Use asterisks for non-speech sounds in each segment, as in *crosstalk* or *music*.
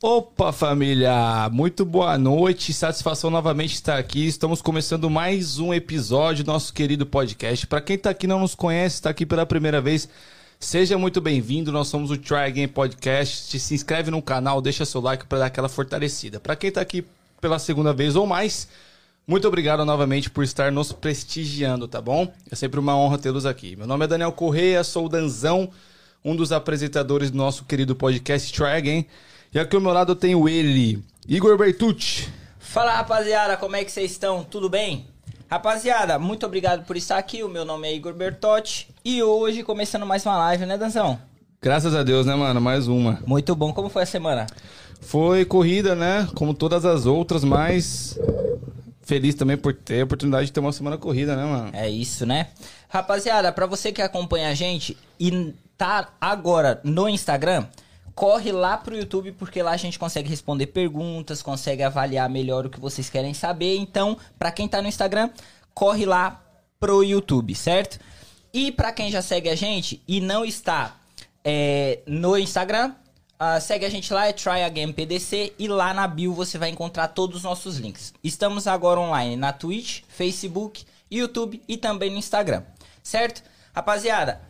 Opa, família! Muito boa noite, satisfação novamente estar aqui. Estamos começando mais um episódio do nosso querido podcast. Para quem tá aqui e não nos conhece, está aqui pela primeira vez, seja muito bem-vindo. Nós somos o Try Again Podcast. Se inscreve no canal, deixa seu like para dar aquela fortalecida. Para quem tá aqui pela segunda vez ou mais, muito obrigado novamente por estar nos prestigiando, tá bom? É sempre uma honra tê-los aqui. Meu nome é Daniel Correia, sou o Danzão, um dos apresentadores do nosso querido podcast Try Again. E aqui ao meu lado eu tenho ele, Igor Bertucci. Fala rapaziada, como é que vocês estão? Tudo bem? Rapaziada, muito obrigado por estar aqui. O meu nome é Igor Bertotti e hoje começando mais uma live, né, Danzão? Graças a Deus, né, mano? Mais uma. Muito bom. Como foi a semana? Foi corrida, né? Como todas as outras, mas feliz também por ter a oportunidade de ter uma semana corrida, né, mano? É isso, né? Rapaziada, pra você que acompanha a gente e tá agora no Instagram, corre lá pro YouTube porque lá a gente consegue responder perguntas, consegue avaliar melhor o que vocês querem saber. Então, pra quem tá no Instagram, corre lá pro YouTube, certo? E pra quem já segue a gente e não está é, no Instagram, ah, segue a gente lá, é Try Again PDC, e lá na bio você vai encontrar todos os nossos links. Estamos agora online na Twitch, Facebook, YouTube e também no Instagram, certo? Rapaziada,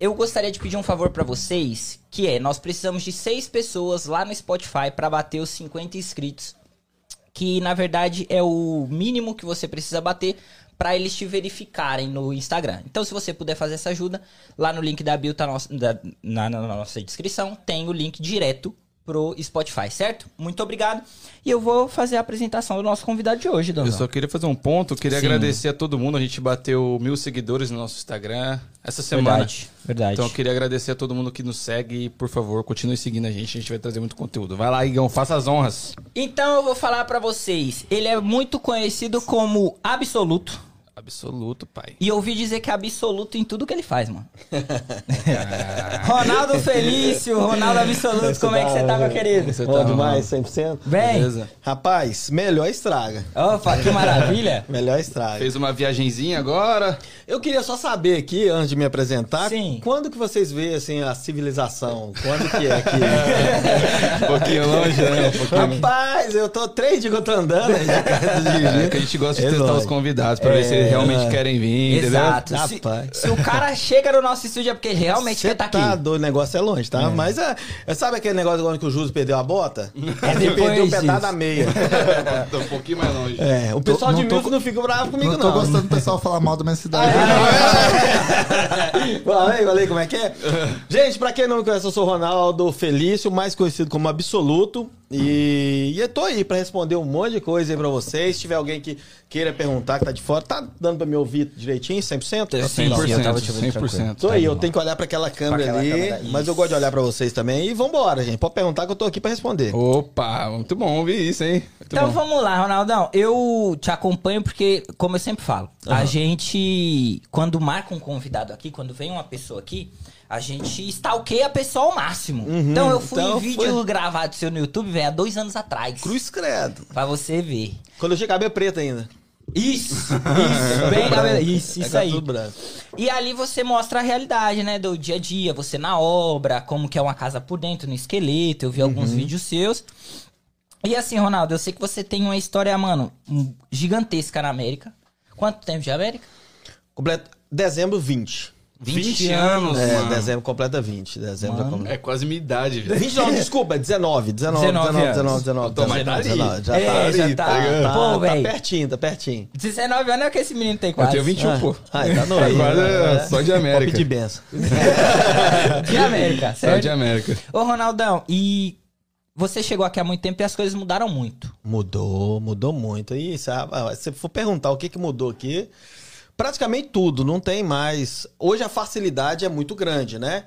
eu gostaria de pedir um favor pra vocês, que é, nós precisamos de seis pessoas lá no Spotify pra bater os 50 inscritos, que na verdade é o mínimo que você precisa bater pra eles te verificarem no Instagram. Então, se você puder fazer essa ajuda, lá no link da bio tá nossa- da- na, na nossa descrição, tem o link direto pro Spotify, certo? Muito obrigado. E eu vou fazer a apresentação do nosso convidado de hoje, Eu Donzão. só queria fazer um ponto, queria Sim. agradecer a todo mundo. A gente bateu mil seguidores no nosso Instagram essa semana. Verdade, verdade. Então eu queria agradecer a todo mundo que nos segue e, por favor, continue seguindo a gente. A gente vai trazer muito conteúdo. Vai lá, Igão, faça as honras. Então eu vou falar pra vocês. Ele é muito conhecido como Absoluto. Absoluto, pai. E ouvi dizer que é absoluto em tudo que ele faz, mano. *laughs* Ronaldo Felício, Ronaldo Absoluto, como é que você tá, meu querido? Você Bom tá demais, 100%? Bem, Beleza. Rapaz, melhor estraga. opa, que maravilha. *laughs* Melhor estraga. Fez uma viagenzinha agora. Eu queria só saber aqui, antes de me apresentar, Sim. quando que vocês veem assim, a civilização? Quando que é que... *laughs* Um pouquinho longe, né? Um pouquinho... Rapaz, eu tô três dias que eu tô andando aí de casa É dirigindo. que a gente gosta de É testar nóis. os convidados pra ver se eles realmente querem vir, Exato. Rapaz. Se, se o cara chega no nosso estúdio é porque realmente quer tá aqui. tá doido, o negócio é longe, tá? Mas é, é- sabe aquele negócio onde que o Júlio perdeu a bota? É Ele depois perdeu o pedaço da meia. entendeu? *laughs* Tô um pouquinho mais longe. É, o pessoal Não de tô- Milton não fica bravo comigo, Não não. tô gostando do pessoal falar mal da minha cidade. *laughs* Falei, falei como é que é? Gente, pra quem não me conhece, eu sou o Ronaldo Felício, mais conhecido como Absoluto. E, e eu tô aí pra responder um monte de coisa aí pra vocês. Se tiver alguém que queira perguntar, que tá de fora, tá dando pra me ouvir direitinho, 100%? Sim, sim, eu tava te ouvindo 100%. Tô aí, eu tenho que olhar pra aquela câmera aquela ali, câmera, mas eu gosto de olhar pra vocês também. E vambora, gente. Pode perguntar que eu tô aqui pra responder. Opa, muito bom ouvir isso, hein? Muito Então bom. vamos lá, Ronaldão. Eu te acompanho porque, como eu sempre falo, a gente, quando marca um convidado aqui, quando vem uma pessoa aqui, a gente stalkeia a pessoa ao máximo. então eu fui então em vídeo foi- gravado seu no YouTube, velho, há dois anos atrás. Cruz credo. Pra você ver. Quando eu tinha cabelo preto ainda. Isso, isso, *laughs* bem, Gabriel, isso, isso É aí. E ali você mostra a realidade, né, do dia a dia, você na obra, como que é uma casa por dentro, no esqueleto, eu vi alguns vídeos seus. E assim, Ronaldo, eu sei que você tem uma história, mano, um- gigantesca na América. Quanto tempo de América? Completo, dezembro 20. 20 anos, É, mano. dezembro completa 20. Dezembro Mano. completa. É quase minha idade, velho. 20 não, desculpa, 19, 19, 19 19, anos. 19, 19. Tô mais ali. 19, já É, tá, já tá. ligado? Pô, tá, tá véi. pertinho, tá pertinho. 19 anos é o que esse menino tem Eu quase. tenho 21, pô. Ai, tá novo. Agora é só de América. Pedir benção. *laughs* De América, Só certo? de América. Ô, Ronaldão, e você chegou aqui há muito tempo e as coisas mudaram muito. Mudou, mudou muito. E se ah, se for perguntar o que, que mudou aqui, praticamente tudo, não tem mais. Hoje a facilidade é muito grande, né?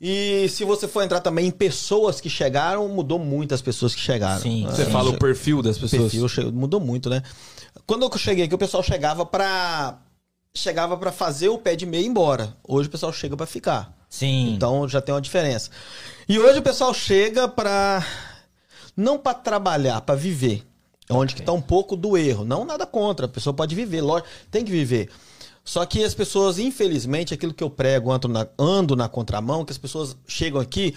E se você for entrar também em pessoas que chegaram, mudou muito as pessoas que chegaram. Sim, Você Sim. fala o perfil das pessoas. perfil che- mudou muito, né? Quando eu cheguei aqui, o pessoal chegava pra chegava para fazer o pé de meia e ir embora. Hoje o pessoal chega pra ficar. Sim. Então já tem uma diferença. E hoje o pessoal chega pra não pra trabalhar, pra viver. É onde que tá um pouco do erro. Não nada contra, a pessoa pode viver, lógico, tem que viver. Só que as pessoas, infelizmente, aquilo que eu prego, ando na, ando na contramão, que as pessoas chegam aqui,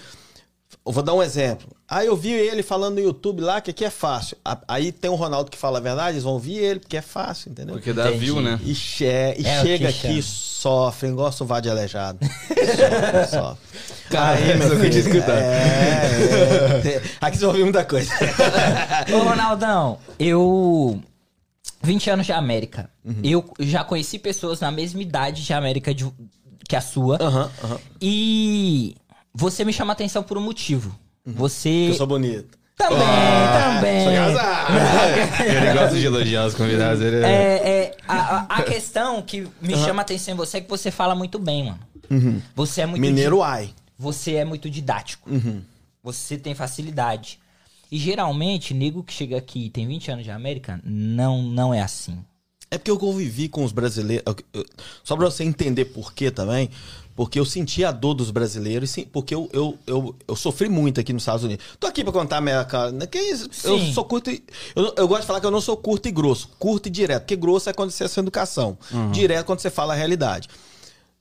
Eu vou dar um exemplo. Aí eu vi ele falando no YouTube lá que aqui é fácil. Aí tem o Ronaldo que fala a verdade, eles vão ouvir ele porque é fácil, entendeu? Porque dá Entendi. view, né? E, che- e É chega aqui, chama. sofre, igual sovar de aleijado. *laughs* Sofre, sofre. Aí, meu só que eu tinha filho, escutado. É, é. Aqui você vai ouvir muita coisa. *laughs* Ô, Ronaldão, eu. 20 anos de América. Uhum. Eu já conheci pessoas na mesma idade de América de- que a sua. Aham, aham. E você me chama a atenção por um motivo. Você. Uhum. Eu sou bonito. Também, também. Sou casado. *laughs* Ele gosta de elogiar os convidados. Ele É, é, a, a- a questão que me chama a atenção em você é que você fala muito bem, mano. Você é muito. Mineiro ai. Você é muito didático. Você tem facilidade. E geralmente, nego que chega aqui e tem 20 anos de América, não, não é assim. É porque eu convivi com os brasileiros. Só pra você entender por quê também. Porque eu senti a dor dos brasileiros, sim, porque eu, eu, eu, eu sofri muito aqui nos Estados Unidos. Tô aqui pra contar a minha cara. né, Que isso? Eu sou curto e. Eu, eu gosto de falar que eu não sou curto e grosso. Curto e direto. Porque grosso é quando você é sua educação. Direto é quando você fala a realidade.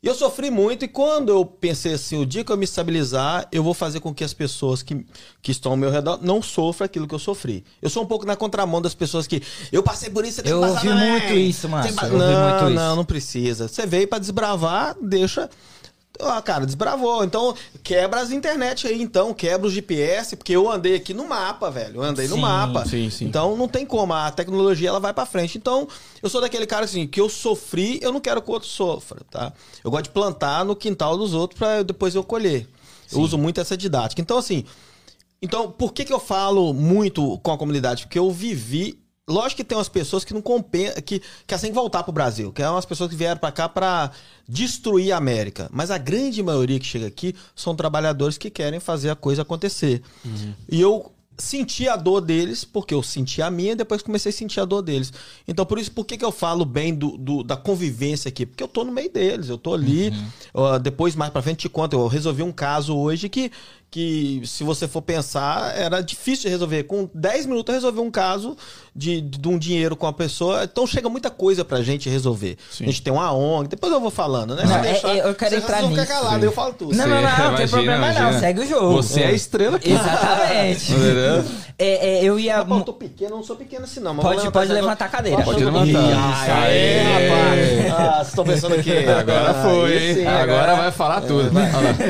E eu sofri muito, e quando eu pensei assim, o dia que eu me estabilizar, eu vou fazer com que as pessoas que, que estão ao meu redor não sofram aquilo que eu sofri. Eu sou um pouco na contramão das pessoas que. Eu passei por isso, você tem Eu que passar ouvi também." muito isso, mano. Tem Não, muito isso. não, não precisa. Você veio pra desbravar, deixa. Ah, cara, desbravou. Então, quebra as internet aí, então. Quebra os GPS, porque eu andei aqui no mapa, velho. Eu andei no Sim, mapa. sim, sim. Então, não tem como. A tecnologia, ela vai pra frente. Então, eu sou daquele cara assim, que eu sofri, eu não quero que o outro sofra, tá? Eu gosto de plantar no quintal dos outros pra depois eu colher. Eu uso muito essa didática. Então, assim, então, por que, que eu falo muito com a comunidade? Porque eu vivi. Lógico que tem umas pessoas que não compensam, que querem sem voltar pro Brasil, que é umas pessoas que vieram pra cá pra destruir a América. Mas a grande maioria que chega aqui são trabalhadores que querem fazer a coisa acontecer. E eu senti a dor deles, porque eu senti a minha e depois comecei a sentir a dor deles. Então, por isso, por que, que eu falo bem do, do- da convivência aqui? Porque eu tô no meio deles, eu tô ali. Ó, depois, mais pra frente, te conto. Eu resolvi um caso hoje que, que, se você for pensar, era difícil de resolver. Com 10 minutos, eu resolvi um caso de, de um dinheiro com a pessoa. Então, chega muita coisa pra gente resolver. A gente tem uma ONG, depois eu vou falando, né? Não, é- deixar, é- eu quero entrar nisso. calado, eu falo tudo. Não, não, não, não, tem Imagina, problema não. imagina. Segue o jogo. Você é a estrela aqui. Exatamente. É, é, eu ia. Rapaz, eu tô pequeno, eu não sou pequeno assim não. mas Pode- vou pode levantar a cadeira. negócio. Pode levantar. Isso, Aê, Aê. rapaz. Ah, vocês estão pensando o quê? Agora Ah, foi, sim, Agora vai falar tudo.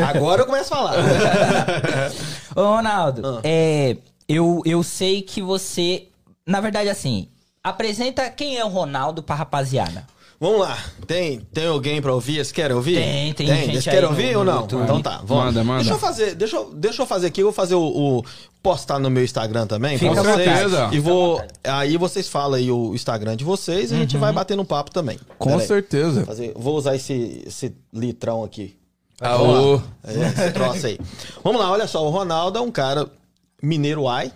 Agora eu começo a falar. *laughs* *laughs* Ô, Ronaldo, Ah. é, eu, eu sei que você. Na verdade, assim, apresenta quem é o Ronaldo pra rapaziada. Vamos lá. Tem, tem alguém pra ouvir? Vocês querem ouvir? Tem, tem Tem. gente Vocês aí querem ouvir no ou não? YouTube. Então tá, vamos. Manda, manda. Deixa eu fazer, deixa eu, deixa eu fazer aqui, eu vou fazer o, o- postar no meu Instagram também. Fica pra à vocês. E vou, aí vocês falam aí o Instagram de vocês e a gente vai bater no papo também. Com Pera certeza. Fazer, vou usar esse, esse litrão aqui. Aô. É, esse troço aí. Vamos lá, olha só, o Ronaldo é um cara mineiro ai.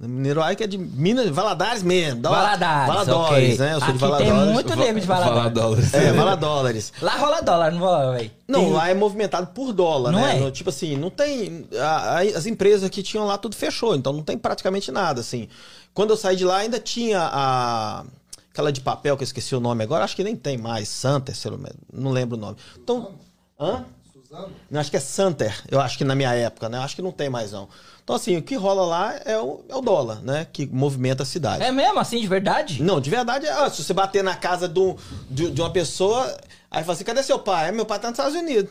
Mineiro ai que é de Minas, Valadares mesmo. da- Valadares, Valadores, ok. né? Eu sou de Aqui tem muito nego de Valadares. Falar dólares. É, Valadores. *laughs* Lá rola dólar, não rola, velho. Não, Tem- lá é movimentado por dólar, Não né? é? No- tipo assim, não tem. a- a- as empresas que tinham lá tudo fechou, então não tem praticamente nada, assim. Quando eu saí de lá, ainda tinha a. Aquela de papel que eu esqueci o nome agora, acho que nem tem mais. Não- não lembro o nome. Então. Hã? Não, acho que é Santer, eu acho que na minha época, né? Acho que não tem mais, não. Então, assim, o que rola lá é o, é o dólar, né? Que movimenta a cidade. É mesmo, assim, de verdade? Não, de verdade, ah, se você bater na casa do, de, de uma pessoa, aí fala assim, cadê seu pai? É, meu pai tá nos Estados Unidos.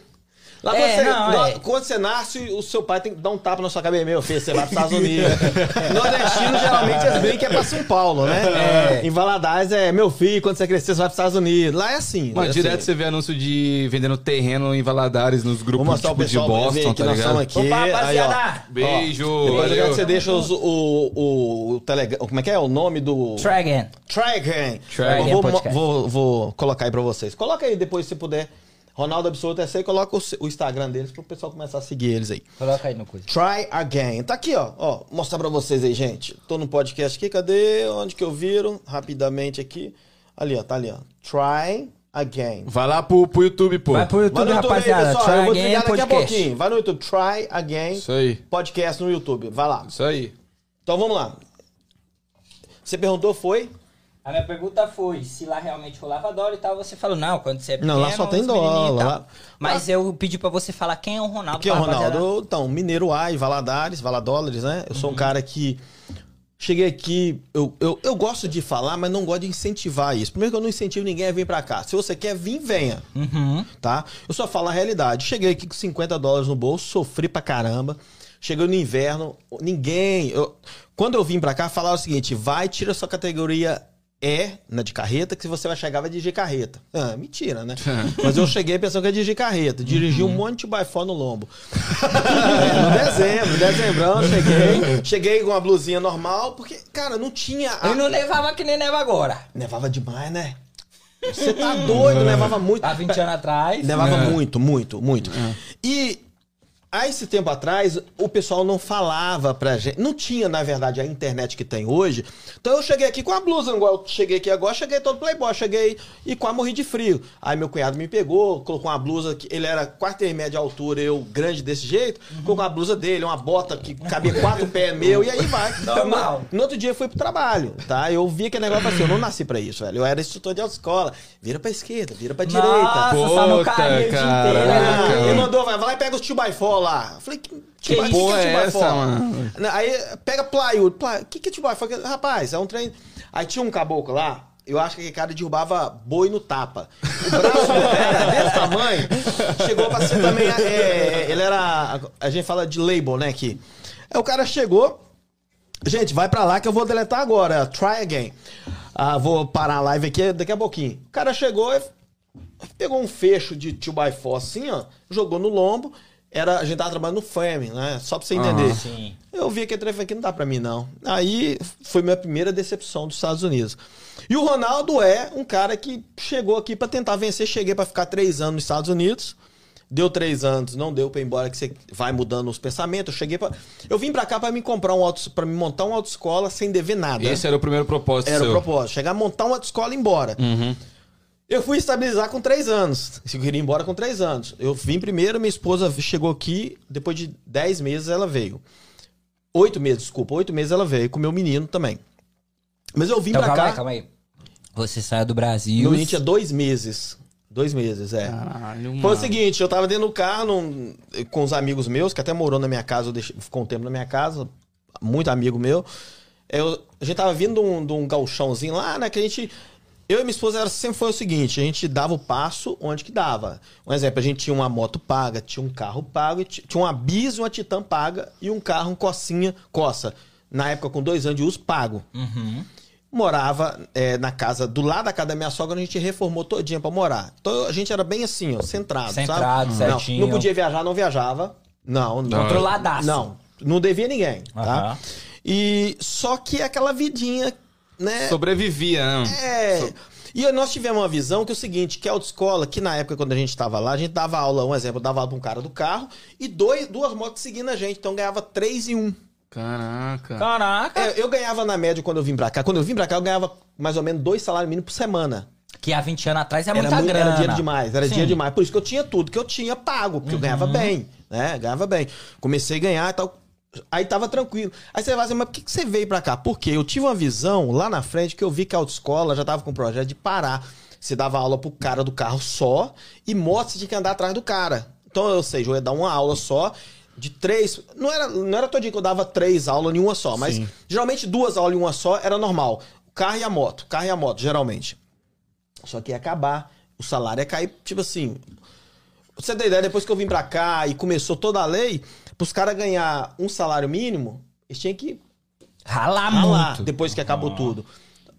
Lá quando, É, você, não, lá- é. quando você nasce, o seu pai tem que dar um tapa na sua cabeça, meu filho, você vai pros Estados Unidos. *laughs* Nordestino, geralmente, eles brincam que é pra São Paulo, né? É. Em Valadares é, meu filho, quando você crescer, você vai pros Estados Unidos. Lá é assim. Mas é direto assim. você vê anúncio de vendendo terreno em Valadares nos grupos tipo, de Boston, que tá ligado? aqui. Opa, aí, ó. rapaziada! Beijo. Depois eu valeu. você deixa os- o, o, o Telegram. Como é que é o nome do. Dragon. Dragon. Dragon vou, vou, vou colocar aí pra vocês. Coloca aí depois, se puder. Ronaldo Absoluto SC, coloca o, Instagram deles pro pessoal começar a seguir eles aí. Coloca aí no coisa. Try Again. Tá aqui, ó. ó. Mostrar pra vocês aí, gente. Tô no podcast aqui. Cadê? Onde que eu viro? Rapidamente aqui. Ali, ó. Tá ali, ó. Try Again. Vai lá pro, pro YouTube, pô. Vai pro YouTube, Vai no YouTube aí, rapaziada. pessoal. Try eu vou Again desligar daqui a Podcast. pouquinho. Vai no YouTube. Try Again. Isso aí. Podcast no YouTube. Vai lá. Isso aí. Então vamos lá. Você perguntou, foi? A minha pergunta foi se lá realmente rolava dólar e tal. Você falou, não, quando você é pequeno... Não, lá só tem dólar, lá- Mas eu pedi pra você falar quem é o Ronaldo. Aqui é o. Ronaldo, então, Mineiro A e Valadares, Valadólares, né? Eu sou Uhum. um cara que cheguei aqui, eu, eu, eu gosto de falar, mas não gosto de incentivar isso. Primeiro que eu não incentivo ninguém a vir pra cá. Se você quer vir, venha, Uhum. tá? Eu só falo a realidade. Cheguei aqui com 50 dólares no bolso, sofri pra caramba. Cheguei no inverno, ninguém... eu- quando eu vim pra cá, falaram o seguinte, vai, tira sua categoria... E, né, de carreta, que se você vai chegar, vai dirigir carreta. Ah, mentira, né? Mas eu cheguei pensando que ia dirigir carreta. Dirigi um monte de baifó no lombo. É, *laughs* no dezembro, dezembrão, cheguei. Cheguei com uma blusinha normal, porque, cara, não tinha. a- Ele não nevava que nem neva agora. Nevava demais, né? Você tá doido, nevava muito. Há 20 anos atrás. Nevava É. muito, muito, muito. E há esse tempo atrás, o pessoal não falava pra gente. Não tinha, na verdade, a internet que tem hoje. Então eu cheguei aqui com a blusa, igual eu cheguei aqui agora, cheguei todo playboy, cheguei e quase morri de frio. Aí meu cunhado me pegou, colocou uma blusa que ele era quarto e média de altura, eu grande desse jeito, colocou a blusa dele, uma bota que cabia quatro pés meu, e aí vai. *laughs* Normal. No outro dia eu fui pro trabalho, tá? Eu vi aquele negócio assim, eu não nasci pra isso, velho. Eu era instrutor de autoescola. Vira pra esquerda, vira pra direita. Nossa, só no Puta, carrinho o dia caraca. inteiro. Caraca. ele mandou, vai, vai lá e pega os 2x4 lá. Eu falei, que, Que que, que é é essa, 2x4? mano? Aí pega plywood. Ply, o que, que é 2x4? Rapaz, é um trem. Aí tinha um caboclo lá. Eu acho que aquele cara derrubava boi no tapa. O braço dele era desse tamanho. Chegou pra ser também. é, ele era. A gente fala de label, né? Aqui. Aí o cara chegou. Gente, vai pra lá que eu vou deletar agora. Try again. Ah, vou parar a live aqui daqui a pouquinho. O cara chegou e pegou um fecho de 2x4 assim, ó, jogou no lombo. Era, a gente tava trabalhando no frame, né? Só pra você entender. Sim. Eu vi aquele trecho aqui, não dá pra mim, não. Aí foi minha primeira decepção dos Estados Unidos. E o Ronaldo é um cara que chegou aqui pra tentar vencer. Cheguei pra ficar três anos nos Estados Unidos. Deu três anos, não deu pra ir embora, que você vai mudando os pensamentos. Eu cheguei pra. Eu vim pra cá pra me comprar um auto, para me montar uma autoescola sem dever nada. Esse era o primeiro propósito Era seu. o propósito. Chegar, montar uma autoescola e ir embora. Uhum. Eu fui estabilizar com três anos. Eu queria ir embora com três anos. Eu vim primeiro, minha esposa chegou aqui, depois de dez meses ela veio. Oito meses, desculpa, oito meses ela veio, com meu menino também. Mas eu vim Então, pra calma cá. aí, calma aí. Você saiu do Brasil. Meu menino tinha dois meses. Dois meses, é. Caralho, Foi o seguinte, eu tava dentro do carro num- com os amigos meus, que até morou na minha casa, eu deixei, ficou um tempo na minha casa, muito amigo meu. Eu, a gente tava vindo de um, de um galchãozinho lá, né, que a gente... Eu e minha esposa era, sempre foi o seguinte, a gente dava o passo onde que dava. Um exemplo, a gente tinha uma moto paga, tinha um carro pago, ti- tinha uma bis uma Titan paga e um carro, um Cossinha, Coça. Na época, com dois anos de uso, pago Uhum. morava é, na casa, do lado da casa da minha sogra, a gente reformou todinha pra morar. Então a gente era bem assim, ó, centrado, Centrado, sabe? certinho. Não, não podia viajar, não viajava. Não, não. Controladaço. Não, não devia ninguém, tá? Aham. E só que aquela vidinha, né? Sobrevivia, né? É. E nós tivemos uma visão que é o seguinte, que a autoescola, que na época quando a gente estava lá, a gente dava aula, um exemplo, dava aula pra um cara do carro e dois, duas motos seguindo a gente, então ganhava três e um. Caraca. Caraca. É, eu ganhava na média quando eu vim pra cá. Quando eu vim pra cá, eu ganhava mais ou menos dois salários mínimos por semana. Que há 20 anos atrás é era, muita muito- grana. era dinheiro demais, era Sim. dinheiro demais. Por isso que eu tinha tudo que eu tinha pago, porque eu ganhava bem, né? Ganhava bem. Comecei a ganhar e tal. Aí tava tranquilo. Aí você vai dizer, mas por que, que você veio pra cá? Porque eu tive uma visão lá na frente que eu vi que a autoescola já tava com o projeto de parar. Você dava aula pro cara do carro só e moto você tinha que andar atrás do cara. Então, ou seja, eu ia dar uma aula só de três. Não era, não era todo dia que eu dava três aulas em uma só, mas Sim. geralmente duas aulas em uma só era normal. O carro e a moto, carro e a moto, geralmente. Só que ia acabar. O salário ia cair, tipo assim. Você tem ideia, depois que eu vim pra cá e começou toda a lei, pros caras ganhar um salário mínimo, eles tinham que Ralar ralar muito. depois que acabou tudo.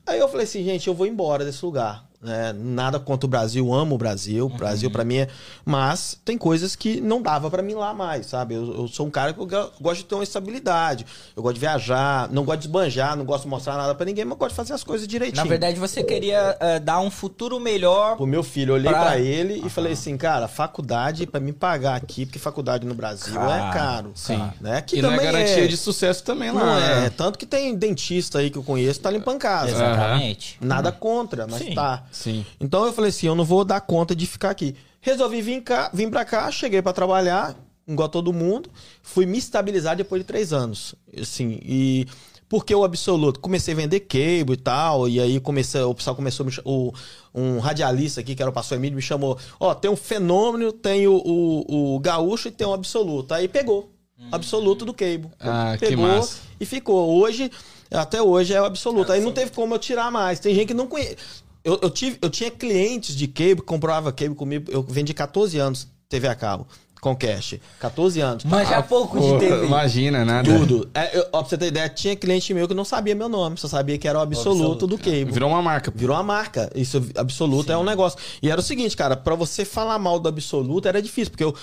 Aí eu falei assim, gente, eu vou embora desse lugar. Né? nada contra o Brasil, amo o Brasil. O Brasil pra mim é. Mas tem coisas que não dava pra mim lá mais, sabe? Eu, eu sou um cara que eu go- gosto de ter uma estabilidade. Eu gosto de viajar, não gosto de esbanjar, não gosto de mostrar nada pra ninguém, mas gosto de fazer as coisas direitinho. Na verdade, você queria eh, dar um futuro melhor. Pro meu filho, eu olhei Pra- pra ele e falei assim, cara, faculdade pra me pagar aqui, porque faculdade no Brasil é caro. Sim. Né? Aqui E não é garantia de sucesso também lá. Não é. né? Tanto que tem dentista aí que eu conheço que tá limpando casa. Exatamente. Nada contra, mas Sim. tá. Sim. Então eu falei assim, eu não vou dar conta de ficar aqui. Resolvi vir, cá, vim pra cá, cheguei pra trabalhar, igual todo mundo. Fui me estabilizar depois de três anos. Assim, e Porque o absoluto, comecei a vender cable e tal, e aí comecei, o pessoal começou, a me ch- o, um radialista aqui, que era o pastor Emílio, me chamou, ó, tem um fenômeno, tem o, o, o gaúcho e tem o absoluto. Aí pegou, absoluto do cable. Ah, que pegou massa. e ficou. Hoje, até hoje é o absoluto. Aí não teve como eu tirar mais. Tem gente que não conhece. Eu, eu, tive, eu tinha clientes de cable, que comprava cable comigo, eu vendi 14 anos TV a cabo, com cash. 14 anos. Manja pouco de TV. Imagina, nada. Tudo. É, eu, ó, pra você ter ideia, tinha cliente meu que não sabia meu nome, só sabia que era o absoluto, do cable. Virou uma marca. Virou uma marca. Isso absoluto é um negócio. E era o seguinte, cara, pra você falar mal do absoluto era difícil, porque eu,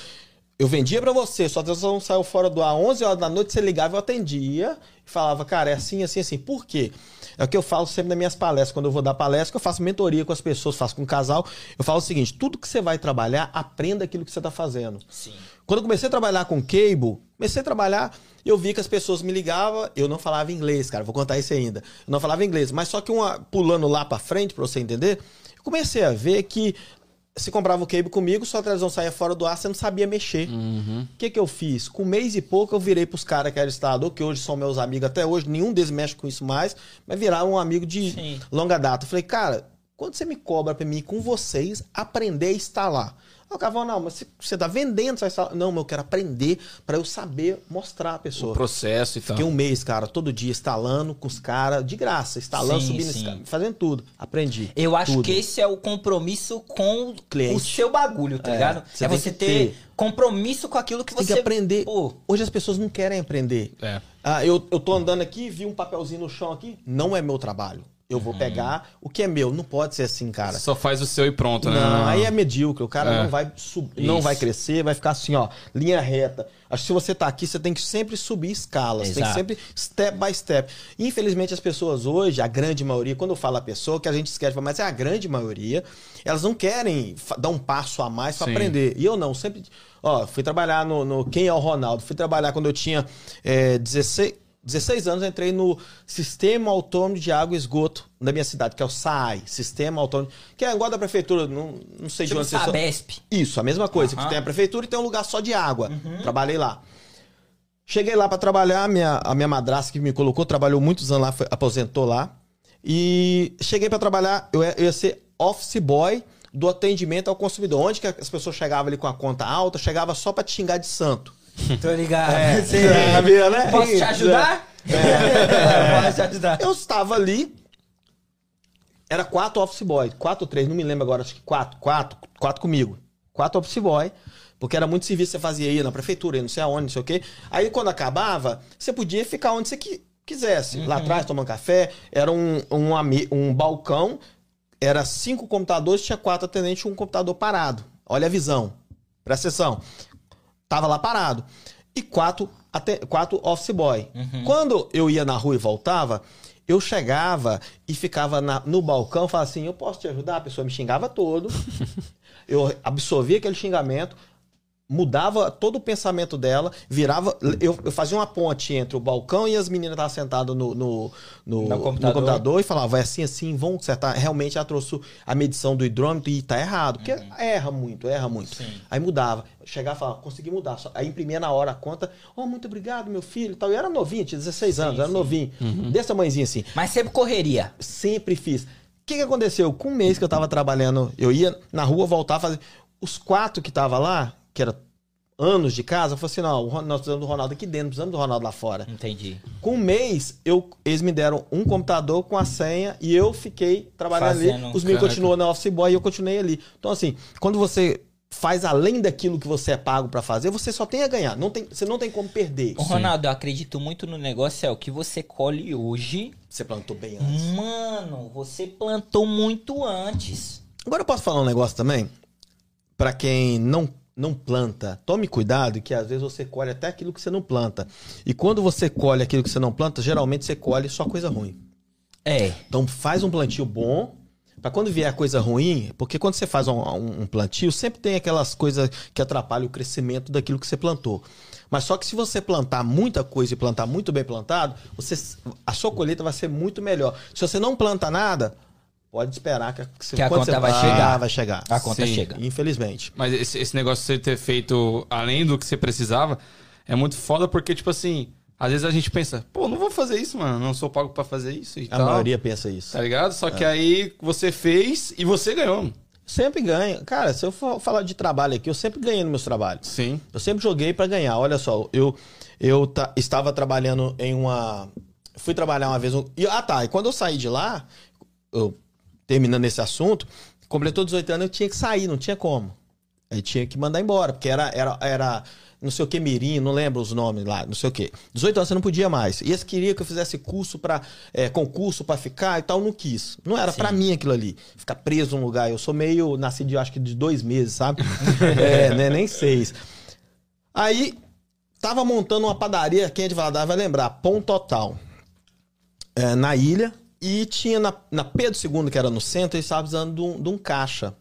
eu vendia pra você, sua atenção saiu fora do ar 11 horas da noite, você ligava, eu atendia e falava, cara, é assim, assim, assim. Por quê? É o que eu falo sempre nas minhas palestras, quando eu vou dar palestra, que eu faço mentoria com as pessoas, faço com o casal. Eu falo o seguinte: tudo que você vai trabalhar, aprenda aquilo que você tá fazendo. Sim. Quando eu comecei a trabalhar com cable, comecei a trabalhar, eu vi que as pessoas me ligavam, eu não falava inglês, cara, vou contar isso ainda. Eu não falava inglês, mas só que uma pulando lá pra frente, pra você entender, eu comecei a ver que se comprava o cable comigo, sua televisão saía fora do ar, você não sabia mexer. O que que eu fiz? Com um mês e pouco eu virei pros caras que eram instalador, que hoje são meus amigos até hoje, nenhum deles mexe com isso mais, mas viraram um amigo de Sim. longa data. Eu falei, cara, quando você me cobra pra mim ir com vocês aprender a instalar? Aí O cara falou, não, mas você- tá vendendo, você vai. Não, mas eu quero aprender pra eu saber mostrar a O pessoa. processo e tal. Fiquei um mês, cara, todo dia instalando com os caras, de graça, instalando, Sim, subindo, sim. escada, fazendo tudo. Aprendi. Eu acho tudo. que esse é o compromisso com Cliente. o seu bagulho, tá É, ligado? você é tem você ter, ter. compromisso com aquilo que Tem você que aprender. Pô, Hoje as pessoas não querem aprender. É. Ah, eu, eu tô andando aqui, vi um papelzinho no chão aqui, não é meu trabalho. Eu vou pegar o que é meu. Não pode ser assim, cara. Só faz o seu e pronto, né? Não, aí é medíocre. O cara É. não vai subir, não vai crescer, vai ficar assim, ó, linha reta. Acho que se você tá aqui, você tem que sempre subir escalas, tem que sempre step by step. Infelizmente, as pessoas hoje, a grande maioria, quando eu falo a pessoa, que a gente esquece, mas é a grande maioria, elas não querem dar um passo a mais para aprender. E eu não, sempre. Ó, fui trabalhar no, no Quem é o Ronaldo? Fui trabalhar quando eu tinha é, 16. 16 anos entrei no Sistema Autônomo de Água e Esgoto da minha cidade, que é o SAI, Sistema Autônomo, que é igual da prefeitura, não, não sei de tipo onde vocês são. Sabesp. Isso, a mesma coisa, Aham. que tem a prefeitura e tem um lugar só de água. Trabalhei lá. Cheguei lá pra trabalhar, minha, a minha madrasta que me colocou, trabalhou muitos anos lá, foi- aposentou lá. E cheguei pra trabalhar, eu ia, eu ia ser office boy do atendimento ao consumidor. Onde que as pessoas chegavam ali com a conta alta, chegava só pra te xingar de santo. *laughs* Tô ligado. É, *laughs* Sei. sabia, né? Posso te ajudar? É. *laughs* Posso te ajudar. Eu estava ali. Era quatro office boy. Quatro ou três, não me lembro agora. Acho que quatro. Quatro. Quatro comigo. Quatro office boy. Porque era muito serviço que você fazia aí na prefeitura, aí não sei aonde, não sei o quê. Aí quando acabava, você podia ficar onde você qui- quisesse. Lá atrás, tomando café. Era um, um, um balcão. Era cinco computadores, tinha quatro atendentes, um computador parado. Olha a visão. Presta atenção. Tava lá parado. E quatro, até, quatro office boy. Quando eu ia na rua e voltava, eu chegava e ficava na- no balcão falava assim: Eu posso te ajudar? A pessoa me xingava todo. *laughs* eu absorvia aquele xingamento, mudava todo o pensamento dela, virava. Eu, eu fazia uma ponte entre o balcão e as meninas estavam sentadas no, no, no, No no computador. computador. e falava, vai assim, assim, vão consertar. Realmente ela trouxe a medição do hidrômetro e tá errado. Porque erra muito, erra muito. Sim. Aí mudava. Chegava e falava, consegui mudar. Aí imprimia na hora a conta. Oh, muito obrigado, meu filho. e Tal. Eu era novinho, tinha 16 anos, era sim. novinho. Desse tamanhozinho assim Mas sempre correria. sempre fiz. O que, que aconteceu? Com um mês que eu tava trabalhando, eu ia na rua voltar fazer. Os quatro que tava lá, que era anos de casa, eu falei assim: não, nós precisamos do Ronaldo aqui dentro, precisamos do Ronaldo lá fora. Entendi. Com um mês, eu, eles me deram um computador com a senha e eu fiquei trabalhando Fazendo, ali. Os meninos caraca. continuam na Office Boy e eu continuei ali. Então, assim, quando você faz além daquilo que você é pago pra fazer, você só tem a ganhar. Não tem, você não tem como perder. Ô, Ronaldo, eu acredito muito no negócio, é o que você colhe hoje. Você plantou bem antes. Mano, você plantou muito antes. Agora eu posso falar um negócio também? Pra quem não, não planta, tome cuidado que às vezes você colhe até aquilo que você não planta. E quando você colhe aquilo que você não planta, geralmente você colhe só coisa ruim. É. Então faz um plantio bom, Pra quando vier coisa ruim, porque quando você faz um, um- um plantio, sempre tem aquelas coisas que atrapalham o crescimento daquilo que você plantou. Mas só que se você plantar muita coisa e plantar muito bem plantado, você, a sua colheita vai ser muito melhor. Se você não planta nada, pode esperar que, você- Que a conta você vai chegar. Vai chegar. A conta Sim. chega. Infelizmente. Mas esse, esse negócio de você ter feito além do que você precisava é muito foda porque, tipo assim, Às vezes a gente pensa, pô, não vou fazer isso, mano. Não sou pago pra fazer isso e A tal. maioria pensa isso. Tá ligado? Só É. que aí você fez e você ganhou. Sempre ganha. Cara, se eu for falar de trabalho aqui, eu sempre ganhei nos meus trabalhos. Sim. Eu sempre joguei pra ganhar. Olha só, eu, eu ta- estava trabalhando em uma. Fui trabalhar uma vez. um- E, ah, tá. E quando eu saí de lá, eu, terminando esse assunto, completou 18 anos, eu tinha que sair, não tinha como. Aí tinha que mandar embora, porque era, era, era não sei o que, Mirim, não lembro os nomes lá, não sei o que. 18 anos você não podia mais. E eles queriam que eu fizesse curso para concurso pra ficar e tal, não quis. Não era pra mim aquilo ali. Ficar preso num lugar. Eu sou meio nascido, eu acho que de dois meses, sabe? *laughs* é, né, nem seis. Aí, tava montando uma padaria, quem é de Valadares vai lembrar, Pão Total, é, na ilha, e tinha na, na Pedro II, que era no centro, eles estavam precisando de um, de um caixa.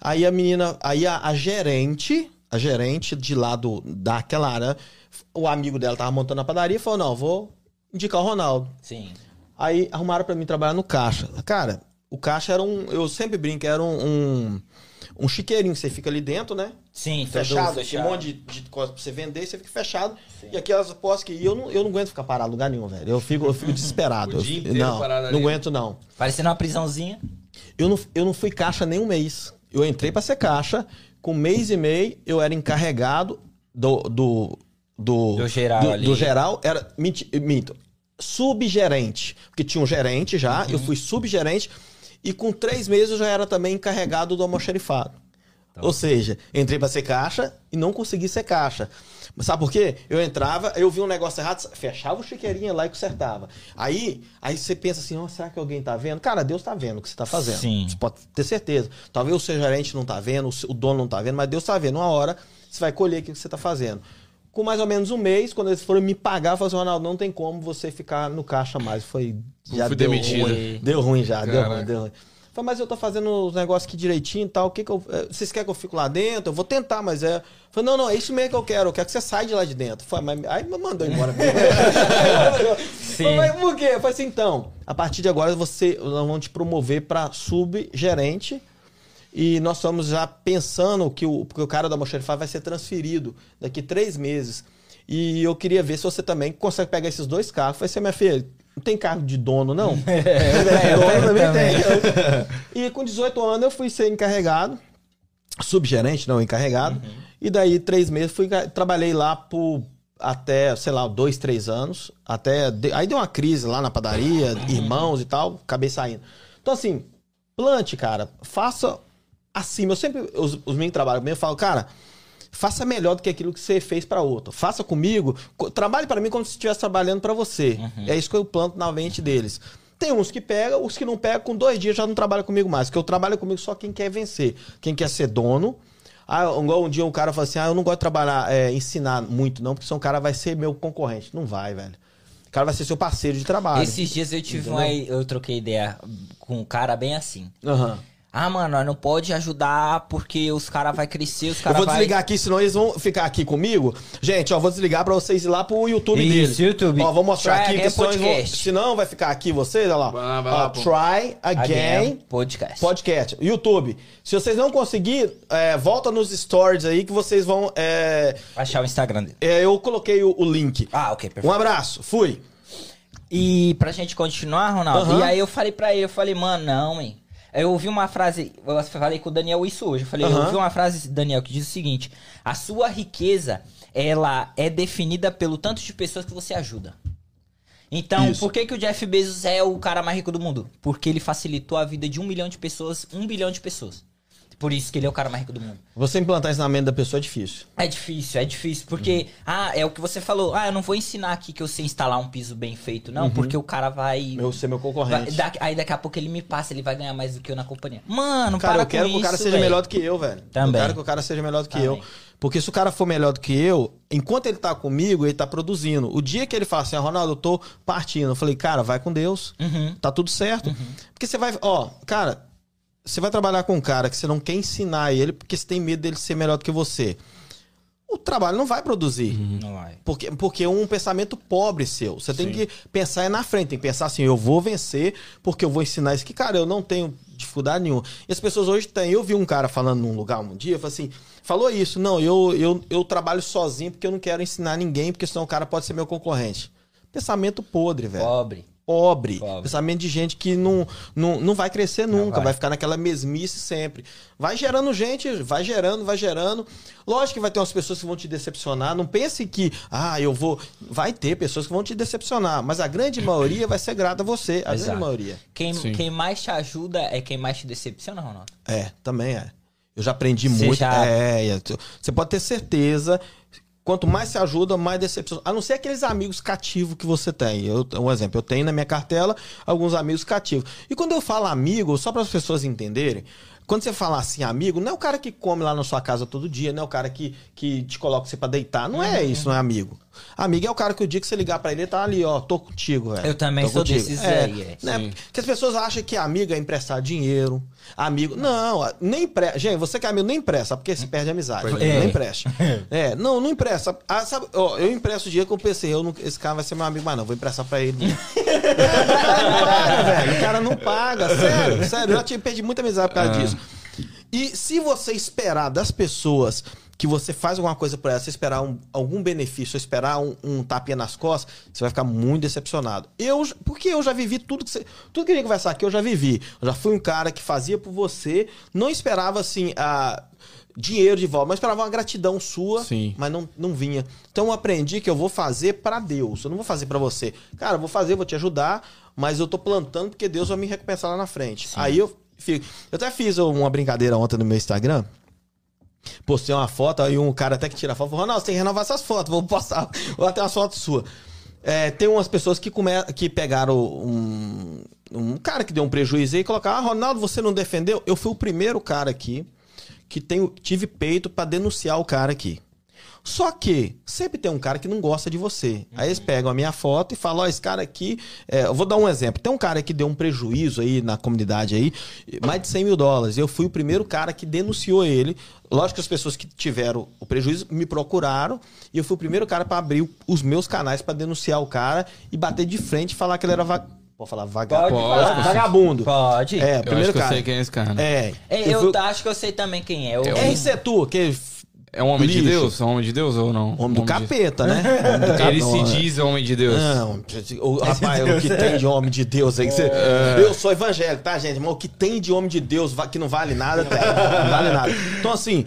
Aí a menina, aí a, a gerente, a gerente de lá do, daquela área, o amigo dela tava montando a padaria e falou, não, vou indicar o Ronaldo. Sim. Aí arrumaram pra mim trabalhar no caixa. Cara, o caixa era um, eu sempre brinco, era um, um, um chiqueirinho, você fica ali dentro, né? Sim, fechado, tinha um monte de, de coisa pra você vender, você fica fechado. E aquelas postas que. E eu não, eu não aguento ficar parado em lugar nenhum, velho. Eu fico, eu fico *laughs* desesperado. O Eu- dia inteiro não, parado ali. não aguento, não. Parecendo uma prisãozinha. Eu não, eu não fui caixa nem um mês. Eu entrei pra ser caixa. Com um mês e meio, eu era encarregado do. Do, do, Do geral do, ali. do geral, era. Minto. Subgerente. Porque tinha um gerente já, eu fui subgerente. E com três meses eu já era também encarregado do almoxerifado. Ou seja, entrei pra ser caixa e não consegui ser caixa. Mas sabe por quê? Eu entrava, eu vi um negócio errado, fechava o chiqueirinho lá e consertava. Aí, aí você pensa assim, oh, será que alguém tá vendo? Cara, Deus tá vendo o que você tá fazendo. Sim. Você pode ter certeza. Talvez o seu gerente não tá vendo, o dono não tá vendo, mas Deus tá vendo. Uma hora você vai colher o que você tá fazendo. Com mais ou menos um mês, quando eles foram me pagar, eu falei assim, Ronaldo, não tem como você ficar no caixa mais. Foi. Já Fui deu demitido. ruim. Deu ruim já, deu Caraca. ruim, deu ruim. Falei, mas eu tô fazendo os negócios aqui direitinho e tal. O que que eu. eh, Vocês querem que eu fique lá dentro? Eu vou tentar, mas é. Falei, não, não, é isso mesmo que eu quero. Eu quero que você saia de lá de dentro. Falei, mas aí me mandou embora. *laughs* Sim. Falei, mas por quê? Eu falei assim, então, a partir de agora você, nós vamos te promover para subgerente. E nós estamos já pensando que o, o cara da almoxerifado vai ser transferido daqui três meses. E eu queria ver se você também consegue pegar esses dois carros. Falei assim, minha filha, não tem carro de dono, não? *laughs* É, eu dono tenho também também. tem. E com 18 anos eu fui ser encarregado, subgerente, não, encarregado. E daí, três meses, fui, trabalhei lá por até, sei lá, dois, três anos. Até. Aí deu uma crise lá na padaria, irmãos e tal, acabei saindo. Então, assim, plante, cara, faça acima. Eu sempre, os, os meninos trabalham comigo, eu falo, cara, faça melhor do que aquilo que você fez pra outro. Faça comigo, co- trabalhe pra mim como se estivesse trabalhando pra você. É isso que eu planto na mente deles. Tem uns que pegam, os que não pegam, com dois dias já não trabalham comigo mais. Porque eu trabalho comigo só quem quer vencer. Quem quer ser dono. Ah, igual um dia um cara falou assim: ah, eu não gosto de trabalhar, é, ensinar muito, não, porque senão o cara vai ser meu concorrente. Não vai, velho. O cara vai ser seu parceiro de trabalho. Esses dias eu tive uma. Eu troquei ideia com um cara bem assim. Aham. Ah, mano, nós não pode ajudar porque os caras vão crescer, os Eu caras vou vai... desligar aqui, senão eles vão ficar aqui comigo. Gente, ó, vou desligar pra vocês ir lá pro YouTube Isso, deles. YouTube. Ó, vou mostrar Try aqui, Again porque senão, vão, senão vai ficar aqui vocês, olha lá. Vai lá, vai lá, Ó, try Again Podcast. Podcast. YouTube. Se vocês não conseguir, é, volta nos stories aí que vocês vão... é, Achar o Instagram dele. é, eu coloquei o, o link. Ah, ok, Um perfeito. abraço. Fui. E pra gente continuar, Ronaldo, e aí eu falei pra ele, eu falei, mano, não, hein. Eu ouvi uma frase, eu falei com o Daniel isso hoje. Eu falei, eu Aham. ouvi uma frase, Daniel, que diz o seguinte: a sua riqueza, ela é definida pelo tanto de pessoas que você ajuda. Então, Isso. por que, que o Jeff Bezos é o cara mais rico do mundo? Porque ele facilitou a vida de um milhão de pessoas, um bilhão de pessoas. Por isso que ele é o cara mais rico do mundo. Você implantar isso na mente da pessoa é difícil. É difícil, é difícil, porque, ah, é o que você falou, ah, eu não vou ensinar aqui que eu sei instalar um piso bem feito, não, porque o cara vai... Eu ser meu vai- concorrente. da- aí daqui a pouco ele me passa, ele vai ganhar mais do que eu na companhia. Mano, Cara, para eu quero que o cara isso, seja velho. melhor do que eu, velho. Também. Eu quero que o cara seja melhor do que Também. eu. Porque se o cara for melhor do que eu, enquanto ele tá comigo, ele tá produzindo. O dia que ele fala assim, ah, Ronaldo, eu tô partindo. Eu falei, cara, vai com Deus. Uhum. Tá tudo certo. Porque você vai. Ó, cara, você vai trabalhar com um cara que você não quer ensinar ele porque você tem medo dele ser melhor do que você. O trabalho não vai produzir. Não vai. Porque, porque é um pensamento pobre seu. Você tem que pensar é na frente, tem que pensar assim, eu vou vencer porque eu vou ensinar isso aqui. Cara, eu não tenho dificuldade nenhuma. E as pessoas hoje têm. Eu vi um cara falando num lugar um dia, falou assim, falou isso, não, eu, eu, eu trabalho sozinho porque eu não quero ensinar ninguém, porque senão o cara pode ser meu concorrente. Pensamento podre, velho Pobre. Pobre. Pobre. Pensamento de gente que não, não, não vai crescer nunca, vai. vai. ficar naquela mesmice sempre. Vai gerando gente, vai gerando, vai gerando. Lógico que vai ter umas pessoas que vão te decepcionar. Não pense que, ah, eu vou. Vai ter pessoas que vão te decepcionar, mas a grande maioria vai ser grata a você. A Exato. grande maioria. Quem, Sim. quem mais te ajuda é quem mais te decepciona, Ronaldo. É, também é. Eu já aprendi Você muito. já- É, é, você pode ter certeza. Quanto mais se ajuda, mais decepção. A não ser aqueles amigos cativos que você tem. Eu, um exemplo, eu tenho na minha cartela alguns amigos cativos. E quando eu falo amigo, só para as pessoas entenderem, quando você fala assim, amigo, não é o cara que come lá na sua casa todo dia, não é o cara que, que te coloca você pra deitar. Não é isso, não é amigo. Amigo é o cara que o dia que você ligar pra ele, ele tá ali, ó, tô contigo, velho. Eu também Tô sou contigo. desses é, aí, é. né? Porque as pessoas acham que amigo é emprestar dinheiro. Amigo. Não, nem empresta. Gente, você que é amigo, nem empresta, porque se perde a amizade. é. Não empreste. *laughs* É, não, não empresta. Ah, sabe, ó, eu empresto o dinheiro que eu pensei, eu não- esse cara vai ser meu amigo, mas não, vou emprestar pra ele. o cara não paga, velho. O cara não paga. Sério, sério. Eu já tive, perdi muita amizade por causa disso. E se você esperar das pessoas que você faz alguma coisa por elas, você esperar um- algum benefício, esperar um, um tapinha nas costas, você vai ficar muito decepcionado. Eu, porque eu já vivi tudo que você, tudo que a gente conversar aqui, eu já vivi. Eu já fui um cara que fazia por você, não esperava assim a dinheiro de volta, mas esperava uma gratidão sua, Sim. mas não, não vinha. Então eu aprendi que eu vou fazer pra Deus, eu não vou fazer pra você. Cara, eu vou fazer, vou te ajudar, mas eu tô plantando porque Deus vai me recompensar lá na frente. Aí eu fico. Eu até fiz uma brincadeira ontem no meu Instagram. Postei uma foto, aí um cara até que tira a foto falou: Ronaldo, você tem que renovar essas fotos, vou postar, *laughs* vou até umas fotos suas. É, tem umas pessoas que, come... que pegaram um... um cara que deu um prejuízo aí e colocaram: Ah, Ronaldo, você não defendeu? Eu fui o primeiro cara aqui que tenho... tive peito pra denunciar o cara aqui. Só que sempre tem um cara que não gosta de você. Aí eles pegam a minha foto e falam: Ó, esse cara aqui. é, eu vou dar um exemplo. Tem um cara que deu um prejuízo aí na comunidade aí, mais de 100 mil dólares. Eu fui o primeiro cara que denunciou ele. Lógico que as pessoas que tiveram o prejuízo me procuraram e eu fui o primeiro cara para abrir os meus canais para denunciar o cara e bater de frente e falar que ele era. Pode falar vagabundo. Pode falar. Vagabundo. Pode. É, Eu primeiro acho que eu cara. sei quem é esse cara. É. É, eu eu fui- acho que eu sei também quem é. Eu... É esse é tu, que É um homem de Lixo. Deus? É um homem de Deus ou não? homem do de- capeta, né? *laughs* Homem do Ele capeta. se diz homem de Deus. Não, o, rapaz, o que tem de homem de Deus aí. que você- Eu sou evangélico, tá, gente? Mas o que tem de homem de Deus que não vale nada, tem. Não vale nada. Então, assim.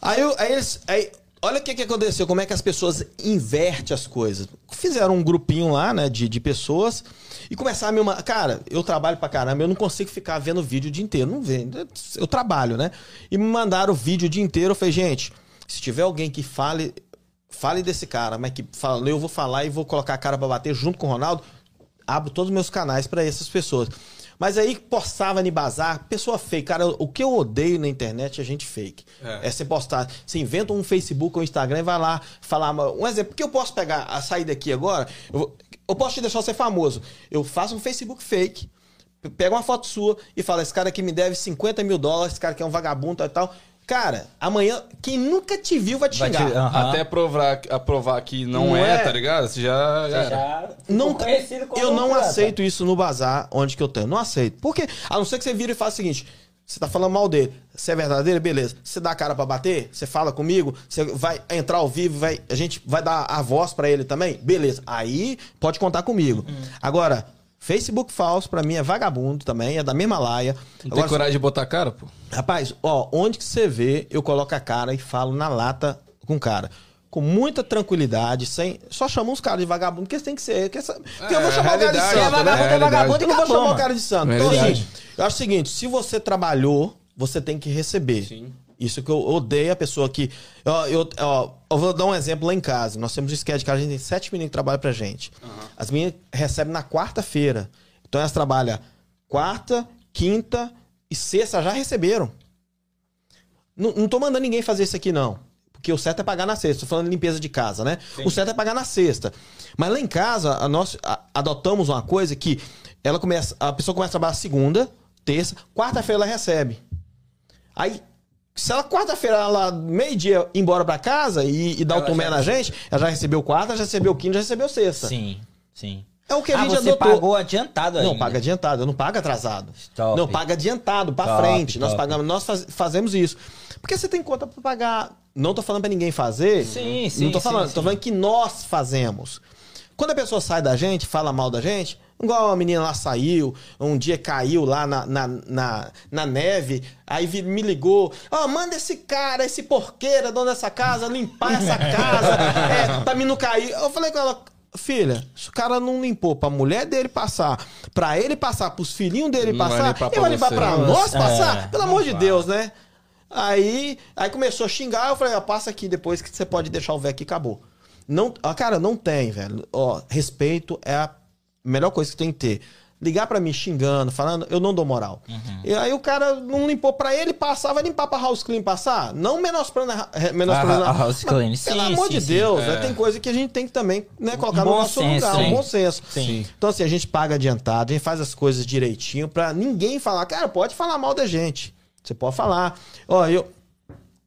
Aí, eu- aí eles. aí- olha o que, que aconteceu, como é que as pessoas invertem as coisas. Fizeram um grupinho lá, né, de, de pessoas e começaram a me. ma- Cara, eu trabalho pra caramba, eu não consigo ficar vendo vídeo o dia inteiro. Não vê. Eu trabalho, né? E me mandaram o vídeo o dia inteiro. Eu falei, gente, se tiver alguém que fale. Fale desse cara, mas que fala, eu vou falar e vou colocar a cara pra bater junto com o Ronaldo. Abro todos os meus canais pra essas pessoas. Mas aí postava no bazar, pessoa fake. Cara, o que eu odeio na internet é gente fake. É, você postar, você inventa um Facebook ou um Instagram e vai lá falar. Um exemplo, porque eu posso pegar a saída aqui agora, eu, vou- eu posso te deixar você famoso. Eu faço um Facebook fake, pego uma foto sua e falo: esse cara aqui me deve 50 mil dólares, esse cara aqui é um vagabundo tal e tal. Cara, amanhã, quem nunca te viu vai te Vai te- xingar. Aham. Até provar, aprovar que não, Não é, é? tá ligado? Você já. já Você já Não, como eu não aceito isso no bazar onde que eu tenho. Não aceito. Porque, a não ser que você vira e faz o seguinte: você tá falando mal dele. Você é verdadeiro, beleza. Você dá a cara pra bater, você fala comigo, você vai entrar ao vivo, vai, a gente vai dar a voz pra ele também, beleza. Aí pode contar comigo. Uhum. Agora, Facebook falso pra mim é vagabundo também, é da mesma laia. Não tem Agora, coragem de botar a cara, pô? Rapaz, ó, onde que você vê, eu coloco a cara e falo na lata com o cara. Com muita tranquilidade, sem. Só chamo os caras de vagabundo, porque tem que ser. Porque, essa- porque eu vou É, chamar o cara de santo, é né? vagabundo, é vagabundo e não vou chamar o cara de santo. Então, assim, eu acho o seguinte: se você trabalhou, você tem que receber. Sim. Isso que eu odeio a pessoa que. Ó, eu, ó, eu vou dar um exemplo lá em casa. Nós temos um sketch de casa, a gente tem sete meninos que trabalham pra gente. As meninas recebem na quarta-feira. Então elas trabalham quarta, quinta e sexta, já receberam. Não, não tô mandando ninguém fazer isso aqui, não. Porque o certo é pagar na sexta. Tô falando de limpeza de casa, né? O certo é pagar na sexta. Mas lá em casa, a nós a- adotamos uma coisa que ela começa, a pessoa começa a trabalhar segunda, terça, quarta-feira ela recebe. Aí, Se ela quarta-feira, ela meio-dia, ir embora pra casa e, e o Ela tomé já- na gente, ela já recebeu quarta, já recebeu quinta, já recebeu sexta. Sim, sim. É o que a ah, gente você adotou. pagou adiantado ainda. Não, paga adiantado, não paga atrasado. Top. Não, paga adiantado, pra Top, frente. Nós top. pagamos, nós faz- fazemos isso. Porque você tem conta pra pagar. Não tô falando pra ninguém fazer. Sim, sim, Não tô falando, sim. tô falando que nós fazemos. Quando a pessoa sai da gente, fala mal da gente, igual a menina lá saiu, um dia caiu lá na, na, na, na neve, aí me ligou, ó, manda esse cara, esse porqueira, dono dessa casa, limpar essa casa, *laughs* é, pra mim não cair. Eu falei com ela, filha, se o cara não limpou pra mulher dele passar, pra ele passar, pros filhinhos dele Não vai passar, limpar ele pra vai limpar você. pra Nossa, nós passar? é, Pelo amor de Deus, né? Aí, aí começou a xingar, eu falei, ó, passa aqui depois que você pode deixar o velho aqui, acabou. Não, ó, cara, não tem, velho. Ó, respeito é a melhor coisa que tem que ter. Ligar pra mim xingando, falando, eu não dou moral. E aí o cara não limpou pra ele passar, vai limpar pra House Clean passar? Não menosprezando a, menosprezando A- a House mas, Clean, Pelo sim, amor sim, de. Deus, É. né? tem coisa que a gente tem que também né, colocar Um no nosso senso, lugar, sim. um bom senso. Sim. Então, assim, a gente paga adiantado, a gente faz as coisas direitinho pra ninguém falar. Cara, pode falar mal da gente. Você pode falar. Ó, eu.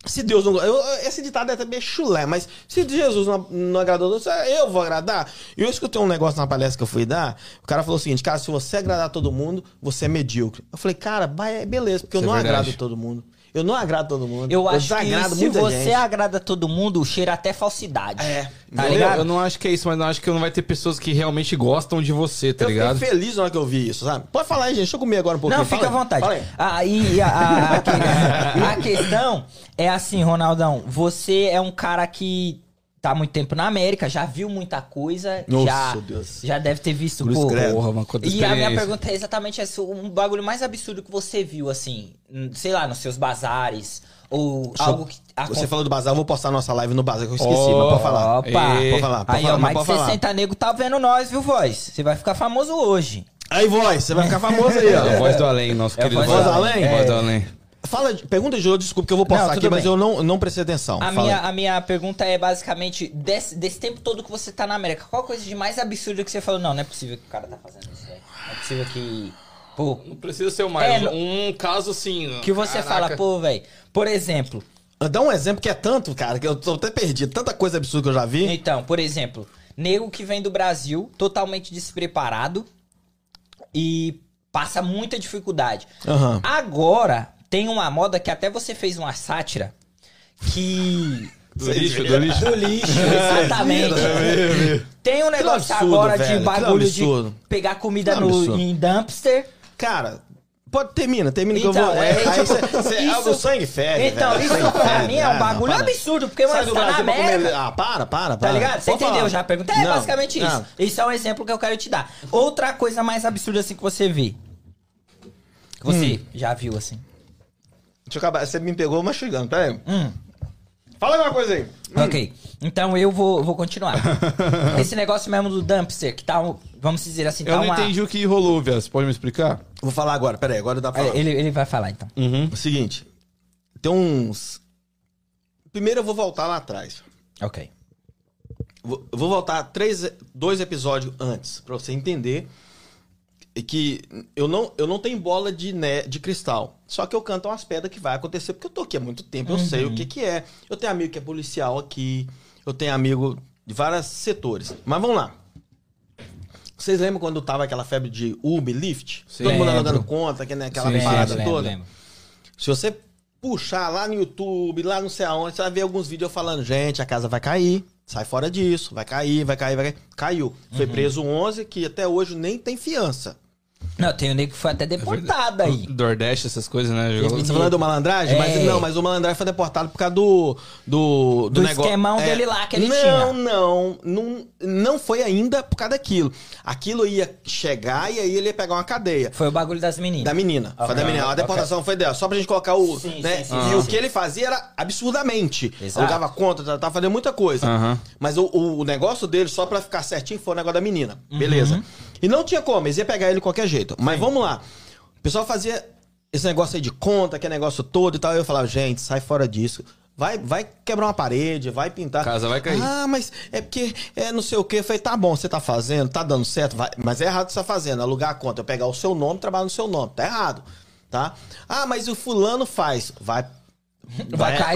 Se Deus não. eu- esse ditado é até meio chulé, mas se Jesus não, não agradou, Deus, eu vou agradar. E eu escutei um negócio na palestra que eu fui dar. O cara falou o seguinte: cara, se você agradar todo mundo, você é medíocre. Eu falei, cara, vai- beleza, porque eu Isso é não verdade. agrado todo mundo. Eu não agrado todo mundo. Eu acho desagrado que se muita você gente. agrada todo mundo, cheira até falsidade. É, Tá Eu- ligado? Eu não acho que é isso, mas eu acho que não vai ter pessoas que realmente gostam de você, tá eu ligado? fiquei feliz na hora que eu vi isso, sabe? Pode falar aí, gente. Deixa eu comer agora um pouquinho. Não, fica à Fala aí. vontade. Fala aí. Ah, e a, a- a a *laughs* questão é assim, Ronaldão. Você é um cara que tá muito tempo na América, já viu muita coisa, Nossa, já, Deus. já deve ter visto Cruz pô, credo. Porra, uma E a minha pergunta é exatamente essa: um bagulho mais absurdo que você viu, assim, sei lá, nos seus bazares, ou Deixa algo que. Você falou do bazar, eu vou postar nossa live no bazar, que eu esqueci, Oh, mas pode falar. Opa! E- Pode falar, pode Aí, falar, ó, mas mais pode de falar. 60 nego tá vendo nós, viu, voz? Você vai ficar famoso hoje. Aí, voz, você vai ficar famoso aí, ó. É a voz do além, nosso É querido. voz do além? Voz do É. além. Fala, pergunta de novo, desculpa que eu vou postar Não, aqui, tudo mas bem. eu não, não prestei atenção. A Fala minha, aí. a minha pergunta é basicamente, desse, desse tempo todo que você tá na América, qual coisa de mais absurda que você falou? Não, não é possível que o cara tá fazendo isso, velho. Não é possível que. Pô, Não precisa ser o mais. É, um caso assim. que você caraca. fala, pô, velho. Por exemplo, Dá um exemplo que é tanto, cara, que eu tô até perdido. Tanta coisa absurda que eu já vi. Então, por exemplo, nego que vem do Brasil totalmente despreparado e passa muita dificuldade. Aham. Agora, tem uma moda que até você fez uma sátira que. Do lixo, do lixo. Do lixo, exatamente. *laughs* Tem um negócio absurdo, agora velho, de bagulho de absurdo. pegar comida no, em dumpster. Cara, pode, termina, termina que eu Então, vou. é, aí tipo, cê- cê- isso- o sangue fede. Então, velho, isso pra fede. mim é um bagulho para. absurdo, porque, mano, tá na América. Ah, para, para, Tá para. ligado? Você entendeu falar. já a pergunta? É Não, basicamente isso. não. Isso é um exemplo que eu quero te dar. Outra coisa mais absurda assim que você vê. Que você Hum. já viu assim. Deixa eu acabar. Você me pegou mastigando, pera aí. Hum. Fala uma coisa aí. Ok. Então eu vou, vou continuar. *laughs* Esse negócio mesmo do dumpster, que tá, um- vamos dizer assim, tá Eu não uma... entendi o que rolou, Vias. Você pode me explicar? Vou falar agora, pera aí, agora dá pra falar. É, Ele, ele vai falar então. Uhum. O seguinte, tem uns... Primeiro eu vou voltar lá atrás. Ok. Vou, eu vou voltar três, dois episódios antes, pra você entender que eu não, eu não tenho bola de, né, de cristal. Só que eu canto umas pedras que vai acontecer, porque eu tô aqui há muito tempo, eu sei o que que é. Eu tenho amigo que é policial aqui, eu tenho amigo de vários setores. Mas vamos lá. Vocês lembram quando tava aquela febre de Uber, Lyft? Sim. Todo mundo Lembro. dando conta, que, né, aquela Sim, parada lembro, toda. lembro. Se você puxar lá no YouTube, lá não sei aonde, você vai ver alguns vídeos falando, gente, a casa vai cair, sai fora disso, vai cair, vai cair, vai cair. Caiu. Foi Uhum. preso 11, que até hoje nem tem fiança. Não, tem um nego que foi até deportado aí. Nordeste, essas coisas, né? Você tá falando do malandragem? É. Mas não, mas o malandragem foi deportado por causa do. Do, Do negócio. esquemão dele lá que ele não, tinha. Não, não. Não foi ainda por causa daquilo. Aquilo ia chegar e aí ele ia pegar uma cadeia. Foi o bagulho das meninas. Da menina. Foi Ok. da menina. A deportação foi dela. Só pra gente colocar o. Sim, né? sim, sim, e sim, o sim. que ele fazia era absurdamente. Exato. Alugava conta, tava tava fazendo muita coisa. Mas o, o negócio dele, só pra ficar certinho, foi o negócio da menina. Uhum. E não tinha como, eles iam pegar ele de qualquer jeito. Mas vamos lá. O pessoal fazia esse negócio aí de conta, que negócio todo e tal. E eu falava, gente, sai fora disso. Vai, vai quebrar uma parede, vai pintar. Casa vai cair. Ah, mas é porque é não sei o quê. Eu falei, tá bom, você tá fazendo, tá dando certo, vai- mas é errado você tá fazendo. Alugar a conta, eu pegar o seu nome, trabalhar no seu nome. Tá errado, tá? Ah, mas o fulano faz. Vai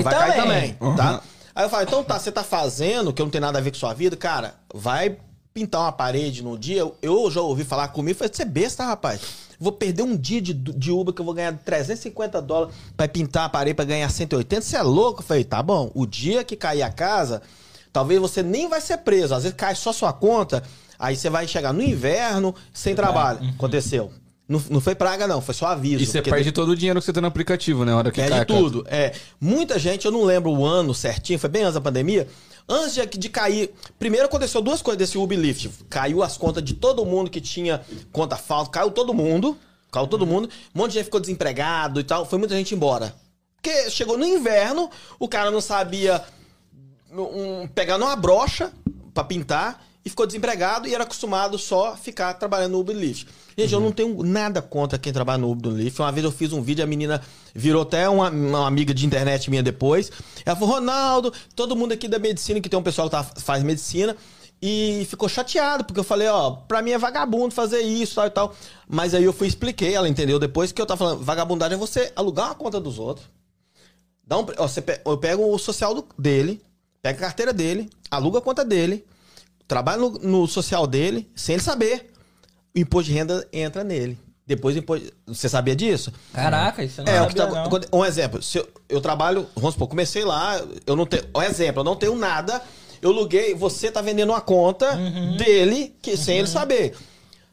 Vai cair também. tá? Aí eu falo, então tá, você tá fazendo, que não tem nada a ver com sua vida, cara, vai pintar uma parede no dia. Eu já ouvi falar comigo, falei, você é besta, rapaz. Vou perder um dia de, de Uber que eu vou ganhar 350 dólares pra pintar a parede pra ganhar 180. Você é louco? Eu falei, tá bom. O dia que cair a casa, talvez você nem vai ser preso. Às vezes cai só sua conta, aí você vai chegar no inverno sem trabalho. Aconteceu. Não, não foi praga, não, foi só aviso. E você perde todo o dinheiro que você tem no aplicativo, né? A hora que Perde tudo. É, muita gente, eu não lembro o ano certinho, foi bem antes da pandemia. Antes de, de cair. Primeiro aconteceu duas coisas desse Ublift. Caiu as contas de todo mundo que tinha conta falsa. Caiu todo mundo. Caiu todo mundo. Um monte de gente ficou desempregado e tal. Foi muita gente embora. Porque chegou no inverno, o cara não sabia um, pegar numa brocha pra pintar e ficou desempregado e era acostumado só a ficar trabalhando no Uber Lyft. Gente, eu não tenho nada contra quem trabalha no Uber Lyft. Uma vez eu fiz um vídeo, a menina virou até uma, uma amiga de internet minha depois. Ela falou, Ronaldo, todo mundo aqui da medicina, que tem um pessoal que tá, faz medicina, e ficou chateado, porque eu falei, ó, pra mim é vagabundo fazer isso, tal e tal. Mas aí eu fui e expliquei, ela entendeu depois que eu tava falando, vagabundagem é você alugar uma conta dos outros. Dá um, ó, você eu pego o social do- dele, pego a carteira dele, aluga a conta dele, trabalha no, no social dele, sem ele saber. O imposto de renda entra nele. Depois imposto. Você sabia disso? Caraca, isso não É, sabia, tá- não. um exemplo, se eu, eu trabalho, vamos supor, comecei lá, eu não tenho. Um exemplo, eu não tenho nada, eu aluguei, você tá vendendo uma conta Uhum. dele, que, sem ele saber.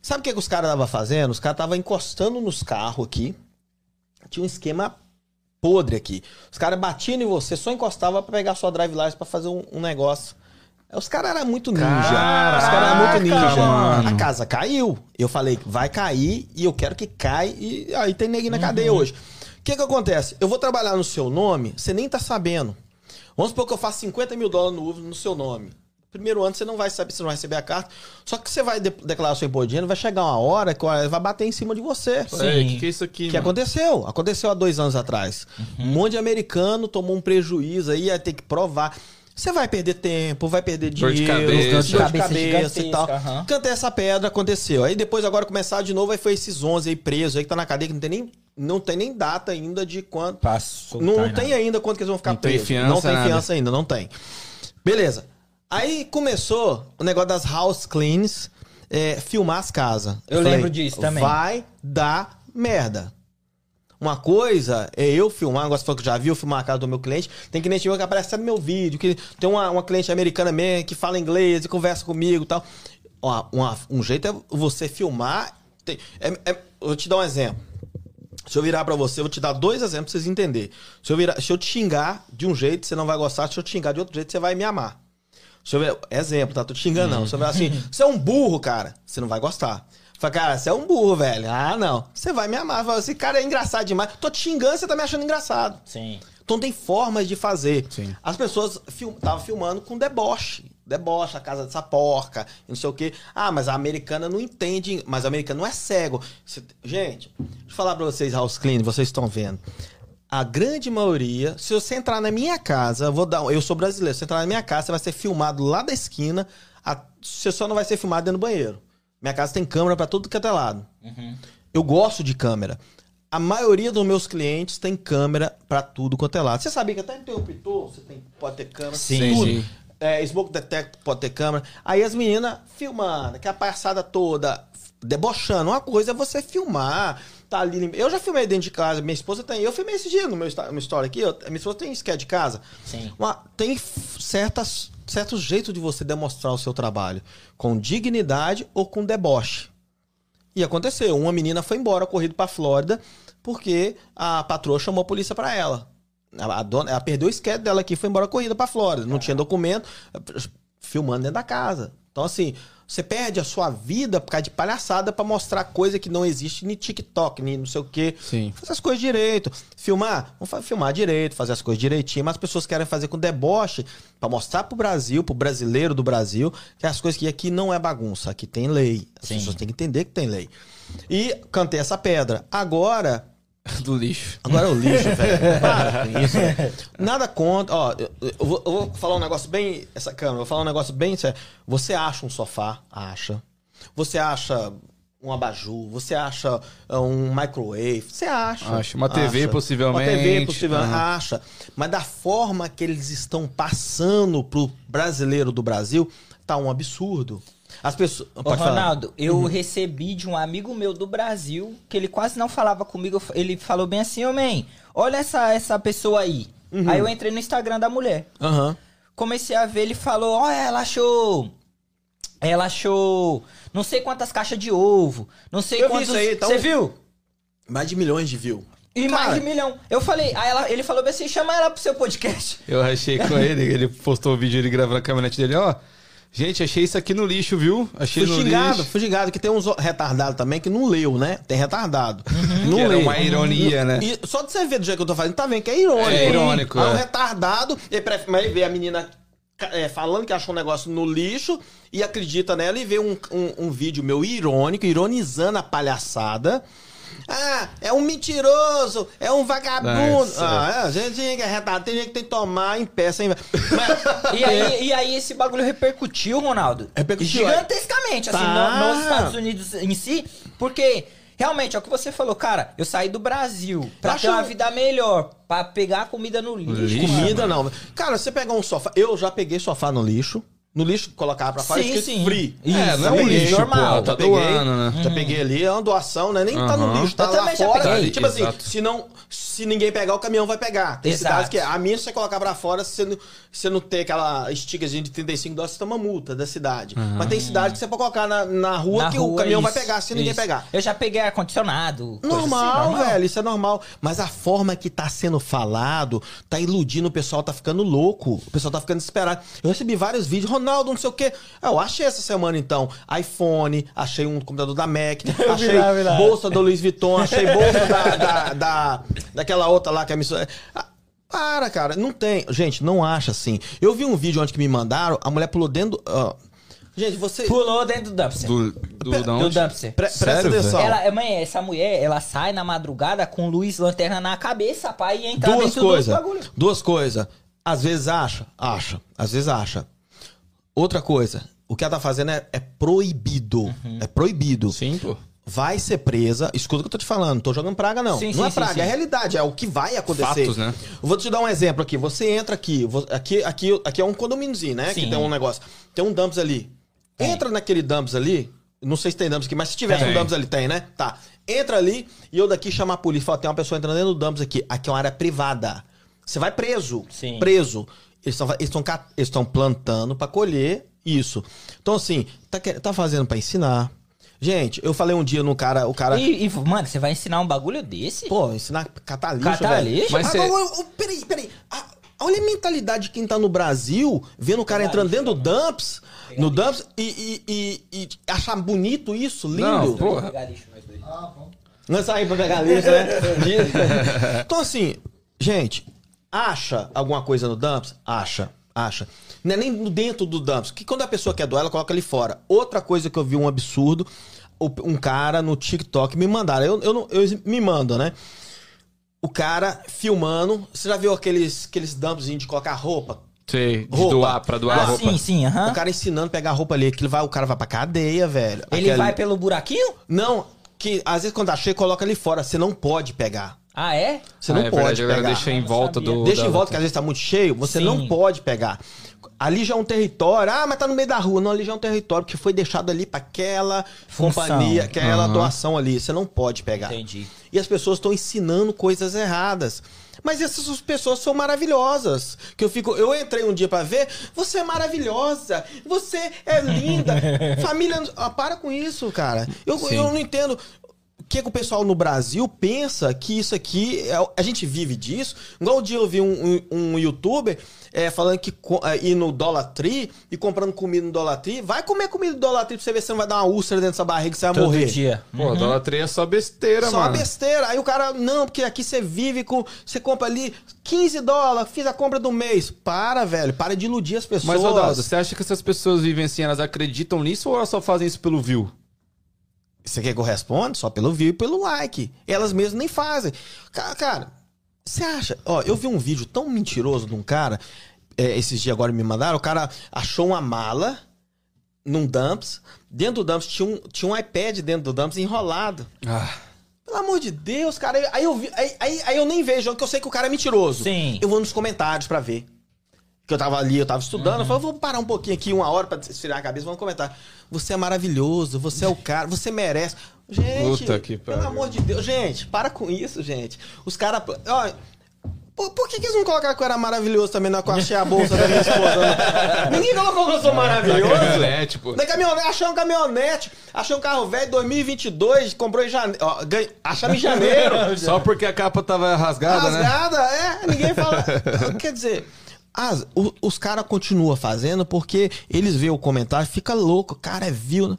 Sabe o que, que os caras estavam fazendo? Os caras estavam encostando nos carros aqui. Tinha um esquema podre aqui. Os caras batiam em você, só encostava pra pegar sua drive license pra fazer um, um negócio. Os caras eram muito ninja. Caraca, Os caras eram muito ninja. mano. A casa caiu. Eu falei, vai cair e eu quero que caia. E aí tem neguinho na cadeia hoje. O que que acontece? Eu vou trabalhar no seu nome, você nem tá sabendo. Vamos supor que eu faço 50 mil dólares no no seu nome. Primeiro ano você não vai saber, você não vai receber a carta. Só que você vai de- declarar seu imposto de renda, vai chegar uma hora que vai bater em cima de você. Sim. É, que que é isso aqui, Que mano? aconteceu. Aconteceu há dois anos atrás. Um monte de americano tomou um prejuízo aí, ia ter que provar. Você vai perder tempo, vai perder Dor de dinheiro, cabeça. dor de Cabeça cabeça e tal. aham. Cantei essa pedra, aconteceu. Aí depois, agora começar de novo, aí foi esses 11 aí presos aí que tá na cadeia, que não tem nem, não tem nem data ainda de quanto. Passou. Não tá, tem ainda quanto que eles vão ficar Não tem presos. fiança, não tem nada. fiança ainda, não tem. Beleza. Aí começou o negócio das house cleans, é, filmar as casas. Eu lembro disso também. Vai dar merda. Uma coisa é eu filmar, um negócio que eu já vi, eu filmar a casa do meu cliente. Tem cliente meu que aparece no meu vídeo, que tem uma, uma cliente americana mesmo que fala inglês e conversa comigo e tal. Ó, uma- um jeito é você filmar. tem- é- é- eu vou te dar um exemplo. Se eu virar pra você, eu vou te dar dois exemplos pra vocês entenderem. Se eu, virar, se eu te xingar de um jeito, você não vai gostar. Se eu te xingar de outro jeito, você vai me amar. Se eu ver, exemplo, tá? Tô te xingando, não. Se eu virar assim, *laughs* você é um burro, cara, você não vai gostar. Fala, cara, você é um burro, velho. Ah, não. Você vai me amar. Fala, esse cara é engraçado demais. Tô te xingando, você tá me achando engraçado. Sim. Então tem formas de fazer. Sim. As pessoas estavam filmando com deboche. Deboche, a casa dessa porca, e não sei o quê. Ah, mas a americana não entende. Mas a americana não é cego. Cê- Gente, deixa eu falar pra vocês, House Clean, vocês estão vendo. A grande maioria, se você entrar na minha casa, eu vou dar. um- Eu sou brasileiro, se você entrar na minha casa, você vai ser filmado lá da esquina. a- você só não vai ser filmado dentro do banheiro. Minha casa tem câmera pra tudo que é lado. Eu gosto de câmera. A maioria dos meus clientes tem câmera pra tudo quanto é lado. Você sabia que até interruptor você tem, pode ter câmera? Sim, tudo. sim. É, smoke detector pode ter câmera. Aí as meninas filmando, que a palhaçada toda, debochando. Uma coisa é você filmar, tá ali. Eu já filmei dentro de casa, minha esposa tem. Eu filmei esse dia no meu, story aqui. eu- minha esposa tem sketch de casa. Sim. Uma- tem certas, certos jeitos de você demonstrar o seu trabalho. Com dignidade ou com deboche. E aconteceu, uma menina foi embora, corrido pra Flórida, porque a patroa chamou a polícia pra ela. A, dona, ela perdeu o sketch dela aqui, foi embora corrida pra Flórida. Não tinha documento, filmando dentro da casa. Então, assim, você perde a sua vida por causa de palhaçada pra mostrar coisa que não existe nem TikTok, nem não sei o quê. Sim. Fazer as coisas direito. Filmar, vamos filmar direito, fazer as coisas direitinho, mas as pessoas querem fazer com deboche pra mostrar pro Brasil, pro brasileiro do Brasil, que as coisas que aqui não é bagunça, aqui tem lei. As Sim. pessoas têm que entender que tem lei. E cantei essa pedra. Agora, *laughs* Do lixo. Agora é o lixo, velho. *laughs* Para com isso. Nada contra. Ó, eu, eu vou, eu vou falar um negócio bem. Essa câmera, eu vou falar um negócio bem sério. Você acha um sofá? Acha. Você acha um abajur, você acha ah, um microwave, você acha. Acha. Uma TV possivelmente. Uma TV possivelmente, Aham. acha. Mas da forma que eles estão passando pro brasileiro do Brasil, tá um absurdo. As pessoas... Ô, pode falar. Ronaldo, eu recebi de um amigo meu do Brasil, que ele quase não falava comigo, ele falou bem assim, ô man, olha essa, essa pessoa aí. Uhum. Aí eu entrei no Instagram da mulher. Aham. Comecei a ver, ele falou, ó, ela achou... Ela achou não sei quantas caixas de ovo, não sei Eu quantos... isso aí, então- Você viu? Mais de milhões de views. E Cara, mais de milhão. Eu falei, aí ela- ele falou bem assim, chama ela pro seu podcast. Eu achei com ele, ele postou o vídeo ele gravando a caminhonete dele, ó. Gente, achei isso aqui no lixo, viu? Achei Fui no xingado, lixo. fui xingado, que tem uns retardados também que não leu, né? Tem retardado. Não Que era lê. uma ironia, né? E só de você ver do jeito que eu tô fazendo, tá vendo que é irônico. É irônico, Aí um é. retardado, ele prefere, mas ele vê a menina é, falando que achou um negócio no lixo e acredita nela e vê um, um, um vídeo meu irônico, ironizando a palhaçada. Ah, é um mentiroso, é um vagabundo. Nossa. Ah, é, gente que é retardado, tem gente que tem que tomar em pé sem... Mas, *laughs* E aí, e aí esse bagulho repercutiu, Ronaldo. Repercutiu, Gigantescamente, assim, Tá. no- nos Estados Unidos em si, porque realmente é o que você falou, cara, eu saí do Brasil pra Acho- ter uma vida melhor, pra pegar comida no lixo. Lixo. mano. Comida não. Cara, você pegar um sofá. Eu já peguei sofá no lixo. No lixo, colocava pra fora Sim, escrito sim. free. Isso, É, não é um lixo, normal. pô, tá Já peguei, doando, né? já peguei ali, é uma doação, né? Nem tá no lixo, tá Eu lá fora. peguei. Tipo assim, Exato. se, não, se ninguém pegar, o caminhão vai pegar. Tem Exato. cidades que a minha, se você colocar pra fora, se você não, se você não ter aquela estigazinha de 35 dólares, você toma multa da cidade. Mas tem cidade que você pode colocar na, na rua Na que o rua, caminhão vai isso, pegar se ninguém isso. pegar. Eu já peguei ar-condicionado. coisa Normal, assim, normal. velho, isso é normal. Mas a forma que tá sendo falado, tá iludindo o pessoal, tá ficando louco. O pessoal tá ficando desesperado. Eu recebi vários vídeos, Ronaldo, não sei o quê. Eu achei essa semana, então, iPhone, achei um computador da Mac, *laughs* achei lá, vi lá. bolsa do Louis Vuitton, achei *laughs* bolsa da, da, da- daquela outra lá que é a missão. Ah, Para, cara, não tem. Gente, não acha assim. Eu vi um vídeo onde que me mandaram, a mulher pulou dentro. ó. Gente, você. Pulou dentro do dumpster. Do, do, da do dumpster. Pre- presta Sério, atenção. Ela, mãe, essa mulher, ela sai na madrugada com luz lanterna na cabeça, pai, e entra Duas dentro do coisas. bagulho. Duas coisas. Às vezes acha, acha. Às vezes acha. Outra coisa, o que ela tá fazendo é, é proibido. Uhum. É proibido. Sim, pô. Vai ser presa. Escuta o que eu tô te falando. Não tô jogando praga, não. Sim, não é sim, praga, sim, é realidade. É o que vai acontecer. Fatos, né? Vou te dar um exemplo aqui. Você entra aqui. Aqui, aqui, aqui é um condomíniozinho, né? Sim. Que tem um negócio. Tem um dumps ali. Entra naquele dumps ali. Não sei se tem dumps aqui, mas se tivesse Tem. um dumps ali, tem, né? Tá. Entra ali e eu daqui chamar a polícia. Fala, tem uma pessoa entrando dentro do dumps aqui. Aqui é uma área privada. Você vai preso. Sim. Preso. Eles estão plantando pra colher isso. Então, assim, tá, tá fazendo pra ensinar. Gente, eu falei um dia no cara, o cara. E, e, mano, você vai ensinar um bagulho desse? Pô, ensinar a catar lixo, Catar velho. lixo? Mas Ah, cê- ô, ô, ô, peraí, peraí. Ah, olha a mentalidade de quem tá no Brasil, vendo o cara entrando dentro do dumps, no dumps, e, e, e, e achar bonito isso, lindo. Não, porra. Pegar dois. Não sair pra pegar lixo, né? *laughs* então, assim, gente, acha alguma coisa no dumps? Acha, acha. Não é nem dentro do dumps. Que quando a pessoa quer doar, ela coloca ali fora. Outra coisa que eu vi um absurdo, um cara no TikTok me mandaram. Eu, eu, não, eu me mando, né? O cara filmando. Você já viu aqueles, aqueles dumpzinhos de colocar roupa? Sei, de Roupa. doar, pra doar Ah, roupa. sim, sim, aham. O cara ensinando a pegar a roupa ali. Aquilo vai, o cara vai pra cadeia, velho. Ele Aquele- vai pelo buraquinho? Não, que às vezes quando tá cheio, coloca ali fora. Você não pode pegar. Ah, é? Você Ah, não é pode verdade, pegar. deixa em volta do. Deixa em volta, que às vezes tá muito cheio, você Sim. não pode pegar. Ali já é um território. Ah, mas tá no meio da rua. Não, ali já é um território que foi deixado ali pra aquela Função. companhia, aquela Aham. doação ali. Você não pode pegar. Entendi. E as pessoas estão ensinando coisas erradas. Mas essas pessoas são maravilhosas. Que eu fico, eu entrei um dia pra ver, você é maravilhosa, você é linda. *laughs* Família, ah, para com isso, cara. Eu, Sim. eu não entendo que, que o pessoal no Brasil pensa que isso aqui é- a gente vive disso. Igual um dia eu vi um, um, um youtuber é, falando que é, ir no Dollar Tree e comprando comida no Dollar Tree. Vai comer comida no Dollar Tree pra você ver se você não vai dar uma úlcera dentro dessa barriga e você vai Todo morrer. dia. Pô, idolatria é só besteira, Só mano. besteira. Aí o cara, não, porque aqui você vive com. Você compra ali 15 dólares, fiz a compra do mês. Para, velho. Para de iludir as pessoas. Mas, Rodaldo, você acha que essas pessoas vivem assim, elas acreditam nisso ou elas só fazem isso pelo view? Você quer que eu responda? Só pelo view e pelo like. Elas mesmas nem fazem. Cara, cara, você acha? Ó, eu vi um vídeo tão mentiroso de um cara. é, esses dias agora me mandaram. O cara achou uma mala num dumps. Dentro do dumps tinha um, tinha um iPad dentro do dumps enrolado. Ah, Pelo amor de Deus, cara. Aí eu, vi, aí, aí, aí eu nem vejo, porque eu sei que o cara é mentiroso. Sim. Eu vou nos comentários pra ver. Que eu tava ali, eu tava estudando. Eu falei, vou parar um pouquinho aqui, uma hora pra esfriar a cabeça, vamos comentar. Você é maravilhoso, você é o cara, você merece. Gente, Puta que pelo pariu. amor de Deus. Gente, para com isso, gente. Os caras... Por, por que, que eles não colocaram que eu era maravilhoso também na que eu achei a bolsa da minha esposa? né? *laughs* Ninguém colocou que eu sou maravilhoso. caminhonete, pô. Da caminhonete, achei um caminhonete, achei um carro velho 2022, comprou em janeiro. Ó, ganhei- achamos em janeiro. *laughs* Só porque a capa tava rasgada, né? Rasgada, é, ninguém fala. *laughs* Quer dizer, as- o- os caras continuam fazendo porque eles veem o comentário, fica louco, cara, é view. né?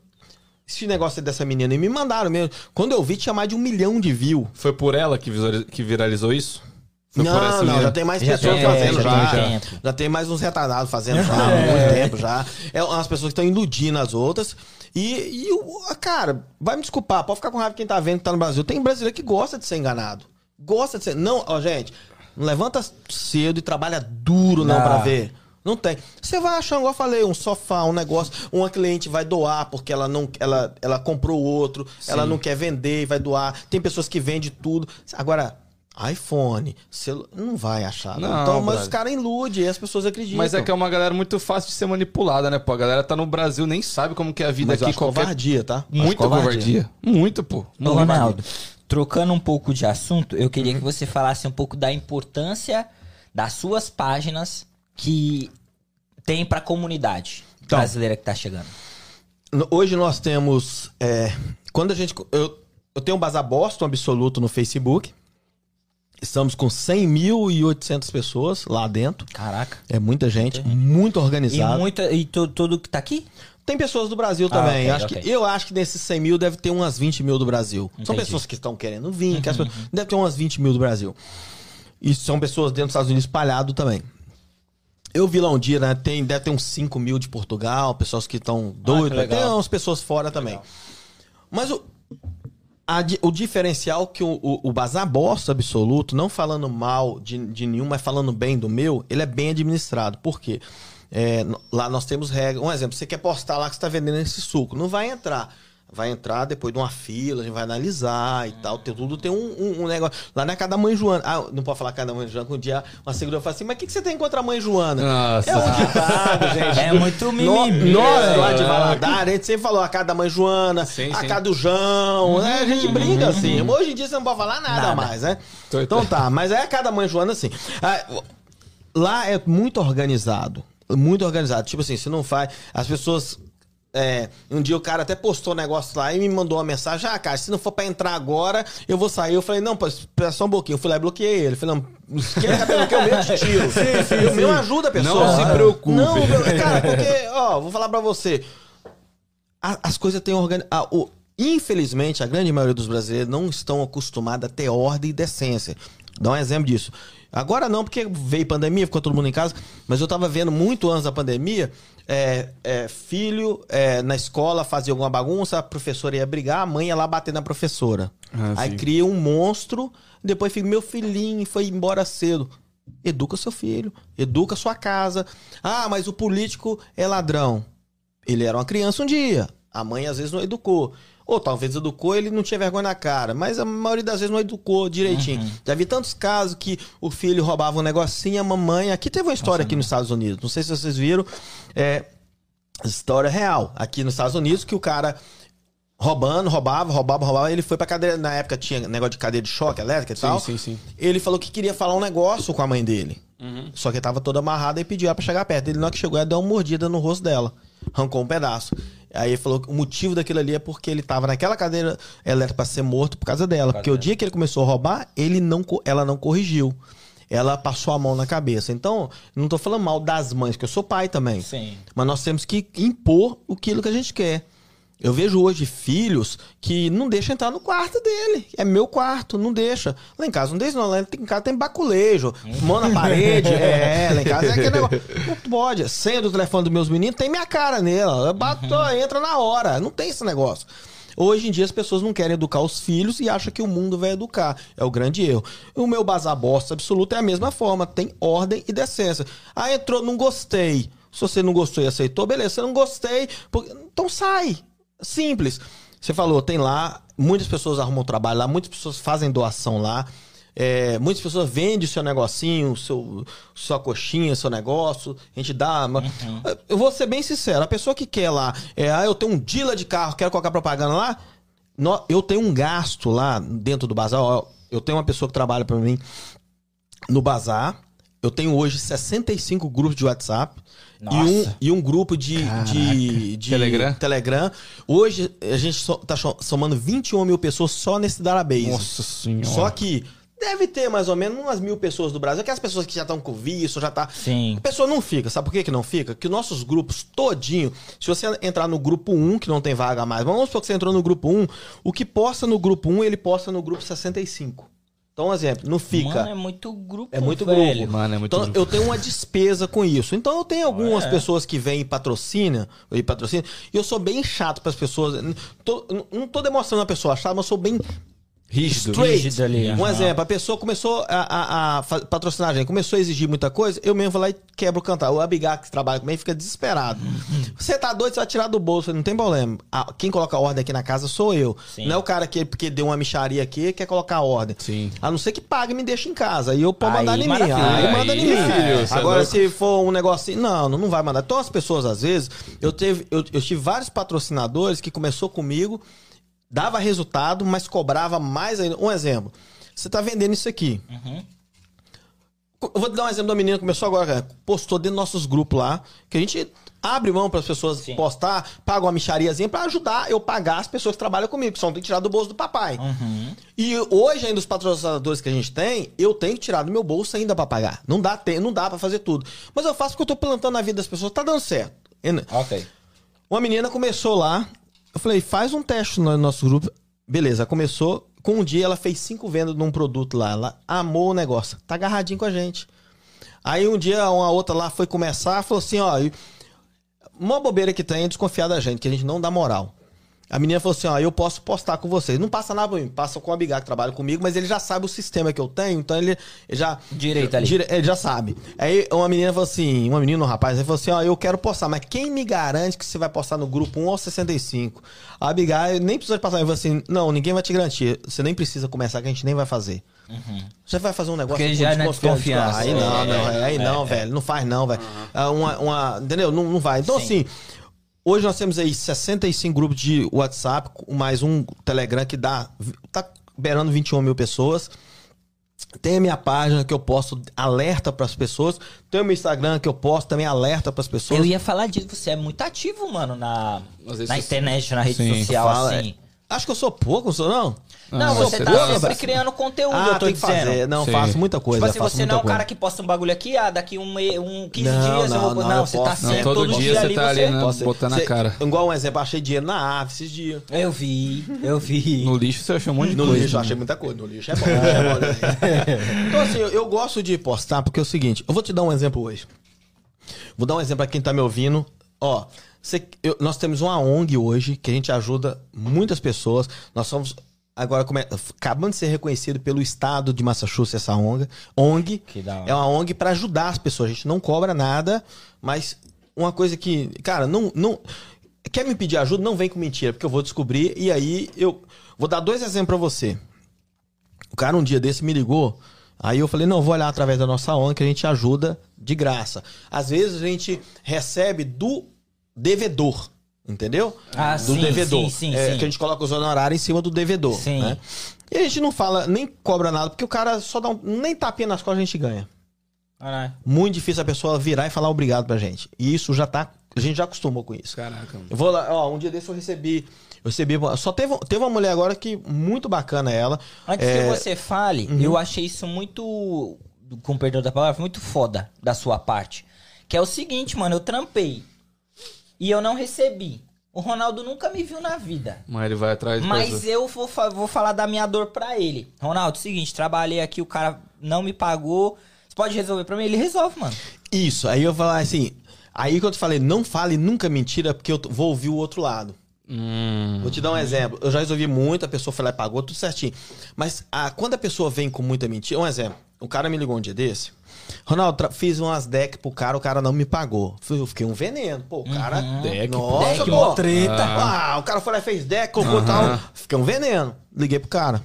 Esse negócio dessa menina, e me mandaram mesmo. Quando eu vi, tinha mais de um milhão de view. Foi por ela que, que viralizou isso? Foi não, não, menina? já tem mais Já pessoas tem, fazendo já já. tem Já, tem mais uns retardados fazendo já há *laughs* muito tempo já. É umas pessoas que estão iludindo as outras. E, e o- cara, vai me desculpar, pode ficar com raiva quem tá vendo que tá no Brasil. Tem brasileiro que gosta de ser enganado. Gosta de ser. Não, ó, gente, não levanta cedo e trabalha duro não, Não. pra ver. Não tem. Você vai achar, igual eu falei, um sofá, um negócio, uma cliente vai doar porque ela não ela, ela comprou outro, ela não quer vender e vai doar. Tem pessoas que vendem tudo. Agora, iPhone, celu... não vai achar. Não, Não, então, mas os caras iludem e as pessoas acreditam. Mas é que é uma galera muito fácil de ser manipulada, né, pô? A galera tá no Brasil, nem sabe como que é a vida Mas eu aqui. acho Qualquer... covardia, tá? Acho Muita covardia. Muito, pô. Ô, Muito. Ronaldo, trocando um pouco de assunto, eu queria que você falasse um pouco da importância das suas páginas que tem pra comunidade Então. brasileira que tá chegando. Hoje nós temos. é, quando a gente. Eu, eu tenho um Bazar Boston absoluto no Facebook. Estamos com 100.800 pessoas lá dentro. Caraca. É muita gente, muito E, organizado. muita, e tudo que tá aqui? Tem pessoas do Brasil Ah, também. ok, acho ok. Que, eu acho que desses 100 mil deve ter umas 20 mil do Brasil. São Entendi. pessoas que estão querendo vir. que as pessoas- deve ter umas 20 mil do Brasil. E são pessoas dentro dos Estados Unidos espalhado também. Eu vi lá um dia, né? Tem, deve ter uns 5 mil de Portugal, pessoas que estão doidas. legal. tem umas pessoas fora também. Mas o, a o diferencial que o, o, o Bazar Bosta Absoluto, não falando mal de, de nenhum, mas falando bem do meu, ele é bem administrado. Por quê? É, no- lá nós temos regras. Um exemplo, você quer postar lá que você está vendendo esse suco. Não vai entrar. Vai entrar depois de uma fila, a gente vai analisar e tal. Tem, tudo tem um, um- um negócio. Lá na casa da mãe Joana. Ah, não pode falar casa da mãe Joana, que um dia uma seguradora fala assim: Mas o que, que você tem contra a mãe Joana? Nossa. É um ditado, *laughs* gente. É muito No- mimimi. Nós lá de É. Valadares, a gente sempre falou a casa da mãe Joana, Sim, a casa do João, né? A gente brinca assim. Hoje em dia você não pode falar nada, Nada. mais, né? Então tá, mas é a casa da mãe Joana assim. Ah, Lá é muito organizado. Muito organizado. Tipo assim, se não faz. As pessoas. é, um dia o cara até postou um negócio lá e me mandou uma mensagem: Ah, cara, se não for pra entrar agora, eu vou sair. Eu falei: Não, pô, espera só um pouquinho. Eu fui lá e bloqueei ele. Falei: Não, quer cabelo que eu mesmo te tiro. sim, sim, eu mesmo ajuda a pessoa. Não se preocupe. Não, meu- cara, porque, ó, vou falar pra você. A- as coisas têm organizado. Infelizmente, a grande maioria dos brasileiros não estão acostumados a ter ordem e decência. Dá um exemplo disso. Agora não, porque veio pandemia, ficou todo mundo em casa. Mas eu tava vendo muito antes da pandemia, é, é, filho é, na escola fazia alguma bagunça, a professora ia brigar, a mãe ia lá bater na professora. Ah, Aí sim. cria um monstro, depois fica, meu filhinho foi embora cedo. Educa seu filho, educa sua casa. Ah, mas o político é ladrão. Ele era uma criança um dia. A mãe às vezes não educou. Ou talvez educou ele não tinha vergonha na cara. Mas a maioria das vezes não educou direitinho. Já vi tantos casos que o filho roubava um negocinho, a mamãe. Aqui teve uma história aqui nos Estados Unidos. Não sei se vocês viram. É. História real. Aqui nos Estados Unidos, que o cara roubando, roubava, roubava, roubava. Ele foi pra cadeira. Na época tinha negócio de cadeira de choque elétrica e tal. sim, sim. Ele falou que queria falar um negócio com a mãe dele. Só que tava toda amarrada e pediu ela pra chegar perto. Ele, na hora que chegou, ela deu uma mordida no rosto dela. Arrancou um pedaço. Aí ele falou que o motivo daquilo ali é porque ele tava naquela cadeira elétrica pra ser morto por causa dela. Porque o dia que ele começou a roubar, ele não, ela não corrigiu. Ela passou a mão na cabeça. Então, não tô falando mal das mães, que eu sou pai também. Sim. Mas nós temos que impor aquilo que a gente quer. Eu vejo hoje filhos que não deixam entrar no quarto dele. É meu quarto, não deixa. Lá em casa não deixa, não. Lá em casa tem baculejo, mão na *laughs* parede. é, lá em casa é aquele negócio. Não pode. Senha do telefone dos meus meninos, tem minha cara nela. Eu bato, entra na hora. Não tem esse negócio. Hoje em dia as pessoas não querem educar os filhos e acham que o mundo vai educar. É o grande erro. O meu bazar bosta absoluto é a mesma forma. Tem ordem e decência. Ah, entrou, não gostei. Se você não gostou e aceitou, beleza. Se não gostei, então sai. Simples. Você falou, tem lá, muitas pessoas arrumam trabalho lá, muitas pessoas fazem doação lá. É, muitas pessoas vendem seu negocinho, seu, sua coxinha, seu negócio. A gente dá. uma- Eu vou ser bem sincero: a pessoa que quer lá, é, ah, eu tenho um dealer de carro, quero colocar propaganda lá. nó- eu tenho um gasto lá dentro do bazar. ó, Eu tenho uma pessoa que trabalha para mim no bazar. Eu tenho hoje 65 grupos de WhatsApp e um, e um grupo de, de, de Telegram? Telegram. Hoje a gente so, tá cho- somando 21 mil pessoas só nesse database. Nossa senhora. Só que deve ter mais ou menos umas mil pessoas do Brasil, aquelas pessoas que já estão com visto, já tá. Sim. A pessoa não fica. Sabe por que, que não fica? Que os nossos grupos todinho, se você entrar no grupo 1, que não tem vaga mais, vamos supor que você entrou no grupo 1, o que posta no grupo 1, ele posta no grupo 65. Então, um exemplo, não fica. Mano, é muito grupo, É muito velho. grupo. Mano, é muito Então, grupo. eu tenho uma despesa com isso. Então, eu tenho algumas É. pessoas que vêm e patrocinam, e patrocinam, e eu sou bem chato para as pessoas. Tô- não tô demonstrando a pessoa chata, mas eu sou bem Rígido. straight. Rígido ali, Um exemplo, a pessoa começou a, a- a patrocinar a gente, começou a exigir muita coisa, eu mesmo vou lá e quebro o cantar. O Abigail que trabalha comigo fica desesperado. *laughs* você tá doido, você vai tirar do bolso, não tem problema. Ah, quem coloca a ordem aqui na casa sou eu. Sim. Não é o cara que porque deu uma micharia aqui quer colocar a ordem. Sim. A não ser que pague e me deixe em casa. Aí eu posso Aí, mandar em mim. maravilha. Aí manda Aí, em mim. é Agora, louco. se for um negocinho. Não, não não vai mandar. Então, as pessoas, às vezes, eu, teve, eu, eu tive vários patrocinadores que começou comigo, dava resultado, mas cobrava mais ainda. Um exemplo. Você tá vendendo isso aqui. Uhum. Eu vou te dar um exemplo da menina que começou agora, cara. postou dentro dos nossos grupos lá, que a gente abre mão para as pessoas Sim. postar, paga uma michariazinha para ajudar eu pagar as pessoas que trabalham comigo, que só tem que tirar do bolso do papai. Uhum. E hoje, ainda os patrocinadores que a gente tem, eu tenho que tirar do meu bolso ainda pra pagar. Não dá, te- não dá para fazer tudo. Mas eu faço porque eu tô plantando na vida das pessoas, tá dando certo. Ok. Uma menina começou lá, eu falei, faz um teste no nosso grupo. Beleza, começou. Com um dia ela fez cinco vendas num produto lá. Ela amou o negócio. Tá agarradinho com a gente. Aí um dia uma outra lá foi começar, falou assim, ó, uma bobeira que tem é desconfiar da gente, que a gente não dá moral. A menina falou assim, ó, eu posso postar com vocês. Não passa nada pra mim, passa com o Abigail que trabalha comigo, mas ele já sabe o sistema que eu tenho, então ele, ele já... Direito ali. Dire- Ele já sabe. Aí uma menina falou assim, uma menina, um rapaz, ele falou assim, ó, eu quero postar, mas quem me garante que você vai postar no grupo 1 ou 65? A Abigail nem precisou de passar, ele falou assim, não, ninguém vai te garantir, você nem precisa começar, que a gente nem vai fazer. Você vai fazer um negócio Porque já não é desconfiança. desconfiança. Aí não, É, não, é, aí não, velho, não faz não, velho. Ah, Uma, uma, entendeu? Não, não vai. Então, Sim. assim, hoje nós temos aí 65 grupos de WhatsApp, mais um Telegram que dá, tá beirando 21 mil pessoas. Tem a minha página que eu posto alerta para as pessoas. Tem o meu Instagram que eu posto também alerta para as pessoas. Eu ia falar disso, você é muito ativo, mano, na, na internet, na rede Sim. social, Fala, assim. é. Acho que eu sou pouco, não sou não? Não, você você tá tá sempre criando conteúdo, Ah, eu tô tem que dizendo. fazer. Não, Sim. faço muita coisa. Tipo assim, faço você muita não é um coisa. cara que posta um bagulho aqui, ah, daqui um, um 15 Não, dias eu não, vou... não, Não, eu você posto. tá Não, sempre, todo todo, dia dia você ali tá ali, você... né? Posso- botando na cê- cara. Igual um exemplo, achei dinheiro na ave esses dias. Eu vi, eu vi. No lixo você achou um monte de No coisa. lixo, eu achei muita coisa. No lixo é bom. lixo é bom, né? *laughs* então, assim, eu, eu gosto de postar porque é o seguinte: eu vou te dar um exemplo hoje. Vou dar um exemplo pra quem tá me ouvindo. Ó, cê- eu- nós temos uma ONG hoje que a gente ajuda muitas pessoas. Nós somos. Agora, come- acabando de ser reconhecido pelo estado de Massachusetts, essa ONG. ONG é uma ONG pra ajudar as pessoas. A gente não cobra nada, mas uma coisa que. Cara, não. não quer me pedir ajuda? Não vem com mentira, porque eu vou descobrir. E aí eu. Vou dar dois exemplos pra você. O cara um dia desse me ligou. Aí eu falei, não, vou olhar através da nossa ONG que a gente ajuda de graça. Às vezes a gente recebe do devedor, entendeu? Ah, do sim, devedor. sim, sim, É, sim. Que a gente coloca os honorários em cima do devedor. Sim. Né? E a gente não fala, nem cobra nada, porque o cara só dá um. Nem tapinha nas costas a gente ganha. Caralho. Muito difícil a pessoa virar e falar obrigado pra gente. E isso já tá. A gente já acostumou com isso. Caraca, mano. Eu vou lá, ó, um dia desse eu recebi. Eu recebi. Só teve, teve uma mulher agora que muito bacana ela. Antes É, que você fale, eu achei isso muito, com perdão da palavra, muito foda da sua parte. Que é o seguinte, mano, eu trampei e eu não recebi. O Ronaldo nunca me viu na vida. Mas ele vai atrás Mas coisa. eu vou, vou falar da minha dor pra ele. Ronaldo, seguinte, trabalhei aqui, o cara não me pagou. Você pode resolver pra mim? Ele resolve, mano. Isso, aí eu falar assim. Aí que eu te falei, não fale nunca mentira, porque eu vou ouvir o outro lado. Hum. Vou te dar um exemplo. Eu já resolvi muito, a pessoa foi lá e pagou, tudo certinho. Mas ah, quando a pessoa vem com muita mentira, um exemplo. O cara me ligou um dia desse. Ronaldo, fiz umas decks pro cara, o cara não me pagou. Eu fiquei um veneno. Pô, o cara. Deck, Nossa, Deck, pô. treta. Ah, o cara foi lá e fez deck, colocou tal. Fiquei um veneno. Liguei pro cara.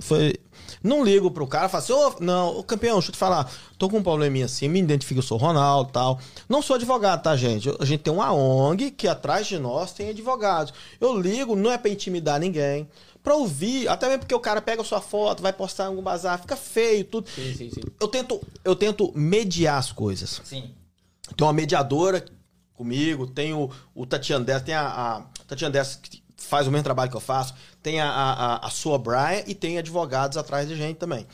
Foi. Não ligo pro cara, falo assim, ô, não, ô, campeão, deixa eu te falar, tô com um probleminha assim, me identifico, eu sou Ronaldo e tal. Não sou advogado, tá, gente? A gente tem uma ONG que atrás de nós tem advogados. Eu ligo, não é pra intimidar ninguém. Pra ouvir, até mesmo porque o cara pega a sua foto, vai postar em algum bazar, fica feio, tudo. Sim, sim, sim. Eu tento, eu tento mediar as coisas. Sim. Tem uma mediadora comigo, tem o, o Tatiana Dessa, tem a, a Tatiana Dessa que faz o mesmo trabalho que eu faço, tem a, a, a, sua Brian e tem advogados atrás de gente também.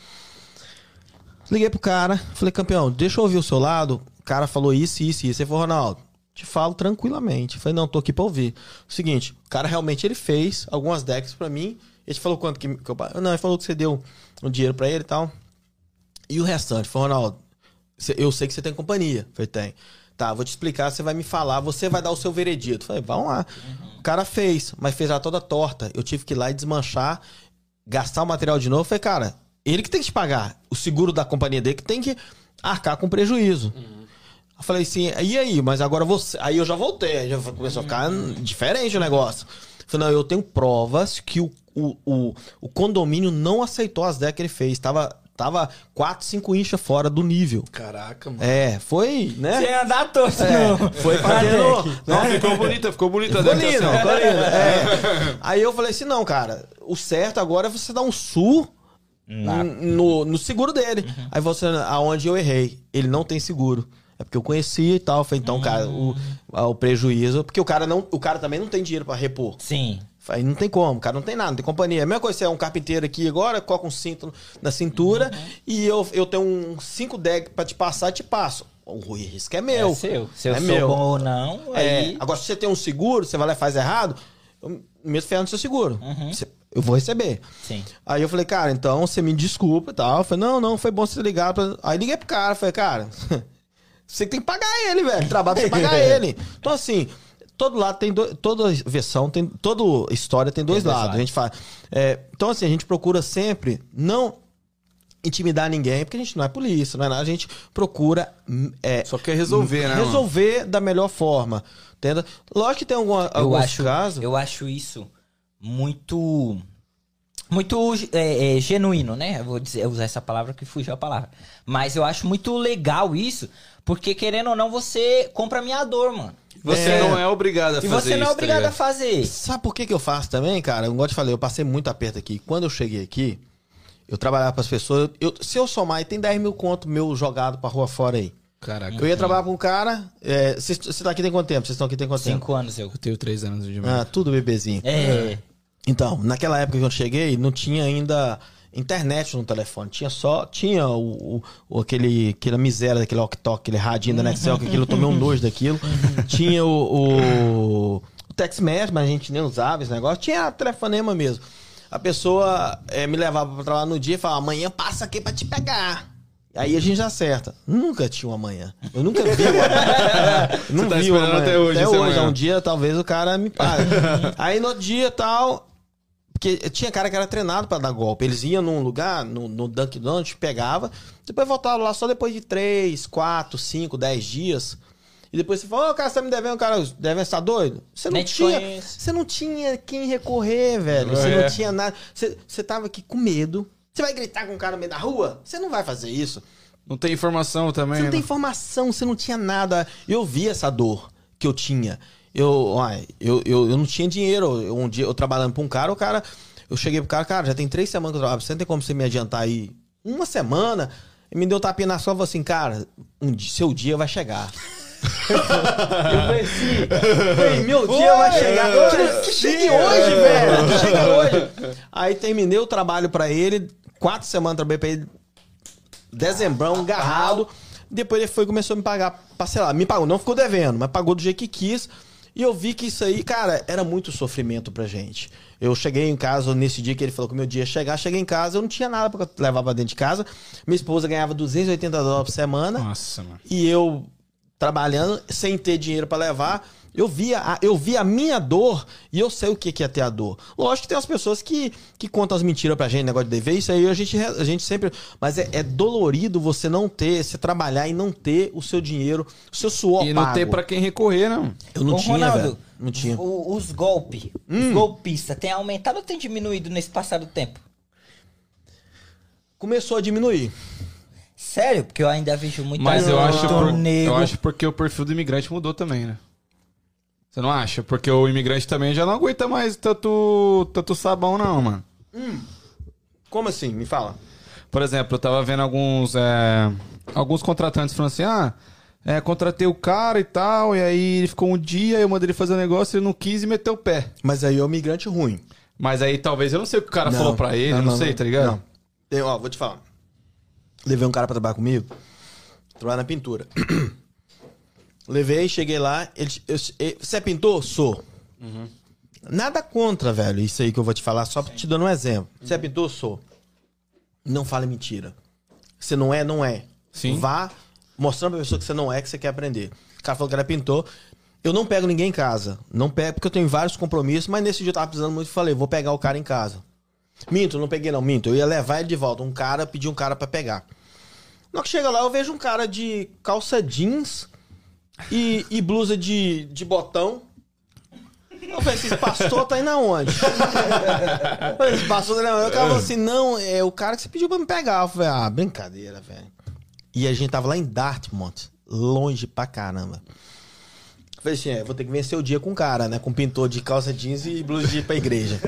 Liguei pro cara, falei, campeão, deixa eu ouvir o seu lado. O cara falou isso, isso, isso. Ele falou, Ronaldo, te falo tranquilamente. Falei, não, tô aqui pra ouvir. Seguinte, o cara realmente ele fez algumas decks pra mim. Ele falou quanto que, que eu. Não, ele falou que você deu um dinheiro pra ele e tal. E o restante? Falei, Ronaldo, eu sei que você tem companhia. Falei, tem. Tá, vou te explicar, você vai me falar, você vai dar o seu veredito. Falei, vamos lá. O cara fez, mas fez ela toda torta. Eu tive que ir lá e desmanchar, gastar o material de novo. Falei, cara, ele que tem que te pagar. O seguro da companhia dele que tem que arcar com prejuízo. Eu falei assim, e aí? Mas agora você. Aí eu já voltei, já começou a ficar diferente o negócio. Eu Falei, não, eu tenho provas que o, o, o, o condomínio não aceitou as decks que ele fez. Tava, tava 4, 5 inchas fora do nível. Caraca, mano. É, foi, né? Você ia andar torto, É, não. foi fazendo. Não, ficou bonita, ficou bonita a Ficou lindo, assim, ficou lindo. É. *laughs* Aí eu falei assim: não, cara, o certo agora é você dar um sul no, no seguro dele. Aí você, aonde eu errei, ele não tem seguro. É porque eu conhecia e tal. Falei, então, cara, o, o prejuízo. Porque o cara, não, o cara também não tem dinheiro pra repor. Sim. Aí não tem como, cara, não tem nada, não tem companhia. A mesma coisa, você é um carpinteiro aqui agora, coloca um cinto na cintura e eu, eu tenho um 5 deck pra te passar, te passo. O risco é meu. É seu. Se eu é sou meu. bom ou não, É, aí... agora, se você tem um seguro, você vai lá e faz errado, eu mesmo ferro no seu seguro. Uhum. Você- eu vou receber. Sim. Aí eu falei, cara, então você me desculpa e tal. Eu falei, não, não, foi bom você ligar. Pra... Aí liguei pro cara, falei, cara, *laughs* você tem que pagar ele, velho. Trabalho pra você pagar *laughs* ele. Então, assim, todo lado tem dois. Toda versão tem. Toda história tem dois dois lados. A gente fala. é, então, assim, a gente procura sempre não intimidar ninguém, porque a gente não é polícia, não é nada. A gente procura. hum, É, Só quer resolver, né? mano? resolver da melhor forma. Entenda? Lógico que tem alguma, Eu alguns acho, casos. eu acho isso muito muito é, é, genuíno, né? Eu vou dizer, usar essa palavra que fugiu a palavra. Mas eu acho muito legal isso, porque querendo ou não, você compra a minha dor, mano. Você É. não é obrigado a E fazer você não é isso, tá obrigado a fazer. Sabe por que, que eu faço também, cara? Eu gosto de falar, eu passei muito aperto aqui. Quando eu cheguei aqui, eu trabalhava para as pessoas. eu- se eu somar, tem 10 mil conto meu jogado pra rua fora aí. Caraca. Eu ia trabalhar com um cara. é, Você tá aqui tem quanto tempo? Vocês estão aqui tem quanto tempo? Cinco anos eu. Eu tenho três anos de Ah, tudo bebezinho. É. Então, naquela época que eu cheguei, não tinha ainda internet no telefone. Tinha só. Tinha o, o- aquele, aquela miséria daquele ok-tok, aquele radinho da Nextel, que aquilo eu tomei um *laughs* nojo daquilo. tinha o, o, o text message, mas a gente nem usava esse negócio. Tinha telefonema mesmo. A pessoa eh, me levava pra trabalhar no dia e falava: amanhã passa aqui pra te pegar. Aí a gente já acerta. Nunca tinha um amanhã. Eu nunca vi um amanhã. *laughs* Não Você tá vi um esperando amanhã. até hoje Até hoje. amanhã. Um dia talvez o cara me pague. *laughs* Aí no outro dia tal. Porque tinha cara que era treinado pra dar golpe. Eles iam num lugar, no, no Dunkin' Donuts, pegava, depois voltavam lá só depois de 3, 4, 5, 10 dias. E depois você fala, ô, cara, você tá me devendo, cara, devendo, você tá doido? Você não Nem tinha. Você não tinha quem recorrer, velho. Você É. não tinha nada. Você, você tava aqui com medo. Você vai gritar com um cara no meio da rua? Você não vai fazer isso. Não tem informação também, Você não né? tem informação, você não tinha nada. Eu vi essa dor que eu tinha. Eu, uai, eu, eu, eu não tinha dinheiro. Eu, um dia eu trabalhando pra um cara, o cara. Eu cheguei pro cara, cara, já tem três semanas que eu trabalho. Você não tem como você me adiantar aí uma semana? E me deu tapinha na sua e falou assim, cara, um dia, seu dia vai chegar. *laughs* eu falei assim, falei, meu dia vai chegar. Que, que chegue hoje, velho. Que chega hoje. Aí terminei o trabalho pra ele, quatro semanas trabalhei pra ele, dezembrão, agarrado. Depois ele foi e começou a me pagar, parcelar. Me pagou, não ficou devendo, mas pagou do jeito que quis. E eu vi que isso aí, cara, era muito sofrimento pra gente. Eu cheguei em casa nesse dia que ele falou que o meu dia ia chegar, cheguei em casa, eu não tinha nada pra levar pra dentro de casa. Minha esposa ganhava 280 dólares por semana. Nossa, mano. E eu trabalhando sem ter dinheiro pra levar. Eu via, a, eu via a minha dor e eu sei o que, que é ter a dor. Lógico que tem as pessoas que, que contam as mentiras pra gente, negócio de dever, isso aí a gente, a gente sempre. Mas é, é dolorido você não ter, você trabalhar e não ter o seu dinheiro, o seu suor E não pago. ter pra quem recorrer, não. Eu não Ô, tinha, Ronaldo, velho. Não tinha. Hum. o- os golpes, os golpistas, tem aumentado ou tem diminuído nesse passado tempo? Começou a diminuir. Sério? Porque eu ainda vejo muita Mas eu acho, por- eu acho porque o perfil do imigrante mudou também, né? Você não acha? Porque o imigrante também já não aguenta mais tanto, tanto sabão, não, mano. Como assim? Me fala. Por exemplo, eu tava vendo alguns, é, alguns contratantes falando assim, ah, é, contratei o cara e tal, e aí ele ficou um dia, eu mandei ele fazer um negócio, ele não quis e meteu o pé. Mas aí é o migrante ruim. Mas aí talvez, eu não sei o que o cara Não, falou pra ele, não, sei, tá ligado? Não. Tem, ó, vou te falar. Levei um cara pra trabalhar comigo, trabalhar na pintura. *clears throat* Levei, cheguei lá, ele, eu- eu- você é pintor? Sou. Uhum. Nada contra, velho, isso aí que eu vou te falar, só te dando um exemplo. Você é pintor? Sou. Não fale mentira. Você não é, não é. Sim. Vá mostrando pra pessoa que você não é, que você quer aprender. O cara falou que era pintor. Eu não pego ninguém em casa. Não pego, porque eu tenho vários compromissos, mas nesse dia eu tava precisando muito e falei, vou pegar o cara em casa. Minto, não peguei não, minto. Eu ia levar ele de volta. Um cara, pedi um cara pra pegar. Na que chega lá, eu vejo um cara de calça jeans e, e blusa de, de botão. Eu falei, esse pastor tá indo aonde? Eu falei, esse pastor tá indo aonde? O cara falou assim, não, é o cara que você pediu pra me pegar. Eu falei, ah, brincadeira, velho. E a gente tava lá em Dartmouth, longe pra caramba. Falei assim, é, vou ter que vencer o dia com o cara, né? Com pintor de calça jeans e blusa de ir pra igreja.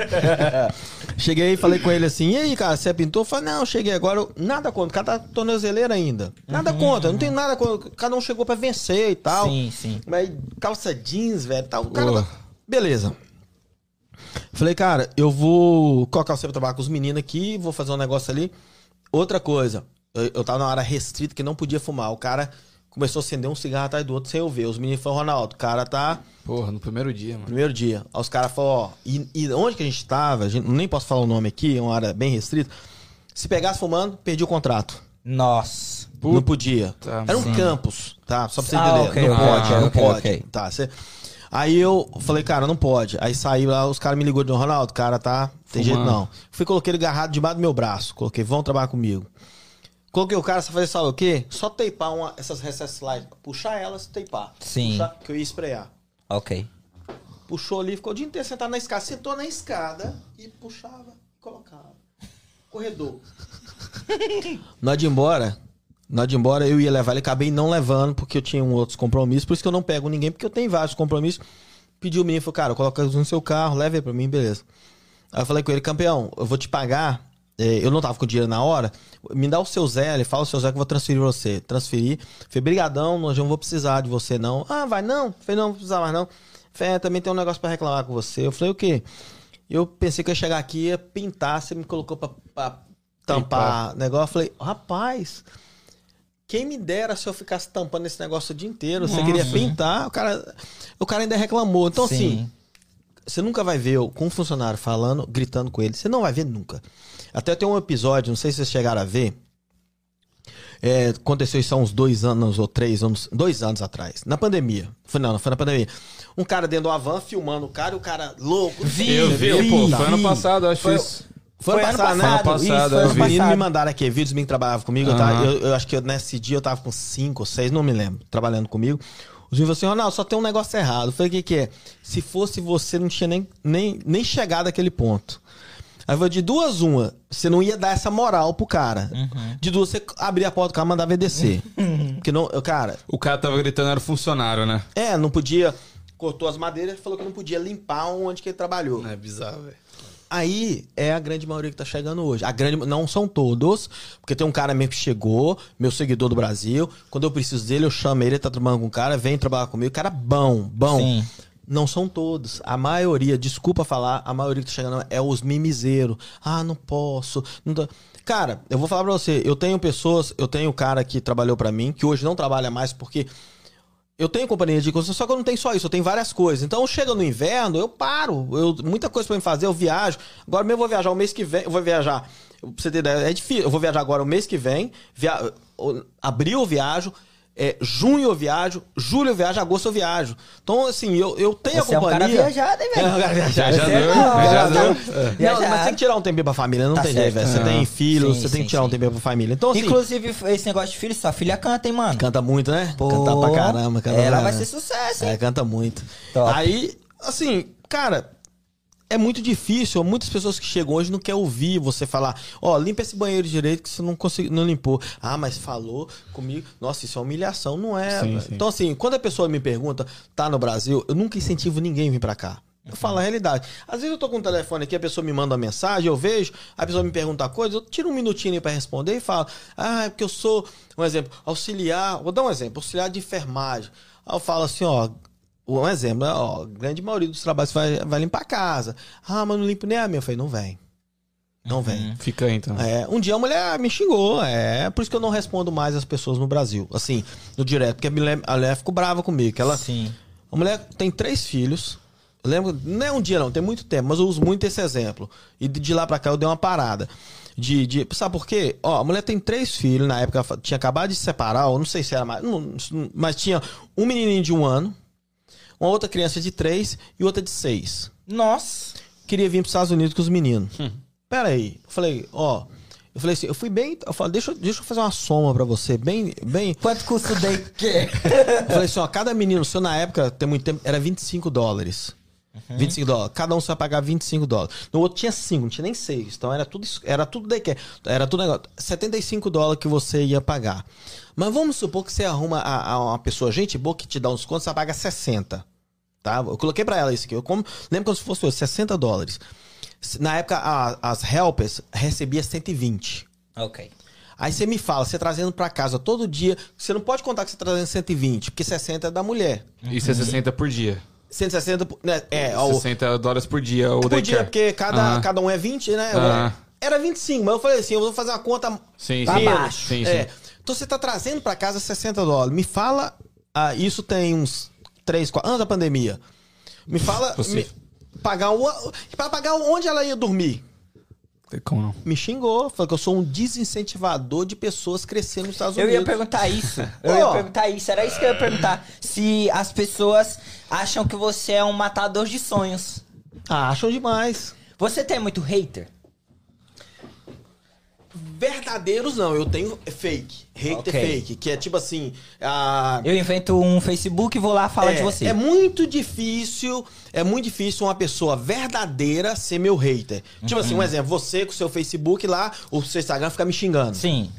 *laughs* cheguei e falei com ele assim, e aí, cara, você é pintor? Falei, não, cheguei agora, nada contra, o cara tá tornozeleiro ainda. Nada contra, não tem nada contra, cada um chegou pra vencer e tal. Sim, sim. Mas calça jeans, velho, tal. O cara. Boa. Beleza. Falei, cara, eu vou colocar você pra trabalhar com os meninos aqui, vou fazer um negócio ali. Outra coisa, eu, eu tava na área restrita que não podia fumar. O cara começou a acender um cigarro atrás do outro sem eu ver. Os meninos falaram, Ronaldo, o cara tá. Porra, no primeiro dia, mano. Primeiro dia. Aí os caras falaram, ó, e, e onde que a gente tava? A gente, nem posso falar o nome aqui, é uma área bem restrita. Se pegasse fumando, perdi o contrato. Nossa. Não podia. Tá, Era um sim. campus, tá? Só pra você Ah, entender. ok, não ok, pode, não ok, pode. Tá, você... Aí eu falei, cara, não pode. Aí saiu lá, os caras me ligou de novo, Ronaldo, o cara tá. Tem Fumando. jeito não. Fui, coloquei ele agarrado debaixo do meu braço. Coloquei, vão trabalhar comigo. Coloquei o cara, você fazer sabe o quê? Só teipar uma, essas recess slides. Puxar elas, teipar. Sim. Puxar, que eu ia esprear. Ok. Puxou ali, ficou o dia inteiro sentado na escada. Sentou na escada e puxava, colocava. Corredor. *laughs* Hora de ir embora, hora de embora, eu ia levar ele, acabei não levando, porque eu tinha um outros compromissos. Por isso que eu não pego ninguém, porque eu tenho vários compromissos. Pediu o menino, falou, cara, coloca no seu carro, leva aí pra mim, beleza. Aí eu falei com ele, campeão, eu vou te pagar. é, eu não tava com dinheiro na hora. Me dá o seu Zé, ele fala o seu Zé que eu vou transferir você. Transferi. Falei, brigadão, nós não vou precisar de você, não. Ah, vai não? Falei, não, não vou precisar mais, não. Falei, é, também tem um negócio pra reclamar com você. Eu falei, o quê? Eu pensei que eu ia chegar aqui e ia pintar, você me colocou pra, pra tampar negócio. Eu falei, rapaz, quem me dera se eu ficasse tampando esse negócio o dia inteiro. Você queria pintar, o cara, o cara ainda reclamou. Então, Sim. assim, você nunca vai ver eu com um funcionário falando, gritando com ele. Você não vai ver nunca. Até tem um episódio, não sei se vocês chegaram a ver. É, aconteceu isso há uns dois anos ou três anos, dois anos atrás, na pandemia. Foi não, não foi na pandemia. Um cara dentro do van filmando o cara, e o cara louco. Vi, Eu vi, vi, pô, vi. foi ano passado, eu acho Foi- isso. Foi, Foi ano passado, né? passado, Ano passado, isso, eu foi ano Os meninos me passado. mandaram aqui vídeos que trabalhavam comigo. Eu, tava- eu, eu acho que eu- nesse dia eu tava com cinco ou seis, não me lembro, trabalhando comigo. Os meninos falaram assim: Ronaldo, só tem um negócio errado. Eu falei: o que, que é? Se fosse você, não tinha nem, nem, nem chegado àquele ponto. Aí eu falei: de duas, uma, você não ia dar essa moral pro cara. De duas, você abria a porta do carro e mandava ele descer. *laughs* Porque não, eu, cara, O cara tava gritando, era funcionário, né? é, não podia. Cortou as madeiras e falou que não podia limpar onde que ele trabalhou. É bizarro, velho. Aí é a grande maioria que tá chegando hoje. A grande, não são todos, porque tem um cara mesmo que chegou, meu seguidor do Brasil. Quando eu preciso dele, eu chamo ele, ele tá trabalhando com o cara, vem trabalhar comigo. Cara bom, bom. Sim. Não são todos. A maioria, desculpa falar, a maioria que tá chegando é os mimizeiros. Ah, não posso. Não dá. Cara, eu vou falar pra você, eu tenho pessoas, eu tenho cara que trabalhou pra mim, que hoje não trabalha mais porque eu tenho companhia de construção, só que eu não tenho só isso, eu tenho várias coisas. Então, chega no inverno, eu paro. Eu, muita coisa pra me fazer, eu viajo. Agora mesmo eu vou viajar o mês que vem, eu vou viajar. Pra você ter ideia, é difícil. Eu vou viajar agora o mês que vem, via, abril eu viajo, É, junho eu viajo, julho eu viajo, agosto eu viajo. Então, assim, eu, eu tenho Você é a um cara companhia. viajado, hein, velho? É um cara viajado. Viajador, Você- não, viajador. não, Viajado. mas tem que tirar um tempinho pra família, não Tá tem jeito, velho. Você tem filho, Sim, você tem sim, que tirar um sim. tempinho pra família. Então, assim, Inclusive, esse negócio de filho, sua filha canta, hein, mano? canta muito, né? Pô, canta pra caramba, canta Ela pra vai ser sucesso, hein? É, canta muito. Top. Aí, assim, cara, é muito difícil. Muitas pessoas que chegam hoje não querem ouvir você falar, ó, limpa esse banheiro direito que você não conseguiu, não limpou. Ah, mas falou comigo. Nossa, isso é humilhação, não é? Sim, sim. Então, assim, quando a pessoa me pergunta, tá no Brasil, eu nunca incentivo ninguém a vir pra cá. Eu falo a realidade. Às vezes eu tô com o telefone aqui, a pessoa me manda uma mensagem, eu vejo, a pessoa me pergunta coisa, eu tiro um minutinho aí pra responder e falo, ah, é porque eu sou, um exemplo, auxiliar, vou dar um exemplo, auxiliar de enfermagem. Aí eu falo assim, ó, um exemplo, ó, a grande maioria dos trabalhos vai, vai limpar a casa. Ah, mas não limpo nem a minha. Eu falei, não vem. Não vem. Fica aí, então. É, um dia a mulher me xingou, é por isso que eu não respondo mais as pessoas no Brasil, assim, no direto, porque a mulher, a mulher ficou brava comigo, ela, Sim. a mulher tem três filhos. Eu lembro, não é um dia não, tem muito tempo, mas eu uso muito esse exemplo. E de, lá pra cá eu dei uma parada. De, de, sabe por quê? Ó, a mulher tem três filhos, na época tinha acabado de se separar, ou não sei se era mais, não- mas tinha um menininho de um ano, uma outra criança de três e outra de seis. Nossa. Queria vir pros Estados Unidos com os meninos. Pera aí. Eu falei, ó. Eu falei assim, eu fui bem. Eu falei, deixa, eu- deixa eu fazer uma soma pra você, bem. bem Quanto custa o day care? eu falei assim, ó, cada menino seu na época, tem muito tempo, era 25 dólares. 25 dólares. Cada um você vai pagar 25 dólares. No outro tinha 5, não tinha nem 6. Então era tudo, isso- era tudo daycare. Era tudo negócio. 75 dólares que você ia pagar. Mas vamos supor que você arruma a, a uma pessoa, gente boa, que te dá uns contos, você paga 60. Tá? Eu coloquei pra ela isso aqui. Eu como, lembro como se fosse hoje, 60 dólares. Na época, a- as helpers recebia 120. ok. Aí você me fala, você trazendo pra casa todo dia, você não pode contar que você tá trazendo 120, porque 60 é da mulher. Isso é 60 por dia. 160, por- né, é, ó, 60 dólares por dia o por daycare. dia, porque cada, Ah. cada um é 20, né? Ah. Era 25, mas eu falei assim, eu vou fazer uma conta Sim, Pra sim. baixo. Sim, sim. É. Então você tá trazendo pra casa 60 dólares. Me fala, ah, isso tem uns 3, 4 anos da pandemia. Me fala, me, pagar o, para pagar onde ela ia dormir. Como não? Me xingou, falou que eu sou um desincentivador de pessoas crescendo nos Estados Eu Unidos. ia perguntar isso. *laughs* Eu ia perguntar isso. Era isso que eu ia perguntar. Se as pessoas acham que você é um matador de sonhos. Ah, acham demais. Você tem muito hater? Verdadeiros não, eu tenho fake. Hater Ok. fake, que é tipo assim. ah, Eu invento um Facebook e vou lá falar é, de você. É muito difícil, é muito difícil uma pessoa verdadeira ser meu hater. Tipo assim, um Uhum. exemplo, você com o seu Facebook lá, o seu Instagram fica me xingando. Sim.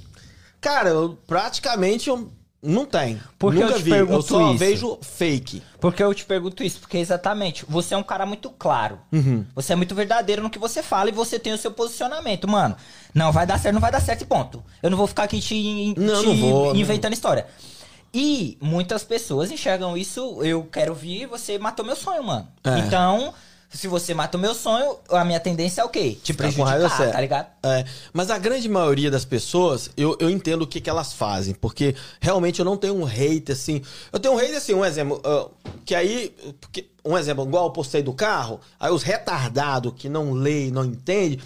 Cara, eu praticamente eu não tenho. Porque Nunca eu te vi. Eu pergunto só isso. vejo fake. Porque eu te pergunto isso, porque exatamente, você é um cara muito claro. Uhum. Você é muito verdadeiro no que você fala e você tem o seu posicionamento, mano. Não vai dar certo, não vai dar certo e ponto. Eu não vou ficar aqui te, Não, te não vou, não inventando história. E muitas pessoas enxergam isso, eu quero vir, você matou meu sonho, mano. É. Então, se você matou meu sonho, a minha tendência é o quê? Te raiva, prejudicar, certo. tá ligado? É, mas a grande maioria das pessoas, eu, eu entendo o que, que elas fazem, porque realmente eu não tenho um hate assim. Eu tenho um hate assim, um exemplo, ah, que aí, porque- um exemplo, igual eu postei do carro, aí os retardados que não lê, não entende,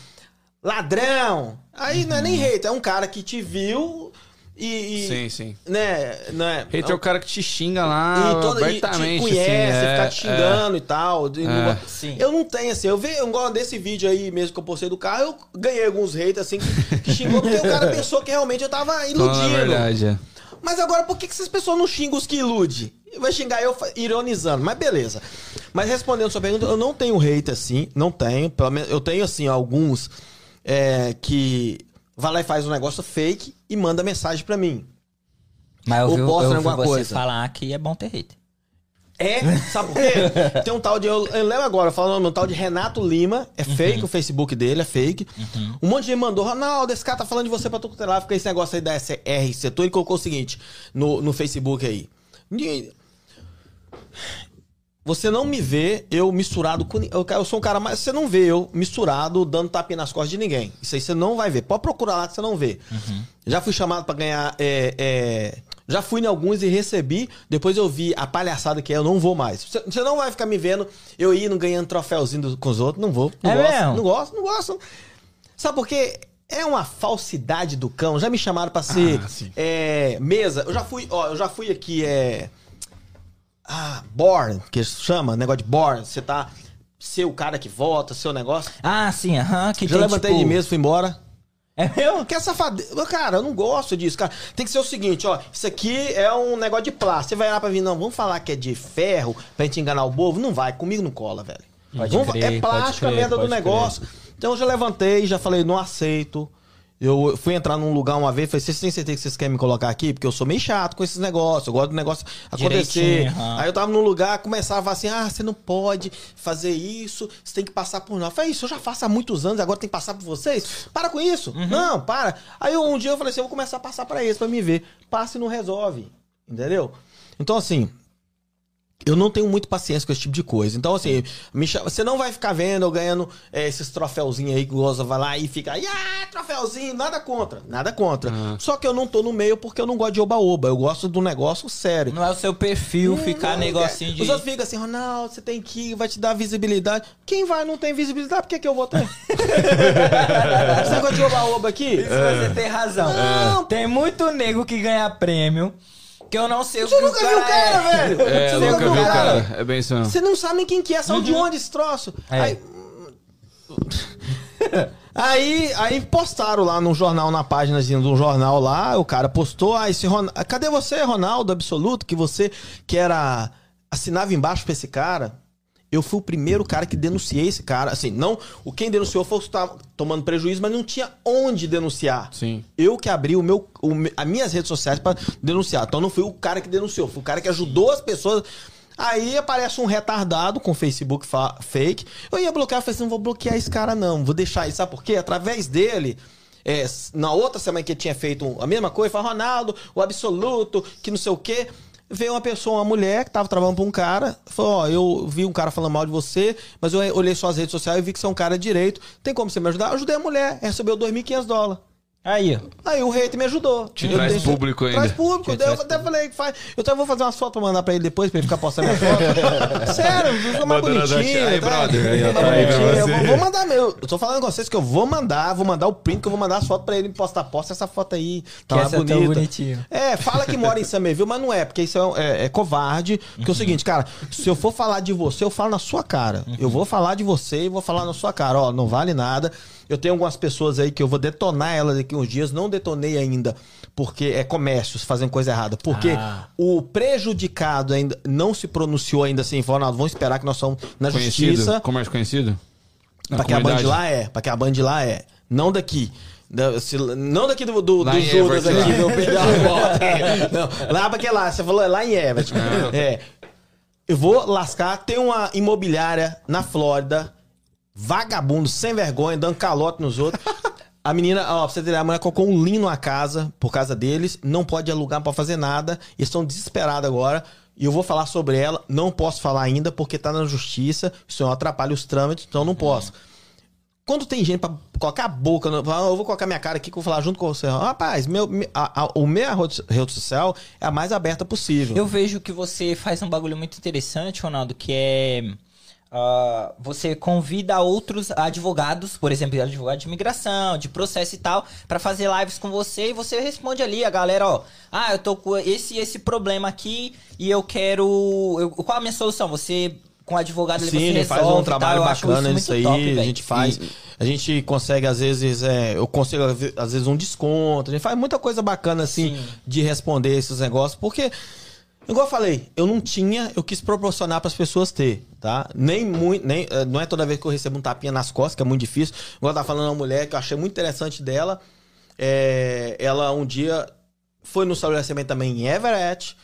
ladrão, aí não é nem hate, é um cara que te viu e. e, Sim, sim. Né, né, Hater é o cara que te xinga lá e, todo, e abertamente. te conhece, assim, é, ficar te xingando e tal. não- Sim. Eu não tenho, assim, eu vi, eu gosto desse vídeo aí mesmo que eu postei do carro, eu ganhei alguns haters, assim, que, que xingou, porque o cara *laughs* pensou que realmente eu tava iludindo. na verdade, é. Mas agora, por que, que essas pessoas não xingam os que iludem? Vai xingar eu ironizando, mas beleza. Mas respondendo sua pergunta, eu não tenho hate assim, não tenho. Pelo menos eu tenho, assim, alguns é, que vai lá e faz um negócio fake e manda mensagem pra mim. Mas eu Ou posta eu alguma você coisa. falar que é bom ter hater. É, sabe por quê? *laughs* Tem um tal de. Eu, eu lembro agora, falando um tal de Renato Lima. É fake o Facebook dele, é fake. Um monte de gente mandou, Ronaldo, esse cara tá falando de você pra tu lá, fica esse negócio aí da SR setor e colocou o seguinte no, no Facebook aí. Você não me vê eu misturado com. Eu, sou um cara mais. Você não vê eu misturado dando tapinha nas costas de ninguém. Isso aí você não vai ver. Pode procurar lá que você não vê. Já fui chamado pra ganhar. é, é, já fui em alguns e recebi. Depois eu vi a palhaçada que é, eu não vou mais. Você, você não vai ficar me vendo eu indo ganhando troféuzinho do- com os outros. Não vou. Não É gosto. mesmo? Não gosto, não gosto. Sabe por quê? é uma falsidade do cão. Já me chamaram pra ser Ah, é, mesa. Eu já fui, ó, eu já fui aqui, é. Ah, born, que chama, negócio de born. Você tá. Ser o cara que vota, seu negócio. Ah, sim, aham. que Já tem, levantei tipo- de mesa, fui embora. É meu? Que é safadeza. Cara, eu não gosto disso, cara. Tem que ser o seguinte, ó. Isso aqui é um negócio de plástico. Você vai lá pra mim, não, vamos falar que é de ferro pra gente enganar o bovo? Não vai, comigo não cola, velho. Vamos- crer, é plástico a crer, merda do pode negócio. Então eu já levantei, já falei, não aceito. Eu fui entrar num lugar uma vez, falei, vocês têm certeza que vocês querem me colocar aqui? Porque eu sou meio chato com esses negócios, eu gosto do negócio acontecer. Aham. Aí eu tava num lugar, começava assim, ah, você não pode fazer isso, você tem que passar por nós. Eu falei, isso eu já faço há muitos anos, agora tem que passar por vocês? Para com isso. Uhum. Não, para. Aí um dia eu falei assim, eu vou começar a passar pra eles, pra me ver. Passa e não resolve. Entendeu? Então, assim, eu não tenho muito paciência com esse tipo de coisa. Então, assim, chama- você não vai ficar vendo eu ganhando é, esses troféuzinhos aí que o Goza vai lá e fica, ah, troféuzinho, nada contra. Nada contra. Só que eu não tô no meio porque eu não gosto de oba-oba. Eu gosto do negócio sério. Não é o seu perfil ficar Não, negocinho é. de. Os outros ficam assim, Ronaldo, você tem que ir, vai te dar visibilidade. Quem vai não tem visibilidade, por que, que eu vou ter? *laughs* Esse negócio de oba-oba aqui. Isso você tem razão. Não. Tem muito nego que ganha prêmio que eu não sei o Você que nunca viu o cara é. velho? *laughs* É, você nunca viu o cara. É bem isso mesmo. Você não sabe nem quem que é, são de onde esse troço. É. Aí... aí, aí postaram lá no jornal, na página de um jornal lá, o cara postou, ah, esse Ron... cadê você, Ronaldo Absoluto, que você que era assinava embaixo pra esse cara? Eu fui o primeiro cara que denunciei esse cara. Assim, não, o quem denunciou foi o que estava tomando prejuízo, mas não tinha onde denunciar. Sim. Eu que abri o meu, o as minhas redes sociais pra denunciar. Então não fui o cara que denunciou, fui o cara que ajudou as pessoas. Aí aparece um retardado com Facebook fa- fake. Eu ia bloquear, eu falei assim, não vou bloquear esse cara não, vou deixar isso. Sabe por quê? Através dele, é, na outra semana que ele tinha feito a mesma coisa, falou, Ronaldo, o absoluto, que não sei o quê. Veio uma pessoa, uma mulher, que tava trabalhando pra um cara, falou, ó, eu vi um cara falando mal de você, mas eu olhei suas redes sociais e vi que você é um cara direito. Tem como você me ajudar? Eu ajudei a mulher, recebeu 2.500 dólares. Aí, ó. Aí o hater me ajudou. Te Eu traz tenho- público ainda. Traz público. Te eu traz até falei, faz. Eu até vou fazer umas fotos pra mandar pra ele depois, pra ele ficar postando minha foto. *laughs* Sério, fica mais bonitinho. Aí, tá? brother, aí, tá aí pra bonitinho. Eu vou, vou mandar meu. Eu tô falando com vocês que eu vou mandar, vou mandar o print, que eu vou mandar as fotos pra ele postar. Posta essa foto aí. Tá Que essa é tão bonita. bonitinho. É, fala que mora em Somerville, mas não é, porque isso é, é- é covarde. Porque é o seguinte, cara, se eu for falar de você, eu falo na sua cara. Eu vou falar de você e vou falar na sua cara. Ó, não vale nada. Eu tenho algumas pessoas aí que eu vou detonar elas daqui uns dias. Não detonei ainda, porque é comércios fazendo coisa errada. Porque Ah. o prejudicado ainda não se pronunciou ainda assim. Falou, não, vamos esperar que nós somos na Conhecido? justiça. Comércio conhecido? Na Pra que a Band comunidade? lá é. Pra que a Band lá é. Não daqui. Da- se- não daqui do, do, do Judas Everett, aqui, lá. meu pegar a volta. É. Não, lá pra que lá? Você falou é lá em Everett. É. Eu vou lascar. Tem uma imobiliária na Flórida, vagabundo, sem vergonha, dando calote nos outros. A menina, ó, pra você ter a mulher colocou um lino na casa, por causa deles, não pode alugar, não pode fazer nada. Eles estão desesperados agora. E eu vou falar sobre ela, não posso falar ainda, porque tá na justiça, isso atrapalha os trâmites, então não posso. Quando tem gente pra colocar a boca, eu vou colocar minha cara aqui que eu vou falar junto com você. Rapaz, meu, me- a, a, o rede rede social é a mais aberta possível. Eu vejo que você faz um bagulho muito interessante, Ronaldo, que é. Ah, você convida outros advogados, por exemplo, advogado de imigração, de processo e tal, pra fazer lives com você e você responde ali, a galera, ó, ah, eu tô com esse esse problema aqui e eu quero. eu- qual a minha solução? Você, com o advogado, Sim, ele faz um trabalho tal. Bacana isso muito aí. top, a gente faz. A gente consegue, às vezes, é, eu consigo, às vezes, um desconto. A gente faz muita coisa bacana, assim, Sim. de responder esses negócios, porque. Igual eu falei, eu não tinha, eu quis proporcionar para as pessoas ter, tá? Nem muito, nem, eh, não é toda vez que eu recebo um tapinha nas costas, que é muito difícil. Igual eu tava falando uma mulher que eu achei muito interessante dela. é, ela um dia foi no estabelecimento também em Everett,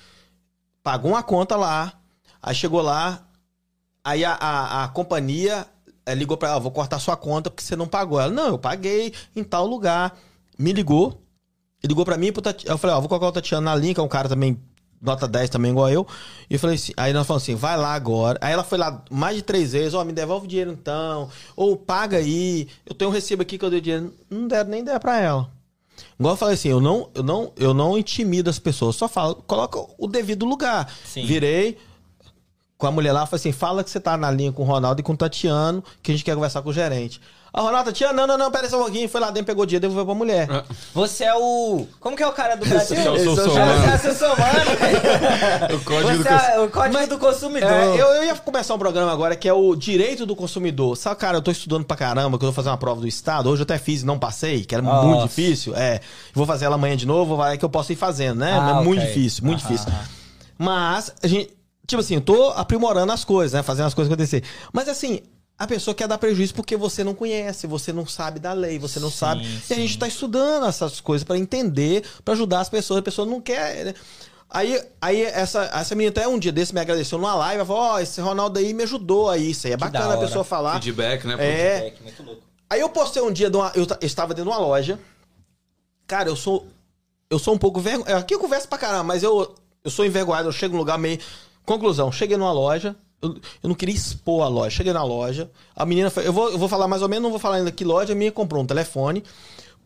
pagou uma conta lá, aí chegou lá, aí a, a, a companhia eh, ligou pra ela, vou cortar sua conta porque você não pagou. Ela, não, eu paguei em tal lugar. Me ligou, ligou pra mim, eu falei, ó, vou colocar o Tatiana na linha, que é um cara também, nota 10 também, igual eu. E falei assim, aí nós falamos assim, vai lá agora. Aí ela foi lá mais de três vezes, ó, me devolve o dinheiro então, ou paga aí, eu tenho um recibo aqui que eu dei dinheiro. Não deram nem der pra ela. Igual eu falei assim, eu não, eu não, eu não intimido as pessoas, só falo, coloca o devido lugar. Sim. Virei, com a mulher lá, falei assim: fala que você tá na linha com o Ronaldo e com o Tatiano, que a gente quer conversar com o gerente. A Ronaldo, Tatiano, não, não, não, pera só um pouquinho. Foi lá dentro, pegou o dinheiro, devolveu pra mulher. Ah. Você é o. Como que é o cara do Brasil? é é o Sossomano. Sossomano. Você é o. *laughs* O código do é o código do consumidor. É, eu, eu ia começar um programa agora que é o direito do consumidor. Sabe, cara, eu tô estudando pra caramba, que eu vou fazer uma prova do Estado. Hoje eu até fiz e não passei, que era Nossa. muito difícil. É, vou fazer ela amanhã de novo, vai que eu posso ir fazendo, né? Ah, Mas muito difícil, muito difícil. Mas, a gente, tipo assim, eu tô aprimorando as coisas, né? Fazendo as coisas acontecer. Mas assim, a pessoa quer dar prejuízo porque você não conhece, você não sabe da lei, você não Sim, sabe. E a gente sim. tá estudando essas coisas pra entender, pra ajudar as pessoas. A pessoa não quer. né? Aí, aí essa, essa menina até um dia desse me agradeceu numa live, ela falou: Ó, esse Ronaldo aí me ajudou aí. Isso aí é da bacana a pessoa falar. Feedback, né? É. que muito louco. Aí eu postei um dia, de uma- eu, ta- eu estava dentro de uma loja. Cara, eu sou. Eu sou um pouco vergonhoso. Aqui eu converso pra caramba, mas eu, eu sou envergonhado. Eu chego num lugar meio. Conclusão, cheguei numa loja. Eu, não queria expor a loja. Cheguei na loja. A menina. Eu vou, eu vou falar mais ou menos, não vou falar ainda que loja. A minha comprou um telefone.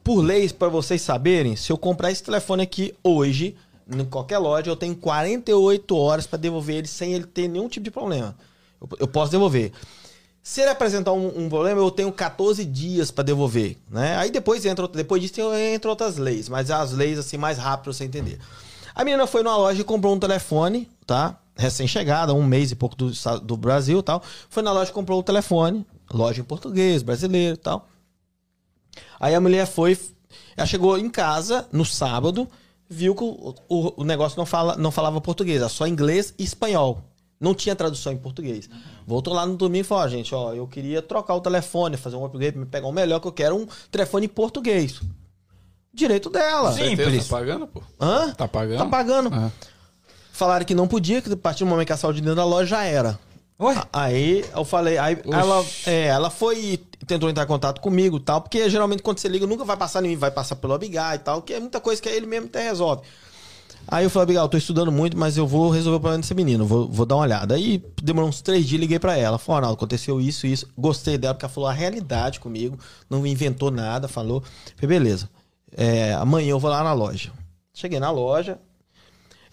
Por leis, pra vocês saberem, se eu comprar esse telefone aqui hoje, em qualquer loja, eu tenho 48 horas pra devolver ele sem ele ter nenhum tipo de problema. Eu, eu posso devolver. Se ele apresentar um, um problema, eu tenho 14 dias pra devolver, né? Aí depois entra, depois disso entra outras leis, mas as leis assim mais rápido pra você entender. A menina foi numa loja e comprou um telefone, tá? Recém-chegada, um mês e pouco do, do Brasil, e tal. Foi na loja e comprou o telefone, loja em português, brasileiro, e tal. Aí a mulher foi, ela chegou em casa no sábado, viu que o, o- o negócio não, fala, não falava português, era só inglês e espanhol. Não tinha tradução em português. Voltou lá no domingo e falou: ó, gente, ó, eu queria trocar o telefone, fazer um upgrade, me pegar um melhor, que eu quero um telefone em português. Direito dela. Simples. Tá pagando, pô? Hã? Tá pagando? Tá pagando. Ah. Falaram que não podia, que a partir do momento que a saúde dentro da loja já era. Ué? A- Aí eu falei, aí ela, é, ela foi e tentou entrar em contato comigo e tal, porque geralmente quando você liga nunca vai passar em mim, vai passar pelo Abigail e tal, que é muita coisa que ele mesmo até resolve. Aí eu falei, Abigail, eu tô estudando muito, mas eu vou resolver o problema desse menino, vou, vou dar uma olhada. Aí demorou uns três dias, liguei pra ela, falei, Ronaldo, aconteceu isso, isso. Gostei dela, porque ela falou a realidade comigo, não inventou nada, falou. Falei, beleza, é, amanhã eu vou lá na loja. Cheguei na loja,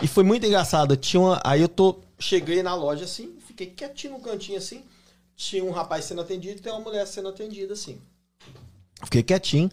e foi muito engraçado. Tinha uma, aí eu tô. Cheguei na loja assim, fiquei quietinho no cantinho assim. Tinha um rapaz sendo atendido e tem uma mulher sendo atendida assim. Fiquei quietinho.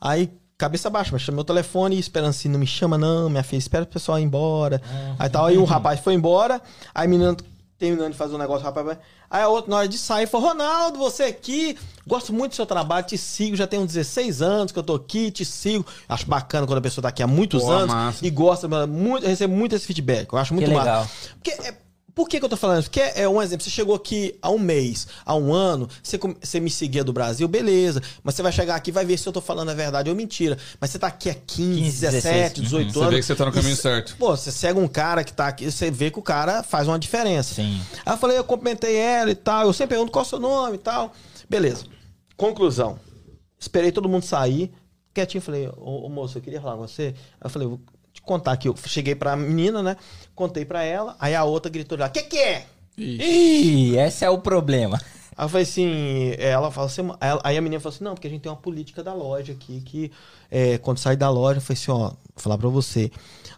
Aí, cabeça baixa, mas chamei o telefone, esperando assim, não me chama, não, minha filha, espera o pessoal ir embora. Aí tal, aí o rapaz foi embora, aí a menina terminando de fazer um negócio, rapaz. Aí a outra, na hora de sair, falou: Ronaldo, você aqui, gosto muito do seu trabalho, te sigo, já tenho 16 anos que eu tô aqui, te sigo. Acho bacana quando a pessoa tá aqui há muitos Pô, anos massa. e gosta, muito, recebo muito esse feedback. Eu acho muito Que massa. legal. Porque, é, por que, que eu tô falando isso? Porque é um exemplo. Você chegou aqui há um mês, há um ano, você, você me seguia do Brasil, beleza. Mas você vai chegar aqui e vai ver se eu tô falando a verdade ou mentira. Mas você tá aqui há 15, 15, 17, 16, 18 Você anos. vê que você tá no caminho certo. Pô, você segue um cara que tá aqui, você vê que o cara faz uma diferença. Sim. Aí eu falei, eu cumprimentei ela e tal. Eu sempre pergunto qual é o seu nome e tal. Beleza. Conclusão. Esperei todo mundo sair. Quietinho, falei, ô, ô, moço, eu queria falar com você. Aí eu falei, vou te contar aqui. Eu cheguei pra menina, né? Contei pra ela. Aí a outra gritou já, que que é? Ih, esse é o problema. Aí eu falei assim, ela falou assim, aí a menina falou assim, não, porque a gente tem uma política da loja aqui, que é, quando sai da loja, eu falei assim, ó, vou falar pra você,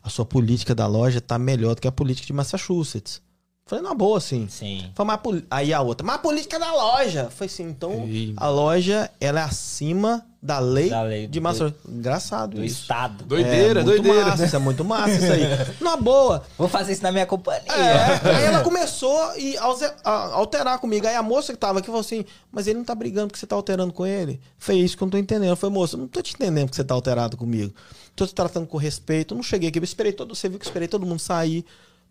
a sua política da loja tá melhor do que a política de Massachusetts. Falei, na boa, assim. Sim. Falei, mas a poli- Aí a outra, mas a política da loja. Foi assim, então Ih. a loja ela é acima da lei, Da lei de do- Massachusetts. Engraçado Do isso. Estado. Doideira, é, muito doideira. Massa, isso é muito massa isso aí. *laughs* na boa. Vou fazer isso na minha companhia. É, aí ela *laughs* começou a ause- a alterar comigo. Aí a moça que tava aqui falou assim: Mas ele não tá brigando porque você tá alterando com ele? Foi isso que eu não tô entendendo. Falei, moça, não tô te entendendo que você tá alterado comigo. Tô te tratando com respeito. Eu não cheguei aqui, eu esperei todo. Você viu que eu esperei todo mundo sair.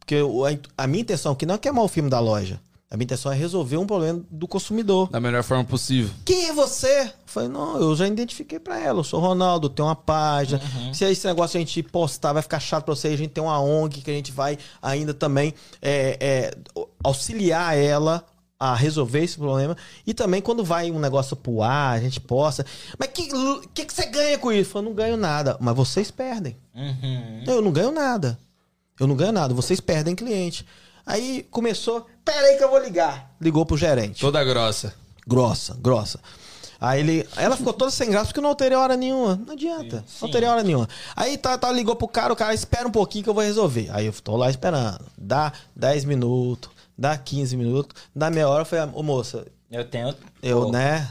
Porque o- a, minha intenção aqui não é queimar o filme da loja. A minha intenção é resolver um problema do consumidor. Da melhor forma possível. Quem é você? Eu falei, não, eu já identifiquei pra ela. Eu sou o Ronaldo, tenho uma página. Se esse negócio a gente postar vai ficar chato pra você, a gente tem uma ONG que a gente vai ainda também é, é, auxiliar ela a resolver esse problema. E também quando vai um negócio pro ar, a gente posta. Mas que, que, que você ganha com isso? Eu falei, não ganho nada. Mas vocês perdem. Uhum. Eu não ganho nada. Eu não ganho nada. Vocês perdem cliente. Aí começou. Pera aí que eu vou ligar. Ligou pro gerente. Toda grossa. Grossa, grossa. Aí ele, ela ficou toda sem graça porque eu não alterei hora nenhuma. Não adianta. Não alterei hora nenhuma. Aí tá, tá, ligou pro cara, o cara espera um pouquinho que eu vou resolver. Aí eu tô lá esperando. Dá 10 minutos, dá 15 minutos, dá meia hora, eu falei, ô moça, Eu tenho. eu, né?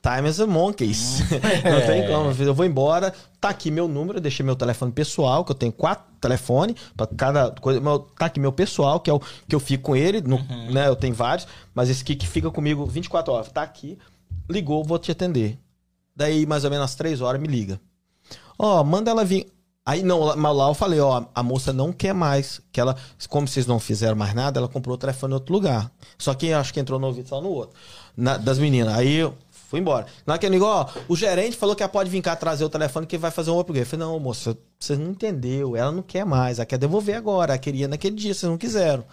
Time is a monkeys. *laughs* não tem como. Eu vou embora. Tá aqui meu número, eu deixei meu telefone pessoal, que eu tenho quatro telefones para cada coisa. Meu- tá aqui meu pessoal, que é o que eu fico com ele, no- né? Eu tenho vários, mas esse aqui que fica comigo 24 horas. Tá aqui, ligou, vou te atender. Daí, mais ou menos às três horas, me liga. Ó, manda ela vir. Aí, não, lá- mas lá eu falei, ó, a moça não quer mais. Que ela, como vocês não fizeram mais nada, ela comprou o telefone em outro lugar. Só que acho que entrou no ouvido só no outro. Na- das meninas. Aí fui embora. Na hora que ele ligou, ó, o gerente falou que ela pode vir cá trazer o telefone que vai fazer um upgrade. Eu falei, não, moça, você não entendeu. Ela não quer mais. Ela quer devolver agora. Ela queria naquele dia, vocês não quiseram.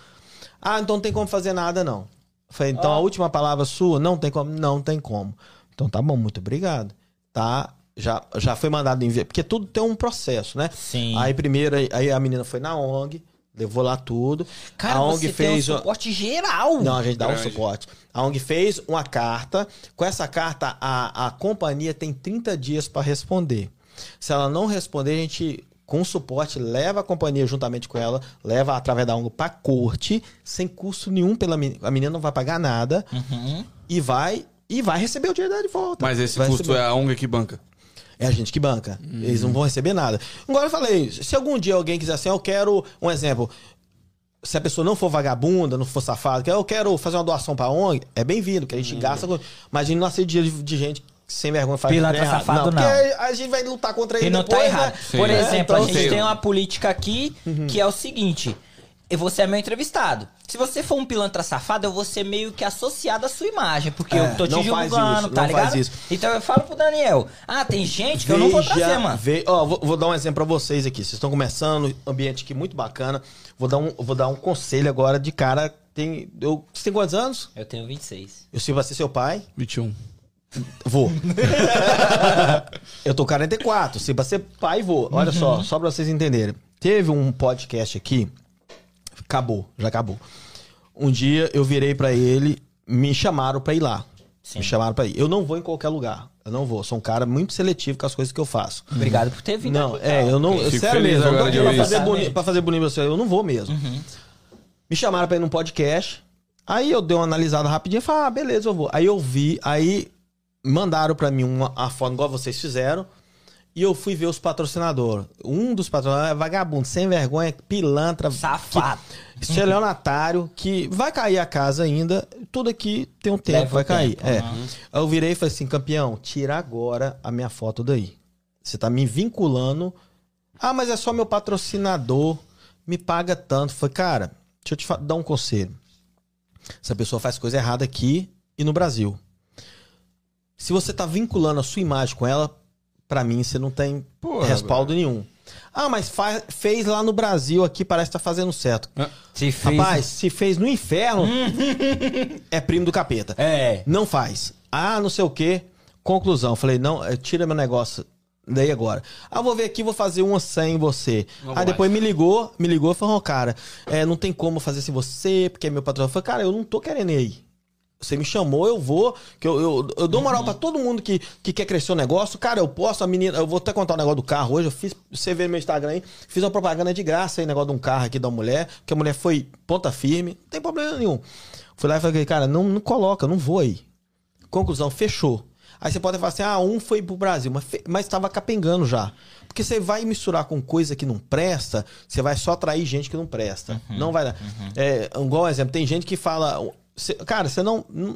Ah, então não tem como fazer nada, não. Eu falei, então a última palavra sua, não tem como. Não tem como. Então tá bom, muito obrigado. Tá, já, já foi mandado enviar. Porque tudo tem um processo, né? Sim. Aí primeiro, aí a menina foi na ONG, levou lá tudo. Cara, a ONG você fez. tem um suporte geral. Não, a gente dá um Grande. suporte. A ONG fez uma carta. Com essa carta, a, a companhia tem 30 dias para responder. Se ela não responder, a gente, com suporte, leva a companhia juntamente com ela, leva através da ONG para corte, sem custo nenhum pela menina. A menina não vai pagar nada Uhum. e vai e vai receber o dinheiro dela de volta. Mas esse Vai custo receber. é a ONG que banca. É a gente que banca. Eles não vão receber nada. Agora eu falei, se algum dia alguém quiser assim, eu quero um exemplo. Se a pessoa não for vagabunda, não for safada, eu quero fazer uma doação pra ONG, é bem-vindo, que a gente gasta. com- Mas a gente não aceita dinheiro de, de gente que sem vergonha faz Pilantra errado. safado, não. Porque a gente vai lutar contra ele E não depois, tá né? errado. Sim. Por É, exemplo, então, a gente sim. tem uma política aqui que é o seguinte. E Você é meu entrevistado. Se você for um pilantra safado, eu vou ser meio que associado à sua imagem. Porque É, eu tô te não faz julgando, isso, tá não ligado? faz isso. Então eu falo pro Daniel. Ah, tem gente que eu não vou trazer, mano. ve- ó, vou, vou dar um exemplo pra vocês aqui. Vocês estão começando, ambiente aqui muito bacana. Vou dar um, vou dar um conselho agora de cara. Tem, eu, você tem quantos anos? Eu tenho 26. Eu sei ser seu pai. 21. Vou. *laughs* eu tô 44. Se você pai, vou. Olha só, só pra vocês entenderem. Teve um podcast aqui. Acabou, já acabou. Um dia eu virei pra ele, me chamaram pra ir lá. Sim. Me chamaram pra ir. Eu não vou em qualquer lugar. Eu não vou. Sou um cara muito seletivo com as coisas que eu faço. Obrigado por ter vindo. Não, aqui, é, eu não. Fico sério mesmo, eu não tô pra fazer, boni, pra fazer bonito pra você, eu não vou mesmo. Me chamaram pra ir num podcast. Aí eu dei uma analisada rapidinho e falei, ah, beleza, eu vou. Aí eu vi, aí mandaram pra mim uma, a foto igual vocês fizeram. E eu fui ver os patrocinadores. Um dos patrocinadores é vagabundo, sem vergonha, pilantra. Safado. Que, estelionatário, que vai cair a casa ainda. Tudo aqui tem um tempo, Leva vai cair. é. Aí eu virei e falei assim, campeão, tira agora a minha foto daí. Você tá me vinculando. Ah, mas é só meu patrocinador, me paga tanto. Falei, cara, deixa eu te dar um conselho. Essa pessoa faz coisa errada aqui e no Brasil. Se você tá vinculando a sua imagem com ela, pra mim você não tem Porra, respaldo nenhum. Ah, mas fez lá no Brasil, aqui parece que tá fazendo certo. Se fez... Rapaz, se fez no inferno, *laughs* é primo do capeta. É. Não faz. Ah, não sei o quê. Conclusão. Falei, não, eh, tira meu negócio daí agora. Ah, vou ver aqui, vou fazer uma sem você. Não Aí depois me ligou, me ligou e falou, cara, é, não tem como fazer sem você, porque é meu patrão. Eu falei, cara, eu não tô querendo ir aí. Você me chamou, eu vou. Que eu, eu, eu dou moral pra todo mundo que, que quer crescer o negócio. Cara, eu posso, a menina. Eu vou até contar um negócio do carro hoje. Eu fiz. Você vê no meu Instagram aí. Fiz uma propaganda de graça aí, negócio de um carro aqui da mulher. Que a mulher foi ponta firme. Não tem problema nenhum. Fui lá e falei, cara, não, não coloca, não vou aí. Conclusão, fechou. Aí você pode falar assim, ah, um foi pro Brasil, mas, mas tava capengando já. Porque você vai misturar com coisa que não presta, você vai só atrair gente que não presta. Não vai dar. É, igual exemplo, tem gente que fala. Cê- cara, você não, não-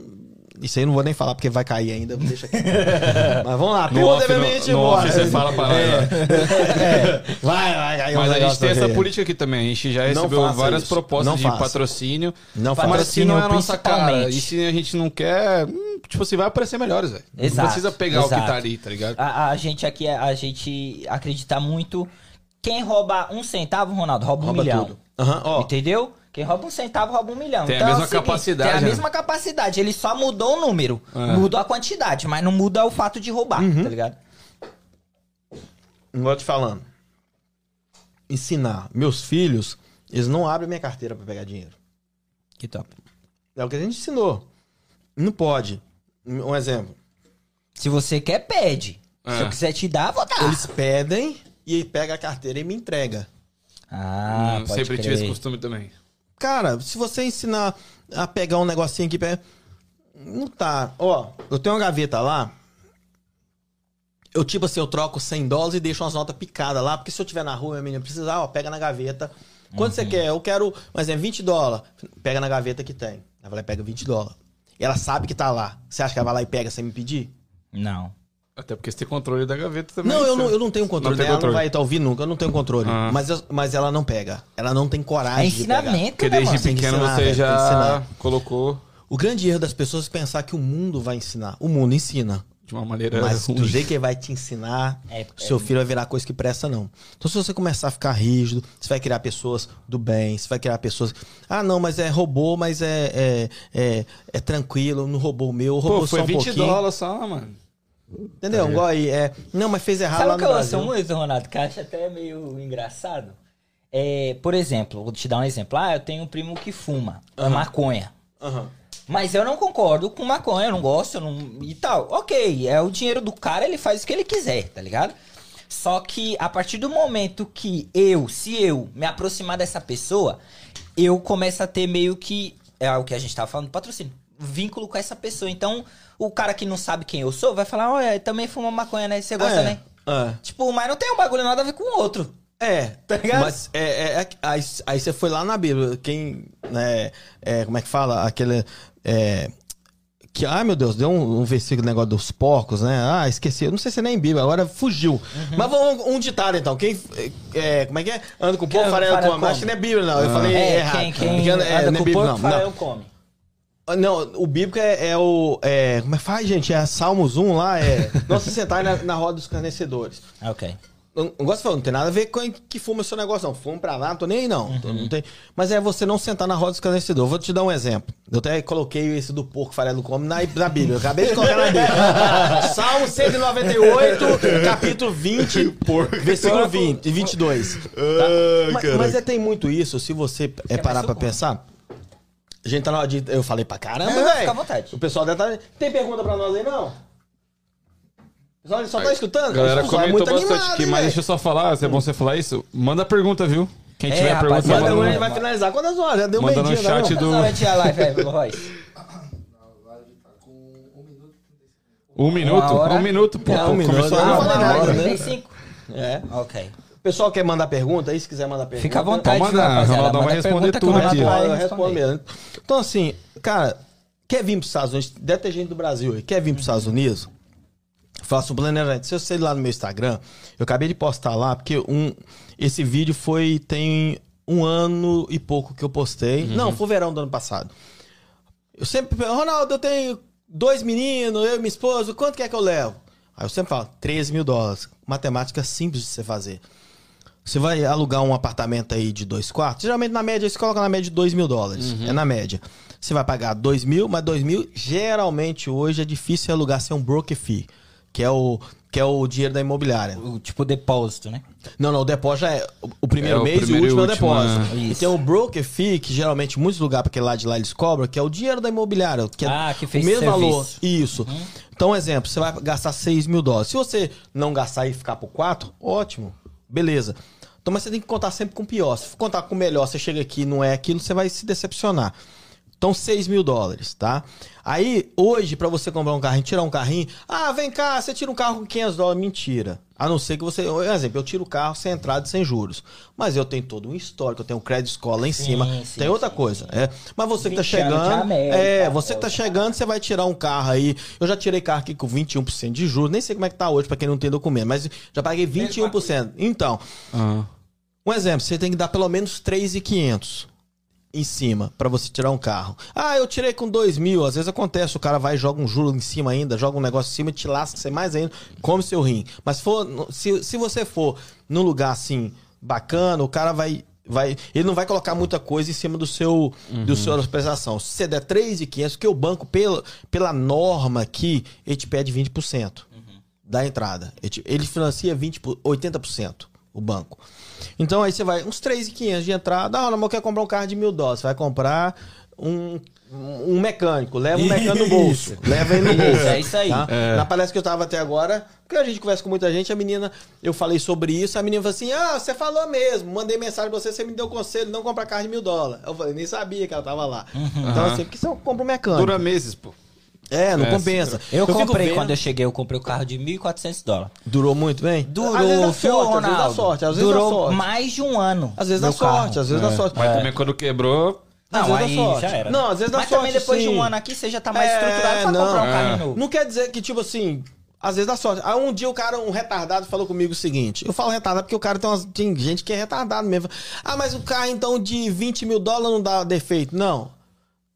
Isso aí eu não vou nem falar porque vai cair ainda, deixa aqui. *laughs* mas vamos lá, No off, no- no off você fala pra nós, É. Vai, vai, vai. um Mas a gente tem essa aqui. política aqui também. A gente já recebeu faça várias isso. propostas Não de faça. patrocínio. Não mas faça. se não é a nossa cara. E se a gente não quer, hum, tipo assim, vai aparecer melhores, velho. Não Exato, precisa pegar o que exato. tá ali, tá ligado? A, a gente aqui, a gente acredita muito. Quem rouba um centavo, Ronaldo, rouba, um Rouba milhão. tudo. Aham, ó. Entendeu? Quem rouba um centavo, rouba um milhão. Tem a Então é o mesma seguinte, capacidade, Tem a né? mesma capacidade. Ele só mudou o número. É. Mudou a quantidade, mas não muda o fato de roubar, Uhum. tá ligado? Não vou te falando. Ensinar. Meus filhos, eles não abrem minha carteira pra pegar dinheiro. Que top. É o que a gente ensinou. Não pode. Um exemplo. Se você quer, pede. Se É. eu quiser te dar, vou dar. Eles pedem e aí pega a carteira e me entrega. Ah, Hum, pode sempre tive esse crer. costume também. Cara, se você ensinar a pegar um negocinho aqui, não tá. Ó, eu tenho uma gaveta lá. Eu, tipo assim, eu troco 100 dólares e deixo umas notas picadas lá, porque se eu tiver na rua, minha menina precisar, ó, pega na gaveta. Quanto você quer? Eu quero, mas é 20 dólares. Pega na gaveta que tem. Ela vai lá e pega 20 dólares. E ela sabe que tá lá. Você acha que ela vai lá e pega sem me pedir? Não. Até porque você tem controle da gaveta também. Não, eu não, eu não tenho controle Não dela, controle. não vai estar ouvindo nunca, eu não tenho controle. Ah. Mas, eu- mas ela não pega. Ela não tem É coragem de pegar. ensinamento, Porque né, desde que pequeno ensinar, você velho, já ensinar. colocou O grande erro das pessoas é pensar que o mundo vai ensinar. O mundo ensina. de uma maneira Mas ruim. do jeito que ele vai te ensinar, É- seu filho vai virar coisa que presta, não. Então, se você começar a ficar rígido, você vai criar pessoas do bem, você vai criar pessoas. Ah, não, mas é robô, mas é, é, é, é tranquilo, não roubou o meu, roubou Pô, só foi um 20 pouquinho. dólares só, mano. Entendeu? Igual aí, é. Não, mas fez errado Sabe lá o no que eu ouço Brasil. muito, Ronaldo? Que eu acho até meio engraçado. É, por exemplo, vou te dar um exemplo. Ah, eu tenho um primo que fuma é maconha. Aham. Mas eu não concordo com maconha, eu não gosto, eu não. e tal. Ok, é o dinheiro do cara, ele faz o que ele quiser, tá ligado? Só que a partir do momento que eu, se eu me aproximar dessa pessoa, eu começo a ter meio que. É o que a gente tava falando, patrocínio. Vínculo com essa pessoa. Então, o cara que não sabe quem eu sou vai falar: Olha, também fuma maconha, né? Você gosta, é, né? É. Tipo, mas não tem um bagulho nada a ver com o outro. É, Tá ligado? Mas é, é- é- aí, aí você foi lá na Bíblia. Quem. né, é, como é que fala? Aquele. É, que, ai meu Deus, deu um, um versículo negócio dos porcos, né? Ah, esqueci. Eu não sei se é nem Bíblia, agora fugiu. Uhum. Mas vamos um ditado então. Quem. É, como é que é? Anda com o povo, Quem farelo come. Acho que não é Bíblia, não. Eu falei é, errado. quem, quem é, anda com Bíblia, porco, não. farelo come. Não, o bíblico é, é o. É, como é que faz, gente? É Salmos 1 lá, é. *laughs* Não se sentar na, na roda dos carnecedores. Ah, Ok. Não, não gosto de falar, não tem nada a ver com que fuma o seu negócio, não. Fumo pra lá, não tô nem aí, não. Tô- não tem, mas é você não sentar na roda dos esclarecedor. Vou te dar um exemplo. Eu até coloquei esse do porco farelo come na, na Bíblia. Eu acabei de colocar na Bíblia. *laughs* Salmo 198, *laughs* capítulo 20, versículo 20, 22. Tá? mas mas é, tem muito isso, se você é, parar pra pensar. A gente tá na hora de. Eu falei pra caramba, Não, velho. fica à vontade. O pessoal deve estar. Tem pergunta pra nós aí, não? O pessoal só tá escutando? A galera é comentou muito bastante animado, aqui, hein, mas velho? deixa eu só falar, se é bom você falar isso, manda pergunta, viu? Quem É, tiver pergunta, rapaziada, Manda manda a vai finalizar. Quantas horas? Já deu Manda meio no dia, chat não? do- Quantas tinha live, velho, Royce? Um minuto, Uma um minuto, pô. Não, um minuto, começou não a... falei nada, hora, né? 35? É. Ok. O pessoal quer mandar pergunta aí, se quiser mandar pergunta. Fica à vontade, viu, mandar, rapaziada? Ronaldão vai Manda responder tudo aqui. vai Eu respondo mesmo. Então, assim, cara, quer vir para os Estados Unidos? Deve ter gente do Brasil aí. Quer vir para os Estados Unidos? Faça um planejamento. Se você ir lá no meu Instagram, eu acabei de postar lá, porque um, esse vídeo foi. Tem um ano e pouco que eu postei. Não, foi o verão do ano passado. Eu sempre. Ronaldo, eu tenho dois meninos, eu e minha esposa, quanto que é que eu levo? Aí eu sempre falo, 13 mil dólares. Matemática simples de você fazer. Você vai alugar um apartamento aí de dois quartos, geralmente na média, você coloca na média de 2 mil dólares. É na média. Você vai pagar 2 mil, mas 2 mil, geralmente hoje é difícil alugar sem um broker fee, que é o, que é o dinheiro da imobiliária. O tipo depósito, né? Não, não, o depósito já é o- o primeiro É o mês primeiro e o último é o depósito. é. E Isso. tem o broker fee, que geralmente em muitos lugares, porque lá de lá eles cobram, que é o dinheiro da imobiliária. Que é Ah, que fez o mesmo serviço. valor. Isso. Então, exemplo, você vai gastar 6 mil dólares. Se você não gastar e ficar por 4, ótimo. Beleza. Então, mas você tem que contar sempre com o pior. Se contar com o melhor, você chega aqui não é aquilo, você vai se decepcionar. Então, 6 mil dólares, tá? Aí, hoje, pra você comprar um carrinho, tirar um carrinho, ah, vem cá, você tira um carro com 500 dólares. Mentira. A não ser que você. Por exemplo, eu tiro o carro sem entrada e sem juros. Mas eu tenho todo um histórico, eu tenho um crédito escola lá em Sim, cima. sim, tem outra sim, coisa. É. Mas você que tá 20 anos de chegando. América, é, você que tá chegando, você vai tirar um carro aí. Eu já tirei carro aqui com 21% de juros. Nem sei como é que tá hoje, pra quem não tem documento, mas já paguei 21%. Então, Ah. um exemplo, você tem que dar pelo menos 3,500 em cima pra você tirar um carro. Ah, eu tirei com 2 mil. Às vezes acontece, o cara vai e joga um juro em cima ainda, joga um negócio em cima e te lasca você mais ainda, come seu rim. Mas se for, se, se você for num lugar assim bacana, o cara vai vai, ele não vai colocar muita coisa em cima do seu do seu prestação. Se você der 3,500, porque o banco pela pela norma aqui, ele te pede 20% da entrada. Ele te- Ele financia 20 por- 80% o banco. Então aí você vai uns 3,500 de entrada. Ah, não, mas eu quero comprar um carro de mil dólares. Você vai comprar um, um mecânico, leva um mecânico no bolso. Leva ele no *laughs* bolso. é isso aí. tá? Na palestra que eu tava até agora, porque a gente conversa com muita gente, a menina, eu falei sobre isso, a menina falou assim: Ah, você falou mesmo, mandei mensagem pra você, você me deu conselho, não comprar carro de mil dólares. Eu falei, nem sabia que ela tava lá. Então, assim, porque você compra um mecânico. Dura meses, pô. É, não É, compensa. Eu, fico comprei, vendo- quando eu cheguei, eu comprei o carro de 1.400 dólares. Durou muito bem? Durou, às viu, sorte, às vezes dá Ronaldo? sorte, às vezes Durou dá sorte. mais de um ano. Às vezes dá sorte, às vezes dá sorte. Mas também quando quebrou. Às Não, vezes aí dá sorte. já era. Não, às vezes dá Mas sorte, também depois de sim. um ano aqui, você já tá mais É, estruturado pra não. comprar um É. carro novo. Não quer dizer que, tipo assim, às vezes dá sorte. Aí um dia o cara, um retardado, falou comigo o seguinte: eu falo retardado porque o cara tem, umas, tem gente que é retardado mesmo. Ah, mas o carro então de 20 mil dólares não dá defeito. Não.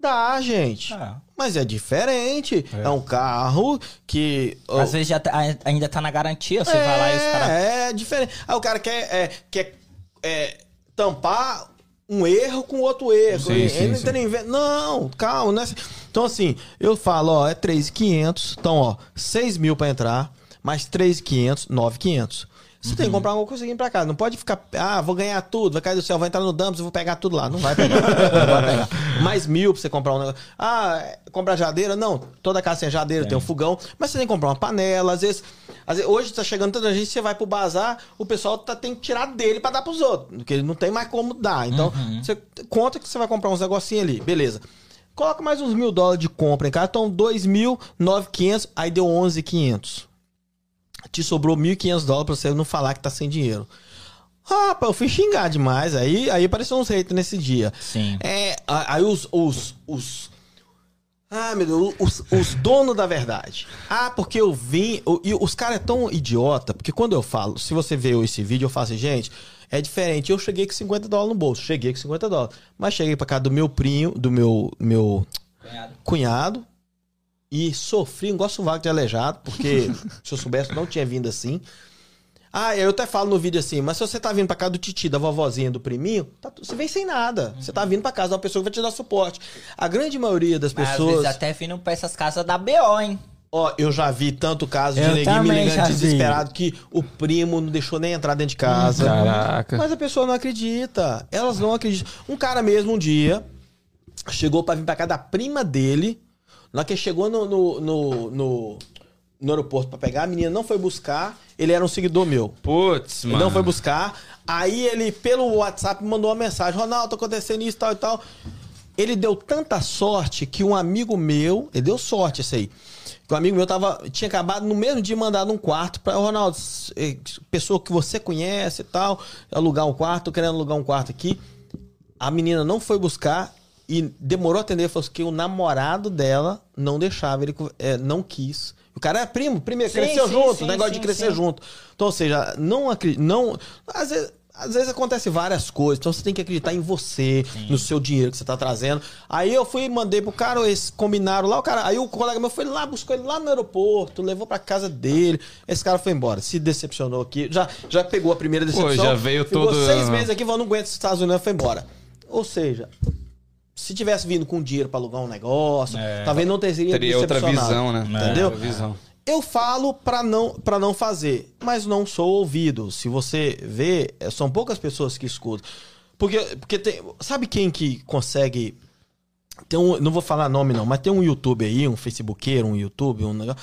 Dá, gente. Ah. Mas é diferente. É, um carro que. Às vezes já tá- ainda tá na garantia, você vai lá e os caras... É, é diferente. Aí o cara quer, é, quer é, tampar um erro com outro erro. Sim, Ele sim, não sim. tem nem ver- Não, calma, não é assim. Então, assim, eu falo, ó, é 3,500. Então, ó, 6 mil pra entrar, mais 3,500, 9,500. Você Uhum. tem que comprar alguma coisa aqui pra cá. Não pode ficar, ah, vou ganhar tudo, vai cair do céu, vai entrar no Dumps, vou pegar tudo lá. Não vai pegar. *laughs* não vai pegar. Mais mil pra você comprar um negócio. Ah, é, comprar jadeira? Não, toda casa tem jadeira, tem um fogão. Mas você tem que comprar uma panela. Às vezes, às vezes hoje tá chegando tanta gente, você vai pro bazar, o pessoal tá, tem que tirar dele pra dar pros outros. Porque não tem mais como dar. Então, você conta que você vai comprar uns negocinhos ali. Beleza. Coloca mais uns mil dólares de compra em casa. Então, 2.900, aí deu 11.500 te sobrou 1.500 dólares pra você não falar que tá sem dinheiro. Ah, pá, eu fui xingar demais. Aí, aí apareceu uns haters nesse dia. Sim. É, aí os. os, os ah, meu Deus, os, os donos da verdade. Ah, porque eu vim. E os caras é tão idiota, porque quando eu falo, se você vê esse vídeo, eu falo assim, gente, é diferente. Eu cheguei com 50 dólares no bolso, cheguei com 50 dólares. Mas cheguei pra casa do meu primo, do meu, meu cunhado e sofri um gosto vago de aleijado, porque *laughs* se eu soubesse, não tinha vindo assim. Ah, eu até falo no vídeo assim, mas se você tá vindo pra casa do titi, da vovozinha, do priminho, tá tu- você vem sem nada. Você tá vindo pra casa de uma pessoa que vai te dar suporte. A grande maioria das Mas às pessoas. vezes até vindo pra essas casas da BO, hein? Ó, eu já vi tanto caso de Eu neguinho me ligando já vi. desesperado que o primo não deixou nem entrar dentro de casa. Caraca. Mas a pessoa não acredita. Elas não acreditam. Um cara mesmo, um dia, chegou pra vir pra casa da prima dele. Na hora que ele chegou no, no, no, no, no aeroporto pra pegar, a menina não foi buscar. Ele era um seguidor meu. Putz, Ele mano. não foi buscar. Aí ele, pelo WhatsApp, mandou uma mensagem: Ronaldo, tá acontecendo isso, tal e tal. Ele deu tanta sorte que um amigo meu, ele deu sorte esse aí. Que um amigo meu tava, tinha acabado no mesmo dia mandado um quarto para Ronaldo, eh, pessoa que você conhece e tal, alugar um quarto, tô querendo alugar um quarto aqui. A menina não foi buscar e demorou a atender, falou que o namorado dela não deixava, ele eh, não quis. O cara é primo, primeiro, Sim, cresceu sim, junto, sim, negócio sim, de crescer sim. junto. Então, ou seja, não acredito, não, às vezes, às vezes acontece várias coisas, então você tem que acreditar em você, no seu dinheiro que você tá trazendo. Aí eu fui e mandei pro cara, eles combinaram lá, o cara, aí o colega meu foi lá, buscou ele lá no aeroporto, levou pra casa dele. Esse cara foi embora, se decepcionou aqui, já, já pegou a primeira decepção. já veio ficou todo- seis meses aqui, falou, não aguento os Estados Unidos, foi embora. Ou seja, se tivesse vindo com dinheiro pra alugar um negócio, É. talvez não teria Teria outra visão, né? Entendeu? Outra visão. Eu falo pra não, pra não fazer, mas não sou ouvido. Se você vê, é, são poucas pessoas que escutam. Porque, porque tem. Sabe quem que consegue. Tem um, não vou falar nome não, mas tem um YouTube aí, um Facebookeiro, um YouTube, um negócio.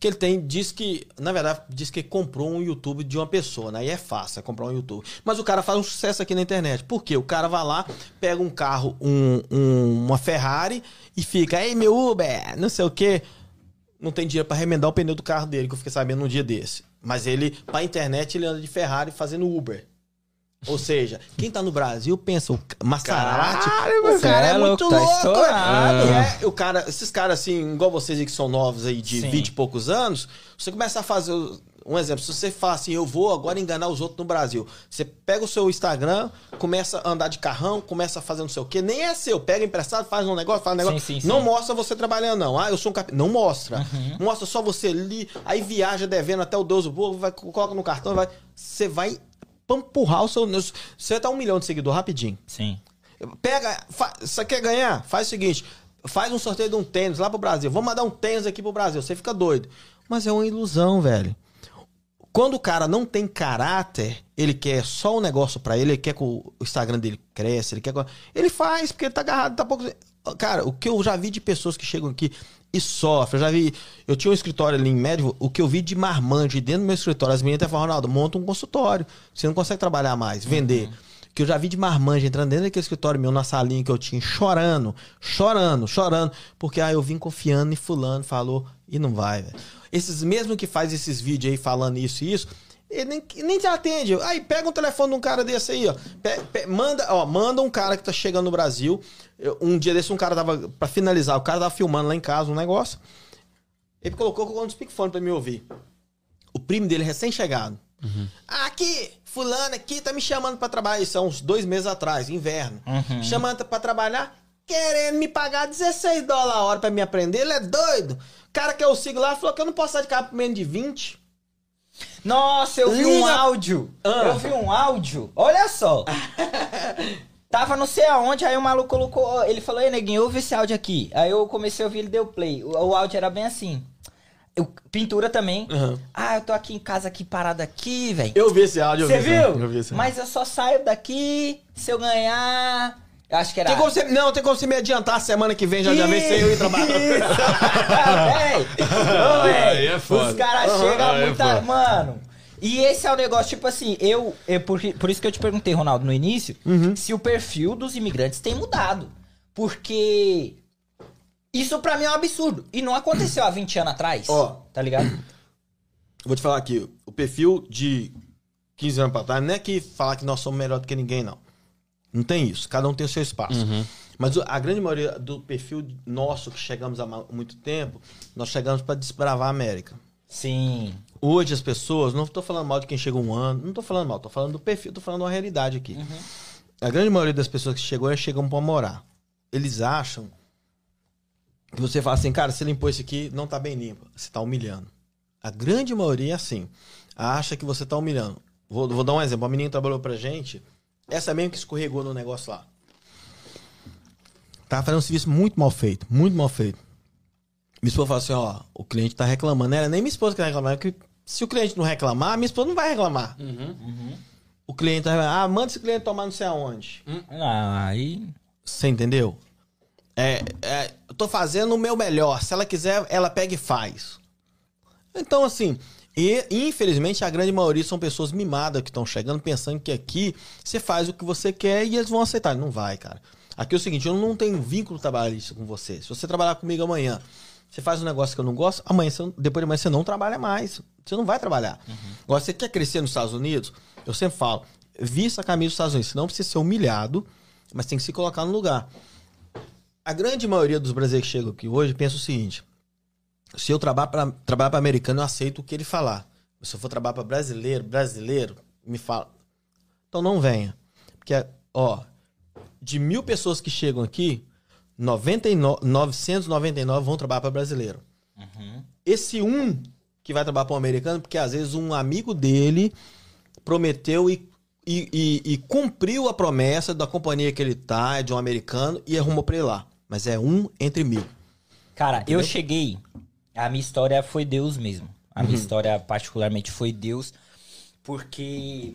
Que ele tem, diz que, na verdade, diz que comprou um YouTube de uma pessoa, né? E é fácil é comprar um YouTube. Mas o cara faz um sucesso aqui na internet. Por quê? O cara vai lá, pega um carro, um, um- uma Ferrari e fica, ei meu Uber, não sei o quê não tem dinheiro pra remendar o pneu do carro dele, que eu fiquei sabendo num dia desse. Mas ele, pra internet, ele anda de Ferrari fazendo Uber. Ou seja, quem tá no Brasil pensa, o Maserati, o Cê cara é, é muito louco, tá louco. estourado. é. o cara, esses caras assim, igual vocês aí que são novos aí de Sim. 20 e poucos anos, você começa a fazer o- um exemplo, se você fala assim, eu vou agora enganar os outros no Brasil. Você pega o seu Instagram, começa a andar de carrão, começa a fazer não sei o quê, nem é seu, pega emprestado, faz um negócio, faz um negócio. Sim, sim, não sim. mostra você trabalhando, não. Ah, eu sou um cap... Não mostra. Uhum. Mostra só você ali, aí viaja devendo até o Deus do povo, vai, coloca no cartão, vai. Você vai empurrar o seu. Você tá um milhão de seguidor rapidinho. Sim. Pega. Fa... Você quer ganhar? Faz o seguinte: faz um sorteio de um tênis lá pro Brasil. Vamos mandar um tênis aqui pro Brasil. Você fica doido. Mas é uma ilusão, velho. Quando o cara não tem caráter, ele quer só um negócio pra ele, ele quer que o Instagram dele cresça, ele quer que... Ele faz, porque ele tá agarrado, tá pouco... Cara, o que eu já vi de pessoas que chegam aqui e sofrem, eu já vi. Eu tinha um escritório ali em Médico, o que eu vi de marmante dentro do meu escritório, as meninas até falaram, Ronaldo, monta um consultório. Você não consegue trabalhar mais, vender. Que eu já vi de marmanja entrando dentro daquele escritório meu, na salinha que eu tinha, chorando, chorando, chorando. Porque, ah, eu vim confiando e fulano falou e não vai, velho. Esses mesmo que faz esses vídeos aí falando isso e isso, ele nem, nem te atende. Aí pega um telefone de um cara desse aí, ó. Pe- pe- manda, ó, manda um cara que tá chegando no Brasil. Eu- um dia desse, um cara tava, pra finalizar, o cara tava filmando lá em casa um negócio. Ele colocou, colocou no speakphone pra me ouvir. O primo dele recém-chegado. Aqui, fulano aqui tá me chamando pra trabalhar. Isso há uns dois meses atrás, inverno. Me Chamando pra trabalhar, querendo me pagar 16 dólares a hora pra me aprender. Ele é doido. O cara que eu sigo lá falou que eu não posso sair de casa por menos de 20. Nossa, eu vi um áudio. Ah. Eu vi um áudio. Olha só. *laughs* Tava não sei aonde, aí o maluco colocou. Ele falou, ei, neguinho, ouve esse áudio aqui. Aí eu comecei a ouvir, ele deu play. O, o áudio era bem assim. Eu- pintura também. Aham. Ah, eu tô aqui em casa aqui, parado aqui, velho. Eu vi esse áudio. Você esse viu? Eu vi esse. Mas eu só saio daqui se eu ganhar. Eu acho que era. Tem como você, não, tem como você me adiantar semana que vem, já já vem sem eu ir trabalhar. Véi, ô, véi, Aí é foda. Os caras Aham. chegam Aí é muita. foda. mano. E esse é o negócio, tipo assim, eu. eu por, por isso que eu te perguntei, Ronaldo, no início, Uhum. se o perfil dos imigrantes tem mudado. Porque. Isso pra mim é um absurdo. E não aconteceu há 20 anos atrás. Ó. Tá ligado? Vou te falar aqui, o perfil de 15 anos pra trás, não é que falar que nós somos melhor do que ninguém, não. Não tem isso. Cada um tem o seu espaço. Mas o- a grande maioria do perfil nosso, que chegamos há muito tempo, nós chegamos pra desbravar a América. Sim. Hoje as pessoas, não tô falando mal de quem chega um ano, não tô falando mal, tô falando do perfil, tô falando uma realidade aqui. A grande maioria das pessoas que chegou, elas chegam pra morar. Eles acham que você fala assim, cara, você limpou isso aqui, não tá bem limpo. Você tá humilhando. A grande maioria é assim. Acha que você tá humilhando. Vou, vou dar um exemplo. Uma menina que trabalhou pra gente, essa mesmo que escorregou no negócio lá. Tava fazendo um serviço muito mal feito, muito mal feito. Minha esposa fala assim, ó, o cliente tá reclamando. Era nem minha esposa que tá reclamando, porque se o cliente não reclamar, minha esposa não vai reclamar. O cliente tá reclamando, ah, manda esse cliente tomar não sei aonde. Ah, aí. Você entendeu? É, é, eu tô fazendo o meu melhor. Se ela quiser, ela pega e faz. Então, assim, e infelizmente a grande maioria são pessoas mimadas que estão chegando pensando que aqui você faz o que você quer e eles vão aceitar. Não vai, cara. Aqui é o seguinte, eu não tenho vínculo trabalhista com você. Se você trabalhar comigo amanhã, você faz um negócio que eu não gosto, amanhã, você depois de amanhã você não trabalha mais. Você não vai trabalhar. Agora, você quer crescer nos Estados Unidos? Eu sempre falo, vista a camisa dos Estados Unidos. Você não precisa ser humilhado, mas tem que se colocar no lugar. A grande maioria dos brasileiros que chegam aqui hoje pensa o seguinte: se eu trabalhar para trabalhar para americano, eu aceito o que ele falar. Se eu for trabalhar para brasileiro, brasileiro, me fala. Então não venha. Porque, ó, de mil pessoas que chegam aqui, 99, 999 vão trabalhar para brasileiro. Esse um que vai trabalhar para um americano, porque às vezes um amigo dele prometeu e, e, e- e cumpriu a promessa da companhia que ele tá, de um americano, e arrumou pra ele lá. Mas é um entre mil. Cara, eu cheguei. A minha história foi Deus mesmo. A Uhum. minha história, particularmente, foi Deus. Porque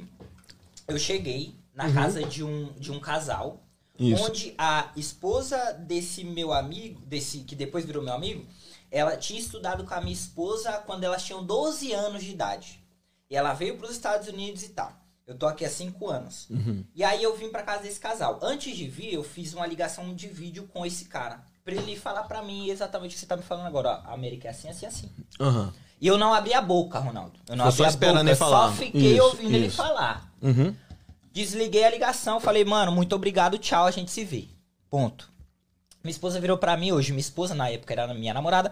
eu cheguei na casa de um, de um casal. Uhum. Isso. Onde a esposa desse meu amigo, desse que depois virou meu amigo, ela tinha estudado com a minha esposa quando elas tinham 12 anos de idade. E ela veio para os Estados Unidos e tal. Eu tô aqui há 5 anos. Uhum. E aí eu vim pra casa desse casal. Antes de vir, eu fiz uma ligação de vídeo com esse cara. Pra ele falar pra mim exatamente o que você tá me falando agora. Ó, a América é assim, assim, assim. Aham. E eu não abri a boca, Ronaldo. Eu não Ficou só abri a boca. ele falar. Só fiquei Isso, ouvindo ele isso. falar. Uhum. Desliguei a ligação, falei, mano, muito obrigado, tchau, a gente se vê. Ponto. Minha esposa virou pra mim hoje, minha esposa na época era minha namorada.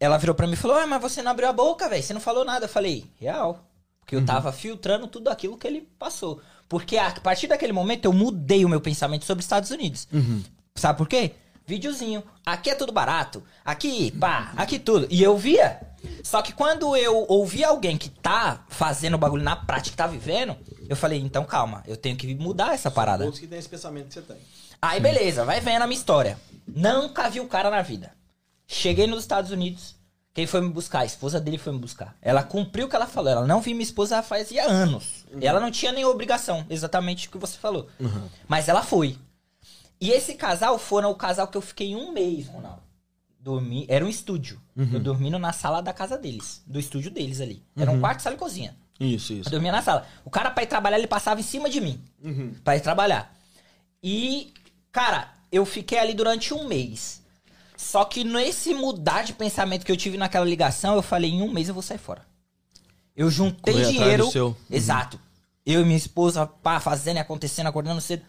Ela virou pra mim e falou: "Ah, mas você não abriu a boca, velho, você não falou nada". Eu falei: "Real". Porque eu tava filtrando tudo aquilo que ele passou. Porque a partir daquele momento eu mudei o meu pensamento sobre Estados Unidos. Sabe por quê? Videozinho. Aqui é tudo barato. Aqui, pá, aqui tudo. E eu via. Só que quando eu ouvi alguém que tá fazendo o bagulho na prática, que tá vivendo, eu falei, então calma, eu tenho que mudar essa parada. Outros que tem esse pensamento que você tem. Aí beleza, vai vendo a minha história. Nunca vi o cara na vida. Cheguei nos Estados Unidos. Quem foi me buscar? A esposa dele foi me buscar. Ela cumpriu o que ela falou. Ela não viu minha esposa fazia anos. Ela não tinha nem obrigação, exatamente o que você falou. Mas ela foi. E esse casal foram o casal que eu fiquei um mês, Ronaldo. Dormi, era um estúdio. Eu dormindo na sala da casa deles, do estúdio deles ali. Era um quarto, sala e cozinha. Isso, Eu isso. dormia na sala. O cara, pra ir trabalhar, ele passava em cima de mim. Uhum. Pra ir trabalhar. E, cara, eu fiquei ali durante um mês. Só que nesse mudar de pensamento que eu tive naquela ligação, eu falei, em um mês eu vou sair fora. Eu juntei Correr dinheiro. seu. Uhum. Exato. Eu e minha esposa, pá, fazendo e acontecendo, acordando cedo.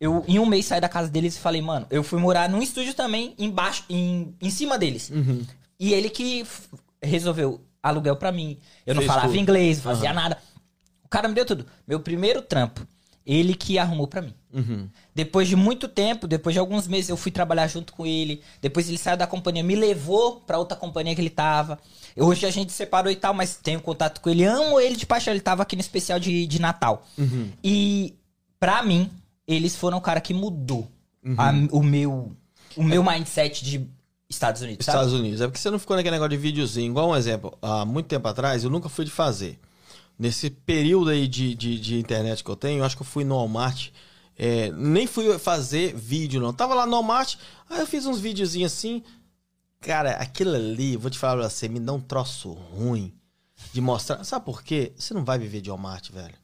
Eu, em um mês, saí da casa deles e falei, mano, eu fui morar num estúdio também, embaixo, em, em cima deles. Uhum. E ele que resolveu aluguel pra mim. Eu não Fez falava tudo. inglês, não fazia nada. O cara me deu tudo. Meu primeiro trampo, ele que arrumou pra mim. Uhum. Depois de muito tempo, depois de alguns meses, eu fui trabalhar junto com ele. Depois ele saiu da companhia, me levou pra outra companhia que ele tava. Hoje a gente separou e tal, mas tenho contato com ele. Amo ele de paixão. Ele tava aqui no especial de, de Natal. Uhum. E, pra mim, eles foram o cara que mudou Uhum. a- o meu o meu mindset de Estados Unidos, sabe? Estados Unidos. É porque você não ficou naquele negócio de videozinho. Igual um exemplo, há muito tempo atrás, eu nunca fui de fazer. Nesse período aí de, de, de internet que eu tenho, eu acho que eu fui no Walmart. é, nem fui fazer vídeo, não. Tava lá no Walmart, aí eu fiz uns videozinhos assim. Cara, aquilo ali, vou te falar pra você, me dá um troço ruim de mostrar. Sabe por quê? Você não vai viver de Walmart, velho.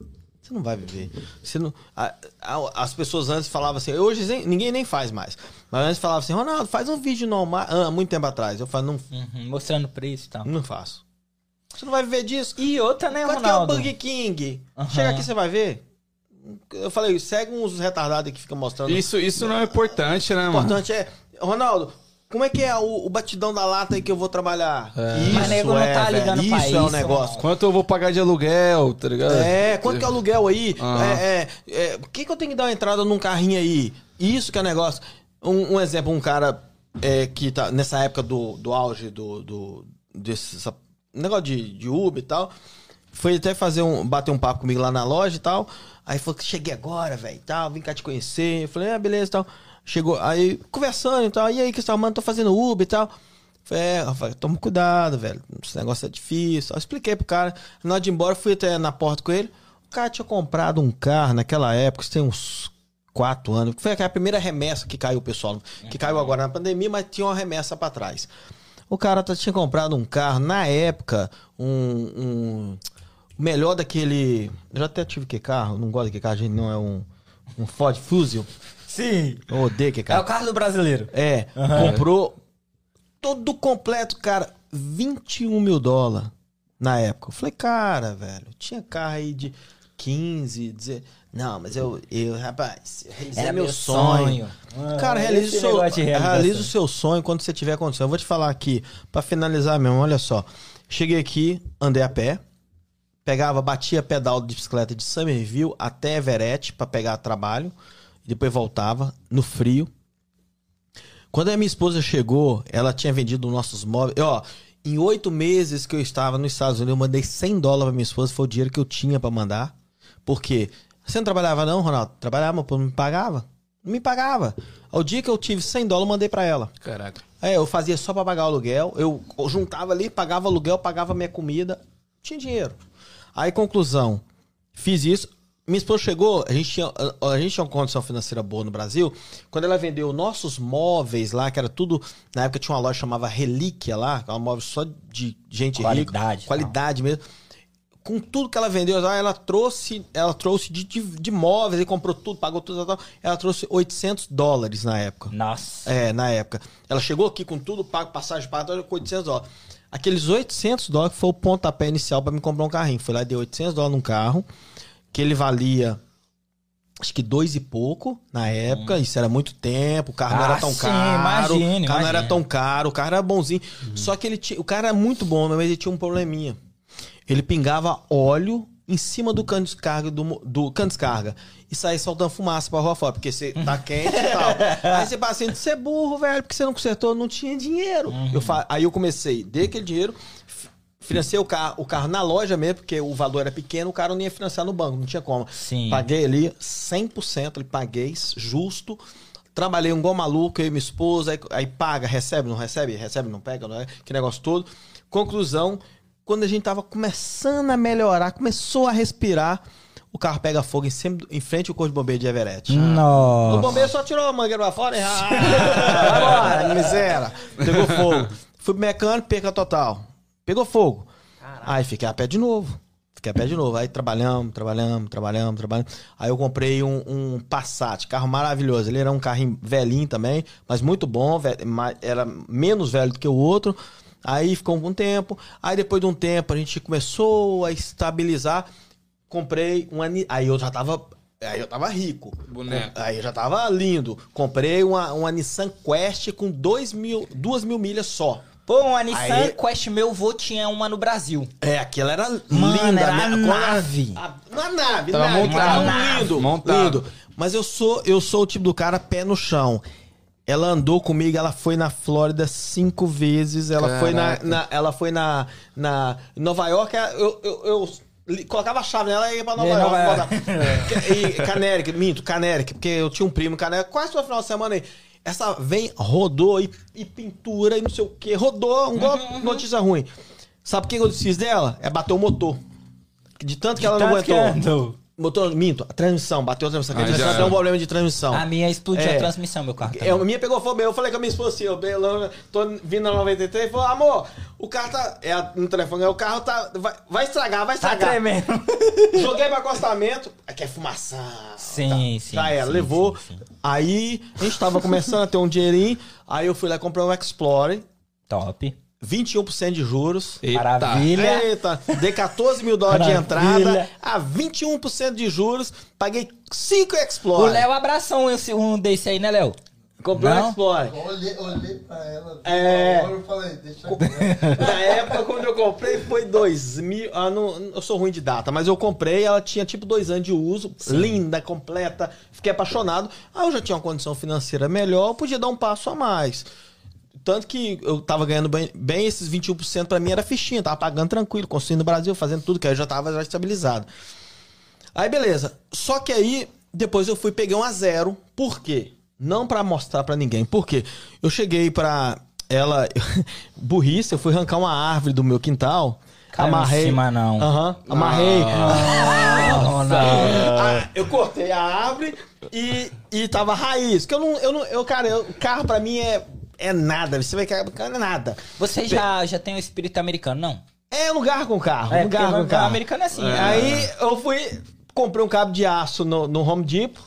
Você não vai viver. Você não, a- a- as pessoas antes falavam assim, hoje nem- ninguém nem faz mais. Mas antes falavam assim, Ronaldo, faz um vídeo no Walmart. Ah, muito tempo atrás. Eu falo, não, Uhum, mostrando o preço e tal. não faço. Você não vai viver disso. E outra, né, Quanto que é o Ronaldo? Burger King? Aham. Chega aqui, você vai ver. Eu falei, segue uns retardados que ficam mostrando. Isso, isso não é importante, né, O mano? importante é, Ronaldo, como é que é o, o batidão da lata aí que eu vou trabalhar? Isso Mas nego não é, tá velho, ligando isso é o isso, negócio. Quanto eu vou pagar de aluguel, tá ligado? É, quanto que é o aluguel aí? Aham. É, é, é, por que, que eu tenho que dar uma entrada num carrinho aí? Isso que é negócio. Um, um exemplo, um cara é, que tá nessa época do, do auge do, do desse essa- negócio de, de Uber e tal, foi até fazer um, bater um papo comigo lá na loja e tal. Aí falou que cheguei agora, velho, e tal, vim cá te conhecer. Eu falei, ah, beleza e tal. Chegou, aí conversando e tal, e aí que você tá arrumando? Tô fazendo Uber e tal. É, toma cuidado, velho. Esse negócio é difícil. Eu expliquei pro cara. Na hora de ir embora, fui até na porta com ele. O cara tinha comprado um carro naquela época, tem uns quatro anos. Foi a primeira remessa que caiu, pessoal. Que caiu agora na pandemia, mas tinha uma remessa pra trás. O cara tá- tinha comprado um carro, na época, um. um o melhor daquele. Eu já até tive que carro, não gosto de que carro, gente, não é um. Um Ford Fusil. Sim. Eu odeio que É o carro do brasileiro. É, comprou todo completo, cara, 21 mil dólares na época. Eu falei, cara, velho, tinha carro aí de 15, dizer, não, mas eu, eu rapaz, eu realizei Era meu, sonho. sonho. Cara, Ah, realiza esse o, seu, realiza o seu sonho quando você tiver condição. Eu vou te falar aqui, pra finalizar mesmo, olha só. Cheguei aqui, andei a pé, pegava, batia pedal de bicicleta de Somerville até Everett pra pegar trabalho, depois voltava no frio. Quando a minha esposa chegou, ela tinha vendido nossos móveis. Ó, em oito meses que eu estava nos Estados Unidos, eu mandei 100 dólares pra minha esposa, foi o dinheiro que eu tinha pra mandar. Por quê? Você não trabalhava não, Ronaldo? Trabalhava, mas não me pagava. Não me pagava. Ao dia que eu tive 100 dólares, eu mandei pra ela. Caraca. É, eu fazia só pra pagar o aluguel. Eu juntava ali, pagava aluguel, pagava minha comida. Tinha dinheiro. Aí, conclusão. Fiz isso. Minha esposa chegou, a gente, tinha, a, gente tinha uma condição financeira boa no Brasil. Quando ela vendeu nossos móveis lá, que era tudo. Na época tinha uma loja que chamava Relíquia lá, que era um móvel só de gente Qualidade, rica. Qualidade mesmo. Com tudo que ela vendeu, lá, ela trouxe, ela trouxe de, de, de móveis e comprou tudo, pagou tudo, tal, tal. ela trouxe 800 dólares na época. Nossa. É, na época. Ela chegou aqui com tudo, pago passagem paga, com 800 dólares. Aqueles 800 dólares foi o pontapé inicial pra me comprar um carrinho. Fui lá e dei 800 dólares num carro, que ele valia acho que dois e pouco na época. Isso era muito tempo, o carro não Ah, era tão sim, caro. imagine, o carro não era imagine. tão caro, o carro era bonzinho. Só que ele tinha, o carro era muito bom, mas ele tinha um probleminha. Ele pingava óleo em cima do cano de descarga do, do cano de descarga e saía soltando fumaça pra rua fora, porque você tá *laughs* quente e tal. Aí você passa assim, você é burro, velho, porque você não consertou, não tinha dinheiro. Eu fa... Aí eu comecei, dei aquele dinheiro, financei o carro, o carro na loja mesmo, porque o valor era pequeno, o cara não ia financiar no banco, não tinha como. Sim. Paguei ali 100%, ele paguei justo. Trabalhei um igual maluco, eu e minha esposa, aí, aí paga, recebe, não recebe, recebe, não pega, não é? Que negócio todo. Conclusão, quando a gente tava começando a melhorar, começou a respirar, o carro pega fogo em, cima, em frente ao corpo de bombeiro de Everett. O Nossa. bombeiro só tirou a mangueira pra fora e. Ah, *laughs* vai embora, miséria. Pegou fogo. Fui pro mecânico, perca total. Pegou fogo. Aí fiquei a pé de novo. Fiquei a pé de novo. Aí trabalhamos, trabalhamos, trabalhamos, trabalhamos. Aí eu comprei um, um Passat, carro maravilhoso. Ele era um carrinho velhinho também, mas muito bom. Era menos velho do que o outro. Aí ficou um tempo. Aí depois de um tempo a gente começou a estabilizar. Comprei um Ani- Aí eu já tava. Aí eu tava rico. Boneco. Aí eu já tava lindo. Comprei uma, uma Nissan Quest com dois mil, duas mil milhas só. Pô, uma Nissan Aí- Quest meu vô tinha uma no Brasil. É, aquela era Mano, linda. era a né? Nave. A, uma nave, Tava nave, montado. carro lindo, Montado. lindo. Mas eu sou, eu sou o tipo do cara pé no chão. Ela andou comigo, ela foi na Flórida cinco vezes. Ela foi na, Caraca. na- ela foi na, na Nova York. Eu, eu, eu li- colocava a chave nela e ia pra Nova E York. Nova York. *laughs* e Canérica, minto, Canérica, porque eu tinha um primo Canérica. Quase todo final de semana aí. Essa vem, rodou e, e pintura e não sei o que. Rodou, um igual Uhum, notícia ruim. Sabe o que eu fiz dela? É bater o motor. De tanto que ela não aguentou. Motor, minto, a transmissão, bateu a transmissão. Ah, a transmissão tem um problema de transmissão. A minha explodiu É. a transmissão, meu carro. É, a minha pegou fogo, eu falei com a minha esposa assim, eu, tô vindo na 93 e falou, amor, o carro tá. É, no telefone, é, o carro tá. Vai, vai estragar, vai Tá estragar. tremendo. *laughs* Joguei pro acostamento, aqui é fumaça. Sim, sim, Já era, sim, levou. sim, sim. Aí a gente tava começando a ter um dinheirinho, aí eu fui lá comprar um Explorer, Top. 21% de juros. Eita. Maravilha. Eita, dei 14 mil dólares de entrada, a 21% de juros, paguei 5 O Explorer. Léo abraçou um, um desse aí, né, Léo? Comprei um Não? Eu olhei, olhei pra ela, É. agora eu falei, deixa eu *laughs* Na época, quando eu comprei, foi 2000. Ah, não, eu sou ruim de data, mas eu comprei, ela tinha tipo dois anos de uso, linda, completa, fiquei apaixonado. Aí eu já tinha uma condição financeira melhor, eu podia dar um passo a mais. Tanto que eu tava ganhando bem, bem esses 21% pra mim era fichinha, tava pagando tranquilo, construindo no Brasil, fazendo tudo, que aí eu já tava já estabilizado. Aí beleza. Só que aí, depois eu fui peguei um a zero. Por quê? Não pra mostrar pra ninguém. Por quê? Eu cheguei pra ela. *laughs* burrice, eu fui arrancar uma árvore do meu quintal. Em amarrei. cima, não. Aham. amarrei. Não, não. Ah, eu cortei a árvore e, e tava raiz. Que eu não. Eu não eu, cara, eu- carro pra mim é, é nada. Você vai carro é nada. Você já, já tem o espírito americano, não? É, não garro com carro. É, não garro com o carro. americano é assim. né? Aí eu fui, comprei um cabo de aço no, no Home Depot,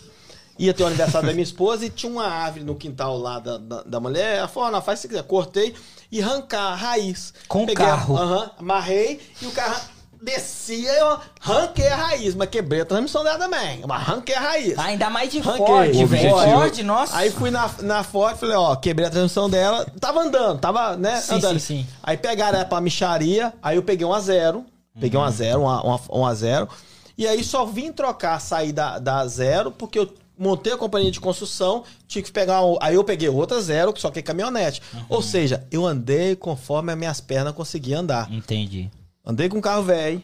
ia ter o aniversário da minha esposa e tinha uma árvore no quintal lá da, da, da mulher. Ela falou, "Ah, não, faz se quiser. Cortei e arrancar a raiz. Com o Peguei a- carro. Aham, amarrei e o carro descia eu arranquei a raiz, mas quebrei a transmissão dela também. Mas arranquei a raiz. Ainda mais de Arranquei. Ford, velho. objetivo- Ford, nossa. Aí fui na, na Ford, falei, ó, quebrei a transmissão dela, tava andando, tava, né, Sim, andando. sim, sim. Aí pegaram ela pra micharia, aí eu peguei um a zero, peguei um a zero, um a, um a- um a zero, e aí só vim trocar, sair da, da zero, porque eu montei a companhia de construção, tinha que pegar, um, aí eu peguei outra zero, só que é caminhonete. Ou seja, eu andei conforme as minhas pernas conseguiam andar. Entendi. Andei com carro velho,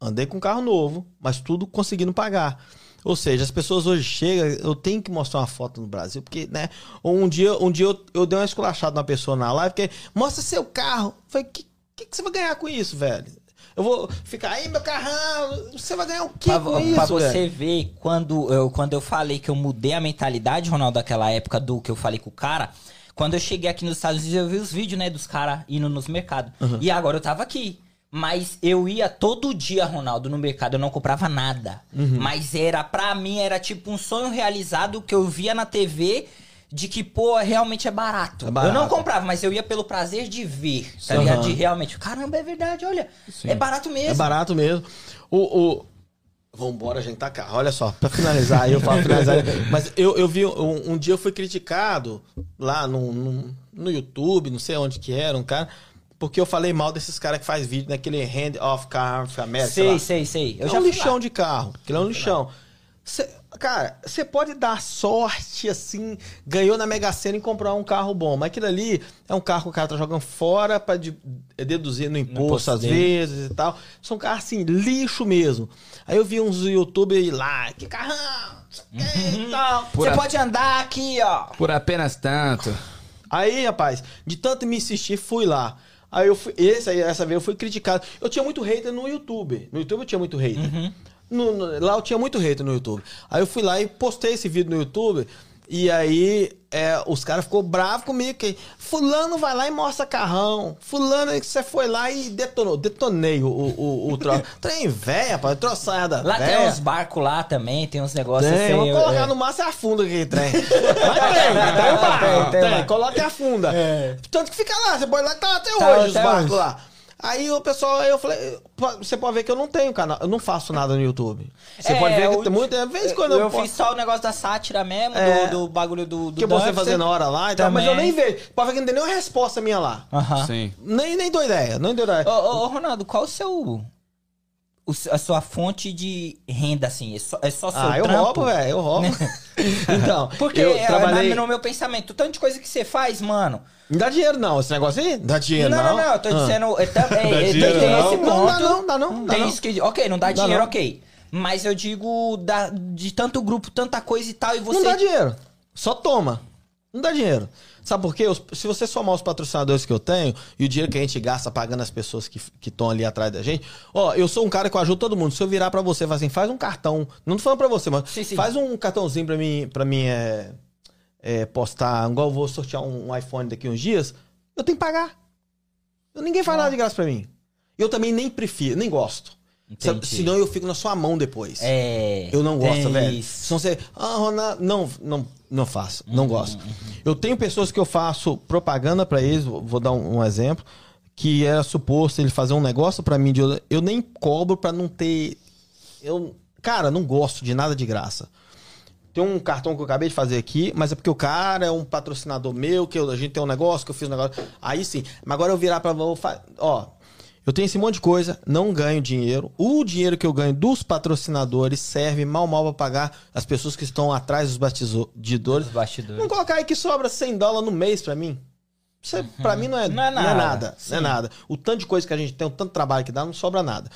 andei com carro novo, mas tudo conseguindo pagar. Ou seja, as pessoas hoje chegam, eu tenho que mostrar uma foto no Brasil, porque, né? Um dia, um dia eu, eu dei uma esculachada numa pessoa na live, porque mostra seu carro. Eu Falei, o que, que, que você vai ganhar com isso, velho? Eu vou ficar aí, meu carrão, você vai ganhar o quê Pra, com pra isso, você velho? ver, quando eu, quando eu falei que eu mudei a mentalidade, Ronaldo, daquela época do que eu falei com o cara, quando eu cheguei aqui nos Estados Unidos, eu vi os vídeos, né, dos caras indo nos mercados. E agora eu tava aqui. Mas eu ia todo dia, Ronaldo, no mercado, eu não comprava nada. Mas era, pra mim, era tipo um sonho realizado que eu via na TV de que, pô, realmente é barato. É barato. Eu não comprava, mas eu ia pelo prazer de ver, tá Aham. ligado? De realmente, caramba, é verdade, olha. É barato mesmo. É barato mesmo. O. o... Vambora, gente, tá cá. Olha só, pra finalizar, aí eu falo finalizar. *laughs* Mas eu, eu vi, um, um dia eu fui criticado lá no, no, no YouTube, não sei onde que era, um cara, porque eu falei mal desses caras que faz vídeo naquele Hand of Car America. sei Sei, sei, sei. Eu é já um lixão lá. de carro. Aquilo é um lixão. Cê- cara, você pode dar sorte assim, ganhou na Mega Sena e comprar um carro bom, mas aquilo ali é um carro que o cara tá jogando fora pra de- deduzir no imposto imposto às vezes e tal. São carros assim, lixo mesmo. Aí eu vi uns youtubers lá, que carrão, e tal. Você pode andar aqui, ó. Por apenas tanto. Aí, rapaz, de tanto me insistir, fui lá. Aí eu fui, esse essa vez eu fui criticado. Eu tinha muito hater no YouTube. No YouTube eu tinha muito hater. No- no- lá eu tinha muito hater no YouTube. Aí eu fui lá e postei esse vídeo no YouTube. E aí é, os caras ficou bravos comigo. Que fulano vai lá e mostra carrão. Fulano que você foi lá e detonou. Detonei o, o, o, troço. *laughs* Trem velho, rapaz. Troço saia da Lá véia. tem uns barcos lá também, tem uns negócios Tem, assim. vamos colocar é. no máximo e afunda aquele trem. *laughs* Mas tem, tem, um barco, Tem, tem tem, barco. coloca e afunda. É. Tanto que fica lá, você pode lá, tá até Tá hoje os barcos hoje. lá. Aí o pessoal, aí eu falei, você pode ver que eu não tenho canal, eu não faço nada no YouTube. Você É, pode ver que o- tem muita vez quando eu, eu, fiz só o negócio da sátira mesmo, É. do, do bagulho do, do que você Dante, fazendo a hora lá e tal, mas eu nem vejo. Pode ver que não tem nenhuma resposta minha lá. Aham. Sim. Nem, nem dou ideia, nem dou ideia. Ô, ô, ô, Ronaldo, qual o seu. O a sua fonte de renda, assim? É só, é só seu ah, eu trampo? roubo, velho, eu roubo. *laughs* então, Porque eu é, trabalhei... na- no meu pensamento, o tanto de coisa que você faz, mano. Não dá dinheiro não, esse negócio aí? Dá dinheiro não, não? não, não, eu tô Ah. dizendo. é, tam- *laughs* é, é, dinheiro tem não. esse Não, ponto. dá não, dá não, dá tem não. isso que. Ok, não dá, Dá dinheiro, não. ok. Mas eu digo da, de tanto grupo, tanta coisa e tal, e você. Não dá dinheiro. Só toma. Não dá dinheiro. Sabe por quê? Os- se você somar os patrocinadores que eu tenho e o dinheiro que a gente gasta pagando as pessoas que estão ali atrás da gente, ó, eu sou um cara que eu ajudo todo mundo. Se eu virar pra você e falar assim, faz um cartão, não tô falando pra você, mas Sim, sim. faz um cartãozinho pra mim, pra mim é, é, postar, igual eu vou sortear um, um iPhone daqui uns dias, eu tenho que pagar. Ninguém faz nada de graça pra mim. Eu também nem prefiro, nem gosto. Entendi. Senão eu fico na sua mão depois. É. Eu não gosto, velho. Senão você. Ah, Ronaldo. Não, não, não faço. Uhum, Não gosto. Eu tenho pessoas que eu faço propaganda pra eles, vou dar um, um exemplo, que era suposto ele fazer um negócio pra mim, de, eu nem cobro pra não ter. Eu, cara, não gosto de nada de graça. Tem um cartão que eu acabei de fazer aqui, mas é porque o cara é um patrocinador meu, que eu- a gente tem um negócio, que eu fiz um negócio. Aí sim. Mas agora eu virar pra. Ó, eu tenho esse monte de coisa, não ganho dinheiro. O dinheiro que eu ganho dos patrocinadores serve mal mal pra pagar as pessoas que estão atrás dos bastidores. Os bastidores. Vamos colocar aí que sobra 100 dólares no mês pra mim. Isso é, pra mim não é, Não é Não é nada. nada. Sim. Não é nada. O tanto de coisa que a gente tem, o tanto de trabalho que dá, não sobra nada.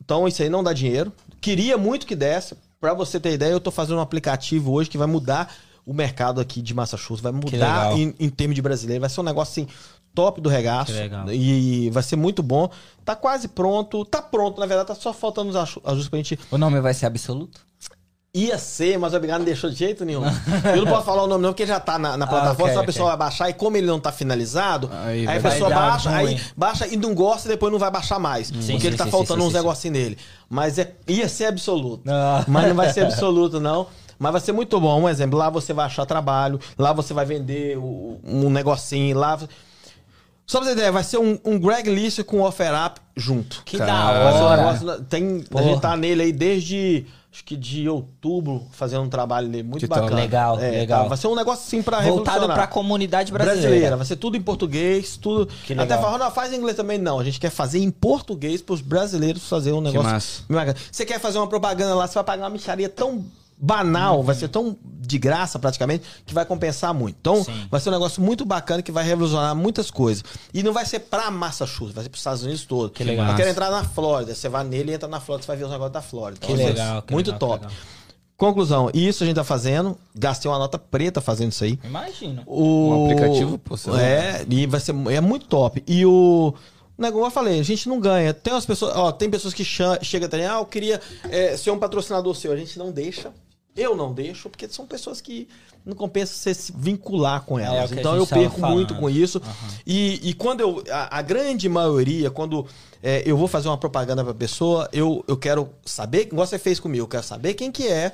Então isso aí não dá dinheiro. Queria muito que desse. Pra você ter ideia, eu tô fazendo um aplicativo hoje que vai mudar o mercado aqui de Massachusetts. Vai mudar em, em termos de brasileiro. Vai ser um negócio assim, top do regaço. E vai ser muito bom. Tá quase pronto. Tá pronto, na verdade, tá só faltando os aju- ajustes pra gente O nome vai ser absoluto? Ia ser, mas o Obrigado não deixou de jeito nenhum. Eu não posso falar o nome não, porque já tá na, na plataforma, ok, só a pessoa vai baixar e como ele não tá finalizado, Aí aí, a pessoa baixa, aí ruim. baixa e não gosta e depois não vai baixar mais. porque sim, ele tá sim, faltando sim, uns sim, negocinhos nele. Mas é, ia ser absoluto. Ah. Mas não vai ser absoluto, não. Mas vai ser muito bom. Um exemplo, lá você vai achar trabalho, lá você vai vender o- um negocinho, lá... Só pra você ter ideia, vai ser um, um Greg List com Offer Up junto. Que da Vai ser um hora. negócio- tem, a Porra. gente tá nele aí desde acho que de outubro fazendo um trabalho ali muito Que top. bacana. Legal, É, legal. tá, vai ser um negócio assim pra Voltado revolucionar. pra comunidade brasileira. brasileira. Vai ser tudo em português, tudo. Que Até legal. falar, não, faz em inglês também. Não, a gente quer fazer em português pros brasileiros fazer um negócio. massa. Você quer fazer uma propaganda lá, você vai pagar uma micharia tão banal, vai ser tão de graça praticamente, que vai compensar muito. Então, Sim. vai ser um negócio muito bacana que vai revolucionar muitas coisas. E não vai ser pra Massachusetts, vai ser pros Estados Unidos todo. Que legal. Eu quero entrar na Flórida. Você vai nele e entra na Flórida, você vai ver os negócios da Flórida. Que Então, ser legal, que muito legal, que top. legal. Conclusão, isso a gente tá fazendo. Gastei uma nota preta fazendo isso aí. Imagino. O Um aplicativo, pô, você É, e vai ser é muito top. E o negócio eu falei, a gente não ganha. Tem umas pessoas, ó, tem pessoas que chegam até, ah, eu queria é, ser um patrocinador seu. A gente não deixa. Eu não deixo, porque são pessoas que não compensa você se vincular com É, elas. a então eu perco falando. muito com isso. E, e quando eu. A, a grande maioria, quando é, eu vou fazer uma propaganda pra pessoa, eu, eu quero saber, igual você fez comigo, eu quero saber quem que é.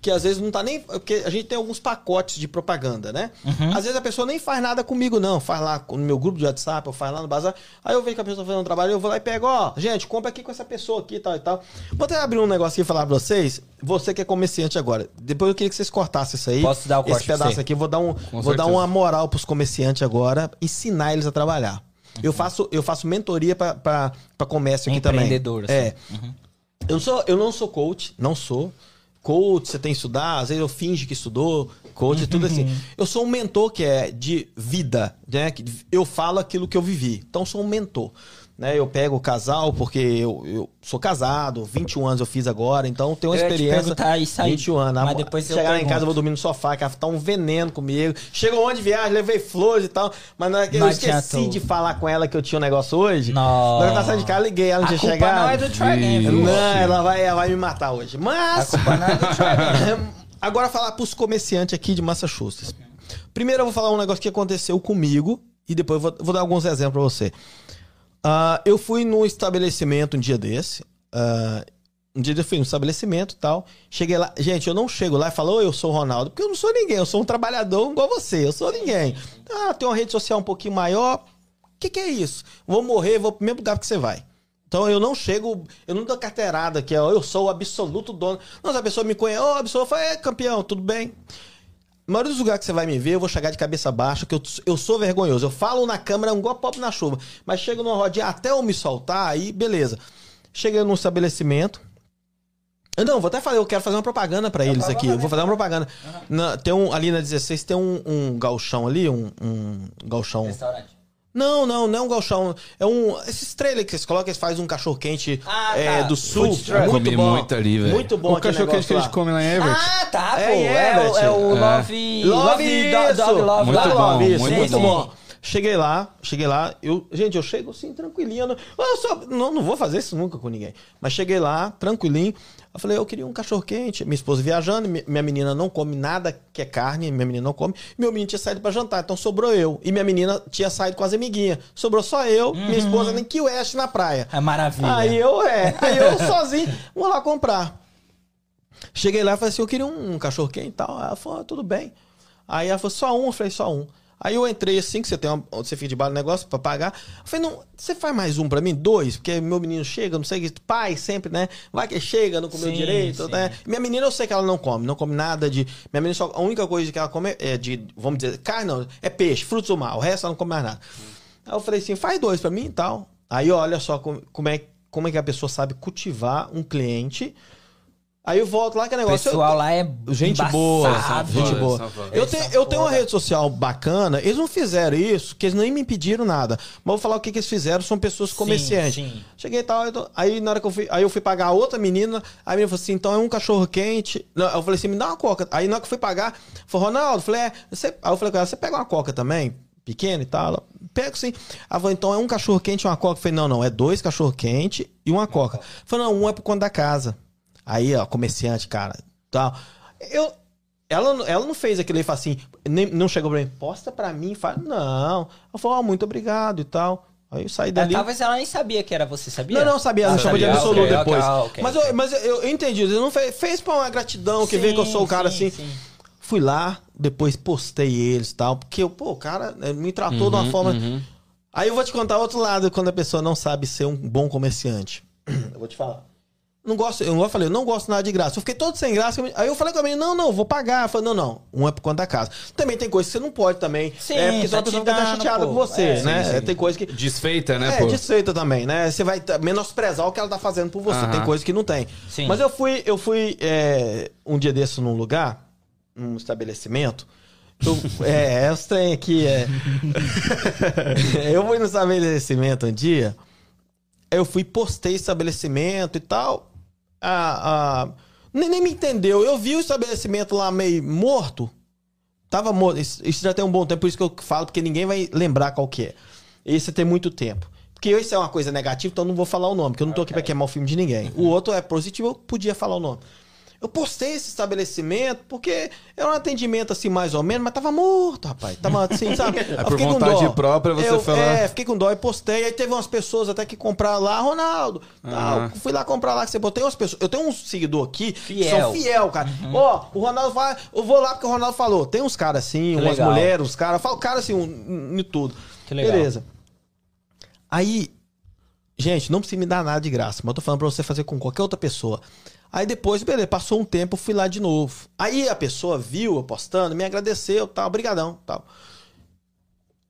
Que às vezes não tá nem. Porque a gente tem alguns pacotes de propaganda, né? Uhum. Às vezes a pessoa nem faz nada comigo, não. Faz lá no meu grupo de WhatsApp, eu faz lá no bazar. Aí eu vejo que a pessoa tá fazendo um trabalho, eu vou lá e pego, ó, gente, compra aqui com essa pessoa aqui e tal e tal. Vou até abrir um negócio aqui e falar pra vocês. Você que é comerciante agora. Depois eu queria que vocês cortassem isso aí. Posso dar o Esse corte pra pedaço você? aqui, eu vou dar um, Com vou dar uma moral pros comerciantes agora, ensinar eles a trabalhar. Eu faço, eu faço mentoria pra comércio aqui também. Empreendedor, assim. É. Eu, não sou, eu não sou coach, não sou. Coach, você tem que estudar, às vezes eu finge que estudou, coach, tudo assim. Eu sou um mentor que é de vida, né? Eu falo aquilo que eu vivi. Então, eu sou um mentor. Né? Eu pego o casal, porque eu, eu sou casado, 21 anos eu fiz agora, então tenho uma Eu ia te experiência. perguntar isso aí, 21 anos. mas depois eu Chegar lá em casa, eu vou dormir no sofá, que tá um veneno comigo. Chegou onde de viagem, levei flores e tal, mas na eu Não esqueci adiantou. de falar com ela que eu tinha um negócio hoje. Não. Eu tava saindo de casa, eu liguei, ela não tinha chegado. não é do viu? Não, ela vai, ela vai me matar hoje. A Mas. culpa não é do *laughs* Agora falar pros comerciantes aqui de Massachusetts. Primeiro eu vou falar um negócio que aconteceu comigo e depois eu vou, vou dar alguns exemplos pra você. Ah, eu fui num estabelecimento um dia desse. ah, um dia eu fui num estabelecimento e tal. Cheguei lá. Gente, eu não chego lá e falo, "Oi, eu sou o Ronaldo, porque eu não sou ninguém. Eu sou um trabalhador igual você. Eu sou ninguém. Ah, tem uma rede social um pouquinho maior. O que, que é isso? Vou morrer, vou pro mesmo lugar que você vai. Então eu não chego, eu não dou carteirada que é, "Ó, eu sou o absoluto dono. Não, a pessoa me conhece, ô, absoluto, eu falo, é campeão, tudo bem. Na maioria dos lugares que você vai me ver, eu vou chegar de cabeça baixa, que eu, eu sou vergonhoso. Eu falo na câmera igual pop na chuva. Mas chego numa rodinha até eu me soltar, aí beleza. Cheguei num estabelecimento. Eu Não, vou até fazer, eu quero fazer uma propaganda pra eles aqui. Eu vou fazer uma propaganda. Na- tem um, ali na 16 tem um, um galchão ali, um, um galchão. Restaurante. Não, não, não é um galchão. É um. Esses trailers que vocês colocam, eles fazem um cachorro quente Ah, é, tá. do sul. Truck. Muito Comi bom. muito ali, velho. Muito bom O cachorro quente que a negócio gente lá. come lá em Everett. Ah, tá, pô. É, em É, o, é o É. Love... Love, Dog, isso. Dog Love. Muito Dog bom, Love. isso, muito bom. Cheguei lá, cheguei lá, eu, gente, eu chego assim, tranquilinho. Eu não, eu só- não, não vou fazer isso nunca com ninguém. Mas cheguei lá, tranquilinho. Eu falei, eu queria um cachorro quente. Minha esposa viajando, mi- minha menina não come nada que é carne, minha menina não come. Meu menino tinha saído pra jantar, então sobrou eu. E minha menina tinha saído com as amiguinhas. Sobrou só eu, minha esposa nem que West na praia. É maravilha. Aí eu, é, aí eu *laughs* sozinho, vou lá comprar. Cheguei lá e falei assim, eu queria um, um cachorro quente e tal. Ela falou, ah, tudo bem. Aí ela falou, só um? Eu falei, só um. Aí eu entrei assim, que você tem uma, você fica de bar no negócio pra pagar. Eu falei, não, você faz mais um pra mim? Dois? Porque meu menino chega, não sei o que, pai sempre, né? Vai que chega, não comeu Sim, direito, sim. né? Minha menina eu sei que ela não come, não come nada de... Minha menina só, a única coisa que ela come é de, vamos dizer, carne não, é peixe, frutos do mar. O resto ela não come mais nada. Aí eu falei assim, faz dois pra mim e tal. Aí olha só como, como é, como é que a pessoa sabe cultivar um cliente. Aí eu volto lá que é O negócio. pessoal eu- lá é Gente boa, gente boa. Eu são eu tenho uma rede social bacana, eles não fizeram isso, que eles nem me pediram nada. Mas eu vou falar o que, que eles fizeram, são pessoas comerciantes. sim. Cheguei e tal, eu tô- aí na hora que eu fui, aí eu fui pagar a outra menina, aí a menina falou assim, então é um cachorro quente. Não, eu falei assim, me dá uma coca. Aí na hora que eu fui pagar, falou, Ronaldo, eu falei, é, você... aí eu falei com ela, você pega uma coca também? Pequena e tal? Ela, pego sim. Ela falou, então é um cachorro quente e uma coca? Eu falei, não, não, é dois cachorro quente e uma coca. Eu falei, não, um é por conta da casa. Aí, ó, comerciante, cara, tal. Eu, ela, ela não fez aquilo e falou assim, nem, não chegou pra mim, posta pra mim, fala, não. Ela falou, ó, muito obrigado e tal. Aí eu saí É, dali. talvez ela nem sabia que era você, sabia? Não, não sabia, ela Ah, chamou de absoluto Ok, depois. ok, ok, mas ok. eu, mas eu, eu entendi, ele não fez, fez pra uma gratidão, que vê que eu sou o cara Sim, assim. sim. Fui lá, depois postei eles e tal, porque eu, pô, o cara né, me tratou de uma forma. Aí eu vou te contar outro lado, quando a pessoa não sabe ser um bom comerciante. *clears throat* Eu vou te falar. Não gosto, eu falei, eu não gosto nada de graça. Eu fiquei todo sem graça. Aí eu falei com a menina, não, não, vou pagar. Eu falei, não, não, um é por conta da casa. Também tem coisa que você não pode também. Sim, é, porque tá a pessoa fica até chateada com você, É, né? sim, sim. Tem coisa que. Desfeita, né, É, pô? desfeita também, né? Você vai menosprezar o que ela tá fazendo por você. Aham. Tem coisa que não tem. Sim. Mas eu fui, eu fui é, um dia desse num lugar, num estabelecimento. Eu, é, é trem aqui, é. *laughs* eu fui no estabelecimento um dia. Eu fui, postei estabelecimento e tal. A, nem, nem me entendeu. Eu vi o estabelecimento lá meio morto. Tava morto. Isso, isso já tem um bom tempo, por isso que eu falo, porque ninguém vai lembrar qual que é. Esse tem muito tempo. Porque isso é uma coisa negativa, então eu não vou falar o nome, porque eu não tô aqui pra queimar o filme de ninguém. O outro é positivo, eu podia falar o nome. Eu postei esse estabelecimento porque era um atendimento assim, mais ou menos, mas tava morto, rapaz. Tava assim, *laughs* sabe? Eu por fiquei com vontade dó. própria você eu, falar- É, fiquei com dó e postei. Aí teve umas pessoas até que compraram lá, Ronaldo. Tal, Aham. Fui lá comprar lá que você botou. umas pessoas. Eu tenho um seguidor aqui que Fiel. são fiel, cara. Ó, o Ronaldo fala. Eu vou lá porque o Ronaldo falou. Tem uns caras assim, Que umas legal. mulheres, uns caras. Fala o cara assim, um, em tudo. Que legal. Beleza. Aí, gente, não precisa me dar nada de graça, mas eu tô falando pra você fazer com qualquer outra pessoa. Aí depois, beleza, passou um tempo, eu fui lá de novo. Aí a pessoa viu eu postando, me agradeceu, tal, brigadão, tal.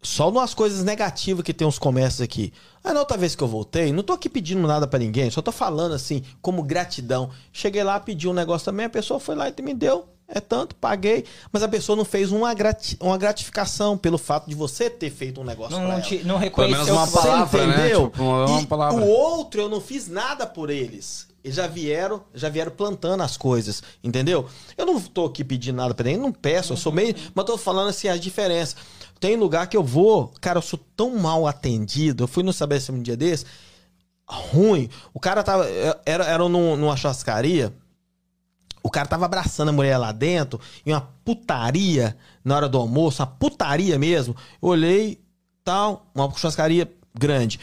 Só umas coisas negativas que tem uns comércios aqui. Ah, na outra vez que eu voltei, não tô aqui pedindo nada pra ninguém, só tô falando assim, como gratidão. Cheguei lá, pedi um negócio também, a pessoa foi lá e me deu. É tanto, paguei. Mas a pessoa não fez uma, grati uma gratificação pelo fato de você ter feito um negócio Não, ela. te- não Pelo menos reconheceu uma o que você- palavra, né? entendeu? Tipo, uma E palavra. o outro eu não fiz nada por eles. Eles já vieram, já vieram plantando as coisas, entendeu? Eu não tô aqui pedindo nada pra ninguém, não peço, eu sou meio, mas tô falando assim as diferenças. Tem lugar que eu vou, cara, eu sou tão mal atendido. Eu fui no estabelecimento um dia desse, ruim. O cara tava era era num- numa churrascaria, o cara tava abraçando a mulher lá dentro, e uma putaria na hora do almoço, uma putaria mesmo. Eu olhei, tal, uma churrascaria grande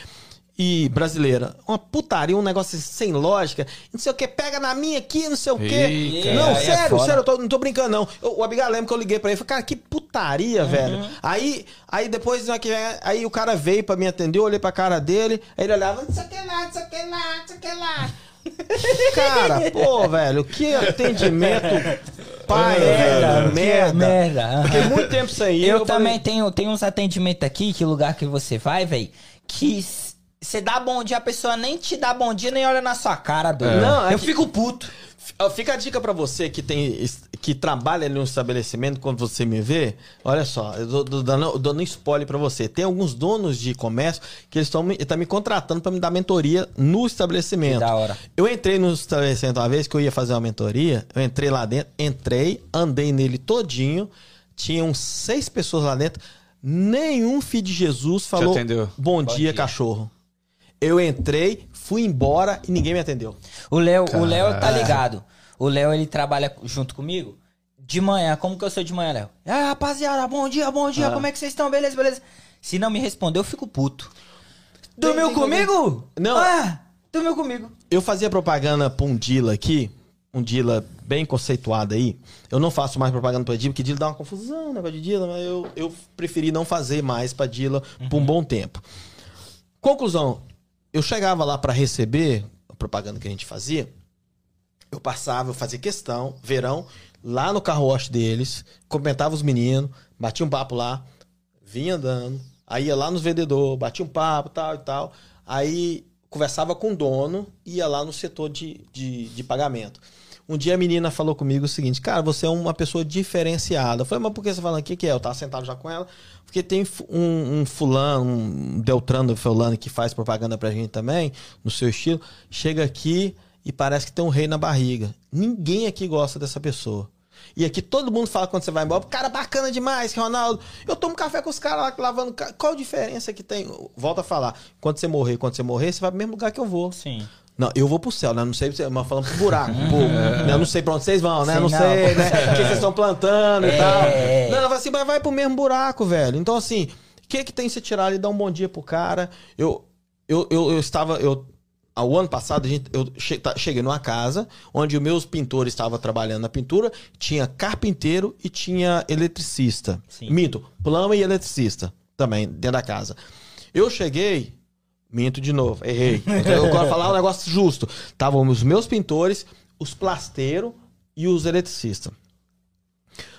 e brasileira. Uma putaria, um negócio sem lógica. Não sei o que, pega na minha aqui, não sei o cara. Não, é sério, foda. sério, eu tô- não tô brincando, não. Eu- o Abigail lembra que eu liguei pra ele e falei, cara, que putaria, Uhum. velho. Aí, aí depois, que aí o cara veio pra me atender, eu olhei pra cara dele, aí ele olhava, não sei o que lá, não sei o que lá, não sei o que lá. *laughs* Cara, pô, velho, que atendimento *laughs* pai, que merda. merda. Fiquei muito tempo sem ir. Eu, falei, também tenho, tenho uns atendimentos aqui, que lugar que você vai, velho, que você dá bom dia, a pessoa nem te dá bom dia, nem olha na sua cara, doido. Não, é eu que- fico puto. Fica a dica pra você que tem que trabalha ali no estabelecimento quando você me vê. Olha só, eu tô, tô dando, dando spoiler pra você. Tem alguns donos de comércio que eles estão me, tá me contratando pra me dar mentoria no estabelecimento. Que da hora. Eu entrei no estabelecimento uma vez que eu ia fazer uma mentoria. Eu entrei lá dentro, entrei, andei nele todinho. Tinham seis pessoas lá dentro. Nenhum filho de Jesus falou bom, dia, dia." cachorro. Eu entrei, fui embora e ninguém me atendeu. O Léo, o Léo tá ligado. O Léo, ele trabalha junto comigo. De manhã, como que eu sou de manhã, Léo? Ah, rapaziada, bom dia, bom dia, Ah. como é que vocês estão? Beleza, beleza. Se não me responder, eu fico puto. Dormiu comigo? Não. Ah, dormiu comigo. Eu fazia propaganda pra um Dila aqui, um Dila bem conceituado aí. Eu não faço mais propaganda pra Dila, porque Dila dá uma confusão, negócio de Dila, mas eu, eu preferi não fazer mais pra Dila por um bom tempo. Conclusão, eu chegava lá pra receber a propaganda que a gente fazia, eu passava, eu fazia questão, verão, lá no carro-wash deles, cumprimentava os meninos, batia um papo lá, vinha andando, aí ia lá nos vendedores, batia um papo, tal e tal. Aí conversava com o dono, ia lá no setor de, de, de pagamento. Um dia a menina falou comigo o seguinte, cara, você é uma pessoa diferenciada. Eu falei, mas por que você falando? O que, que é? Eu tava sentado já com ela. Porque tem um, um fulano, um Deltrano fulano que faz propaganda pra gente também, no seu estilo, chega aqui e parece que tem um rei na barriga. Ninguém aqui gosta dessa pessoa. E aqui todo mundo fala quando você vai embora, cara, bacana demais, Ronaldo. Eu tomo café com os caras lá lavando. Qual a diferença que tem? Volta a falar. Quando você morrer, quando você morrer, você vai pro mesmo lugar que eu vou. Sim. Não, eu vou pro céu, né? Não sei, mas falando pro buraco, pô. *laughs* né? Eu não sei pra onde vocês vão, né? Sei não, não. sei, né? *laughs* O que vocês estão plantando e É. tal. Não, assim, mas vai pro mesmo buraco, velho. Então, assim, o que que tem se tirar ali, dar um bom dia pro cara? Eu, eu, eu, eu estava, eu, ao ano passado, a gente, eu tá- cheguei numa casa onde os meus pintores estavam trabalhando na pintura, tinha carpinteiro e tinha eletricista. Sim. Minto, plama e eletricista também, dentro da casa. Eu cheguei, minto de novo, errei. *laughs* Eu quero falar um negócio justo. Estavam os meus pintores, os plasteiros e os eletricistas.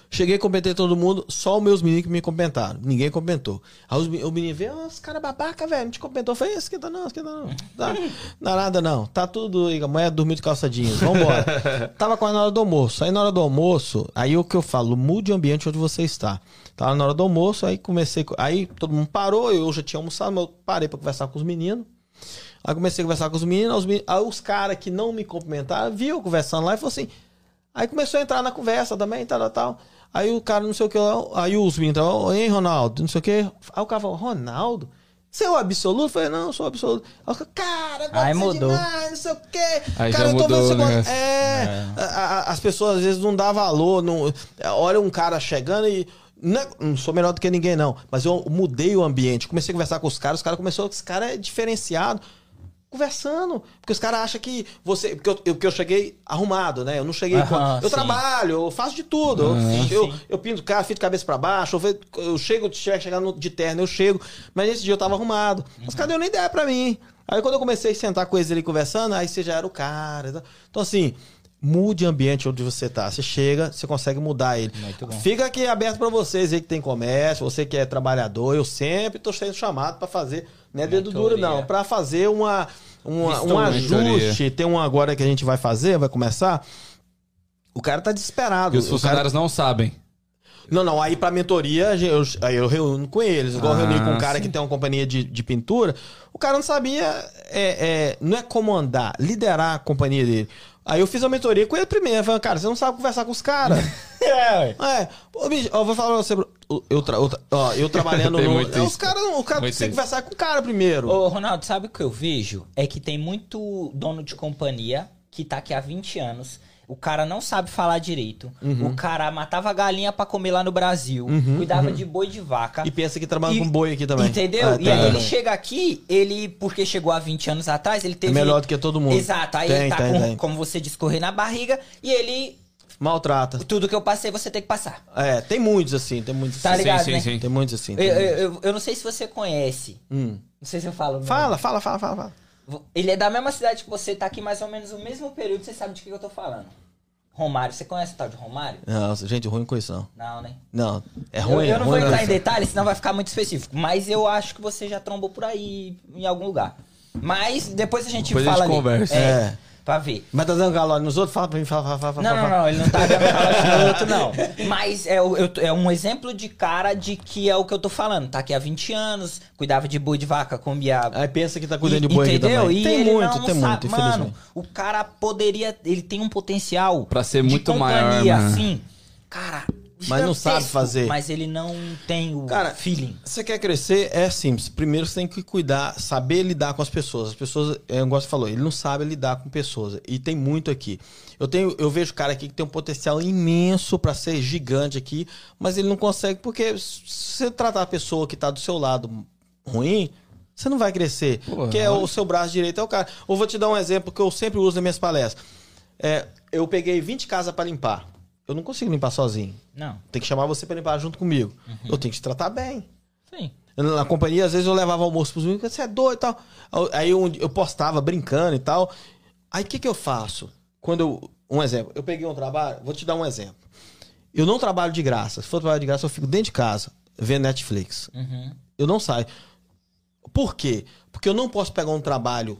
Cheguei, comentei todo mundo, só os meus meninos que me comentaram. Ninguém comentou. Aí os, o menino veio, os caras babaca, velho, não te comentou. Eu falei, esquenta não, esquenta não. Tá, *laughs* não é nada não. Tá tudo, a mulher dormiu de calça jeans, vambora. *laughs* Tava quase na hora do almoço. Aí na hora do almoço, aí o que eu falo, mude o ambiente onde você está. Tava na hora do almoço, aí comecei, co- aí todo mundo parou, eu já tinha almoçado, mas eu parei pra conversar com os meninos. Aí comecei a conversar com os meninos, os, meni- aí os caras que não me cumprimentaram, viu conversando lá e falou assim. Aí começou a entrar na conversa também, tal, tal, tal. Aí o cara, não sei o que, lá, aí os meninos, hein, Ronaldo, não sei o que. Aí o cara falou, Ronaldo? Você é o absoluto? Eu falei, não, eu sou o absoluto. Aí o cara, cara, Aí você mudou. demais, não sei o quê. Aí cara, já eu tô mudou vendo negócio. É, a- a- as pessoas às vezes não dão valor, não, olha um cara chegando e... Não, é- não sou melhor do que ninguém, não. Mas eu mudei o ambiente. Comecei a conversar com os caras. Os caras começaram... Esse cara é diferenciado. Conversando. Porque os caras acham que você... Porque eu, eu, porque eu cheguei arrumado, né? Eu não cheguei... com- eu sim. trabalho, eu faço de tudo. Eu- eu, eu, pinto o cara, fito cabeça pra baixo. Eu, eu chego, chegar de terno, eu chego. Mas nesse dia eu tava arrumado. Os caras deu nem ideia pra mim. Aí quando eu comecei a sentar com eles ali conversando, aí você já era o cara. Então assim... mude o ambiente onde você tá. Você chega, você consegue mudar ele. Fica aqui aberto para vocês aí que tem comércio, você que é trabalhador. Eu sempre tô sendo chamado para fazer, não é dedo duro não, para fazer uma, uma um Mentoria. ajuste. Tem um agora que a gente vai fazer, vai começar. O cara tá desesperado. E os O cara- funcionários não sabem. Não, não, aí pra mentoria, eu, aí eu reúno com eles. Igual eu Ah, reuni com um cara sim. que tem uma companhia de, de pintura. O cara não sabia, é, é, não é comandar, liderar a companhia dele. Aí eu fiz a mentoria com ele primeiro. Falei, cara, você não sabe conversar com os caras. *laughs* É, ué. é, ô, bicho, eu vou falar pra você, bro, eu, tra- eu tra- ó, eu trabalhando *laughs* no. muito é, os caras, o cara Muito tem que conversar com o cara primeiro. Ô, Ronaldo, sabe o que eu vejo? É que tem muito dono de companhia que tá aqui há 20 anos. O cara não sabe falar direito. Uhum. O cara matava galinha pra comer lá no Brasil. cuidava de boi de vaca. E pensa que trabalha E- com boi aqui também. Entendeu? É, e tem aí ele também. chega aqui, ele, porque chegou há 20 anos atrás, ele teve. É melhor do que todo mundo. Exato. Aí Tem, ele tá tem, com, tem. como você disse, correr na barriga. E ele. Maltrata. Tudo que eu passei, você tem que passar. É, tem muitos assim, tem muitos Tá assim. ligado, sim, né? sim. Tem muitos assim. Eu, tem eu, muitos. eu- eu não sei se você conhece. Hum. Não sei se eu falo. Fala, fala, fala, fala, fala. Ele é da mesma cidade que você, tá aqui mais ou menos no mesmo período, você sabe de que eu tô falando. Romário, você conhece o tal de Romário? Não, gente ruim com isso não. Não, né? Não, é Eu, ruim. eu é não ruim, vou entrar em detalhes, senão vai ficar muito específico. Mas eu acho que você já trombou por aí, em algum lugar. Mas depois a gente Depois a fala gente ali. conversa. É, É. pra ver. Mas tá dando calor nos outros? Fala pra mim, fala, fala, fala. Não, fala, não, não, ele não tá dando calote no *laughs* outro, não. Mas é, eu- é um exemplo de cara de que é o que eu tô falando. Tá aqui há 20 anos, cuidava de boi de vaca, comia Aí pensa que tá cuidando E- de boi entendeu? também. E tem muito, tem sabe- muito, Mano, o cara poderia. Ele tem um potencial. Pra ser de muito maior, companhia, mano. assim. Cara. Mas não sabe fazer. Mas ele não tem o Cara, feeling. Você quer crescer? É simples. Primeiro você tem que cuidar, saber lidar com as pessoas. As pessoas, é, o você falou, ele não sabe lidar com pessoas. E tem muito aqui. Eu tenho, eu vejo cara aqui que tem um potencial imenso pra ser gigante aqui, mas ele não consegue porque se você tratar a pessoa que tá do seu lado ruim, você não vai crescer. Pô, porque é o seu braço direito é o cara. Eu vou te dar um exemplo que eu sempre uso nas minhas palestras. É, eu peguei 20 casas pra limpar. Eu não consigo limpar sozinho. Não. Tem que chamar você pra limpar junto comigo. Eu tenho que te tratar bem. Sim. Na companhia, às vezes eu levava almoço pros meninos, você é doido e tal. Aí eu, eu postava brincando e tal. Aí o que, que eu faço? Quando eu. Um exemplo, eu peguei um trabalho, vou te dar um exemplo. Eu não trabalho de graça. Se for trabalhar de graça, eu fico dentro de casa, vendo Netflix. Uhum. Eu não saio. Por quê? Porque eu não posso pegar um trabalho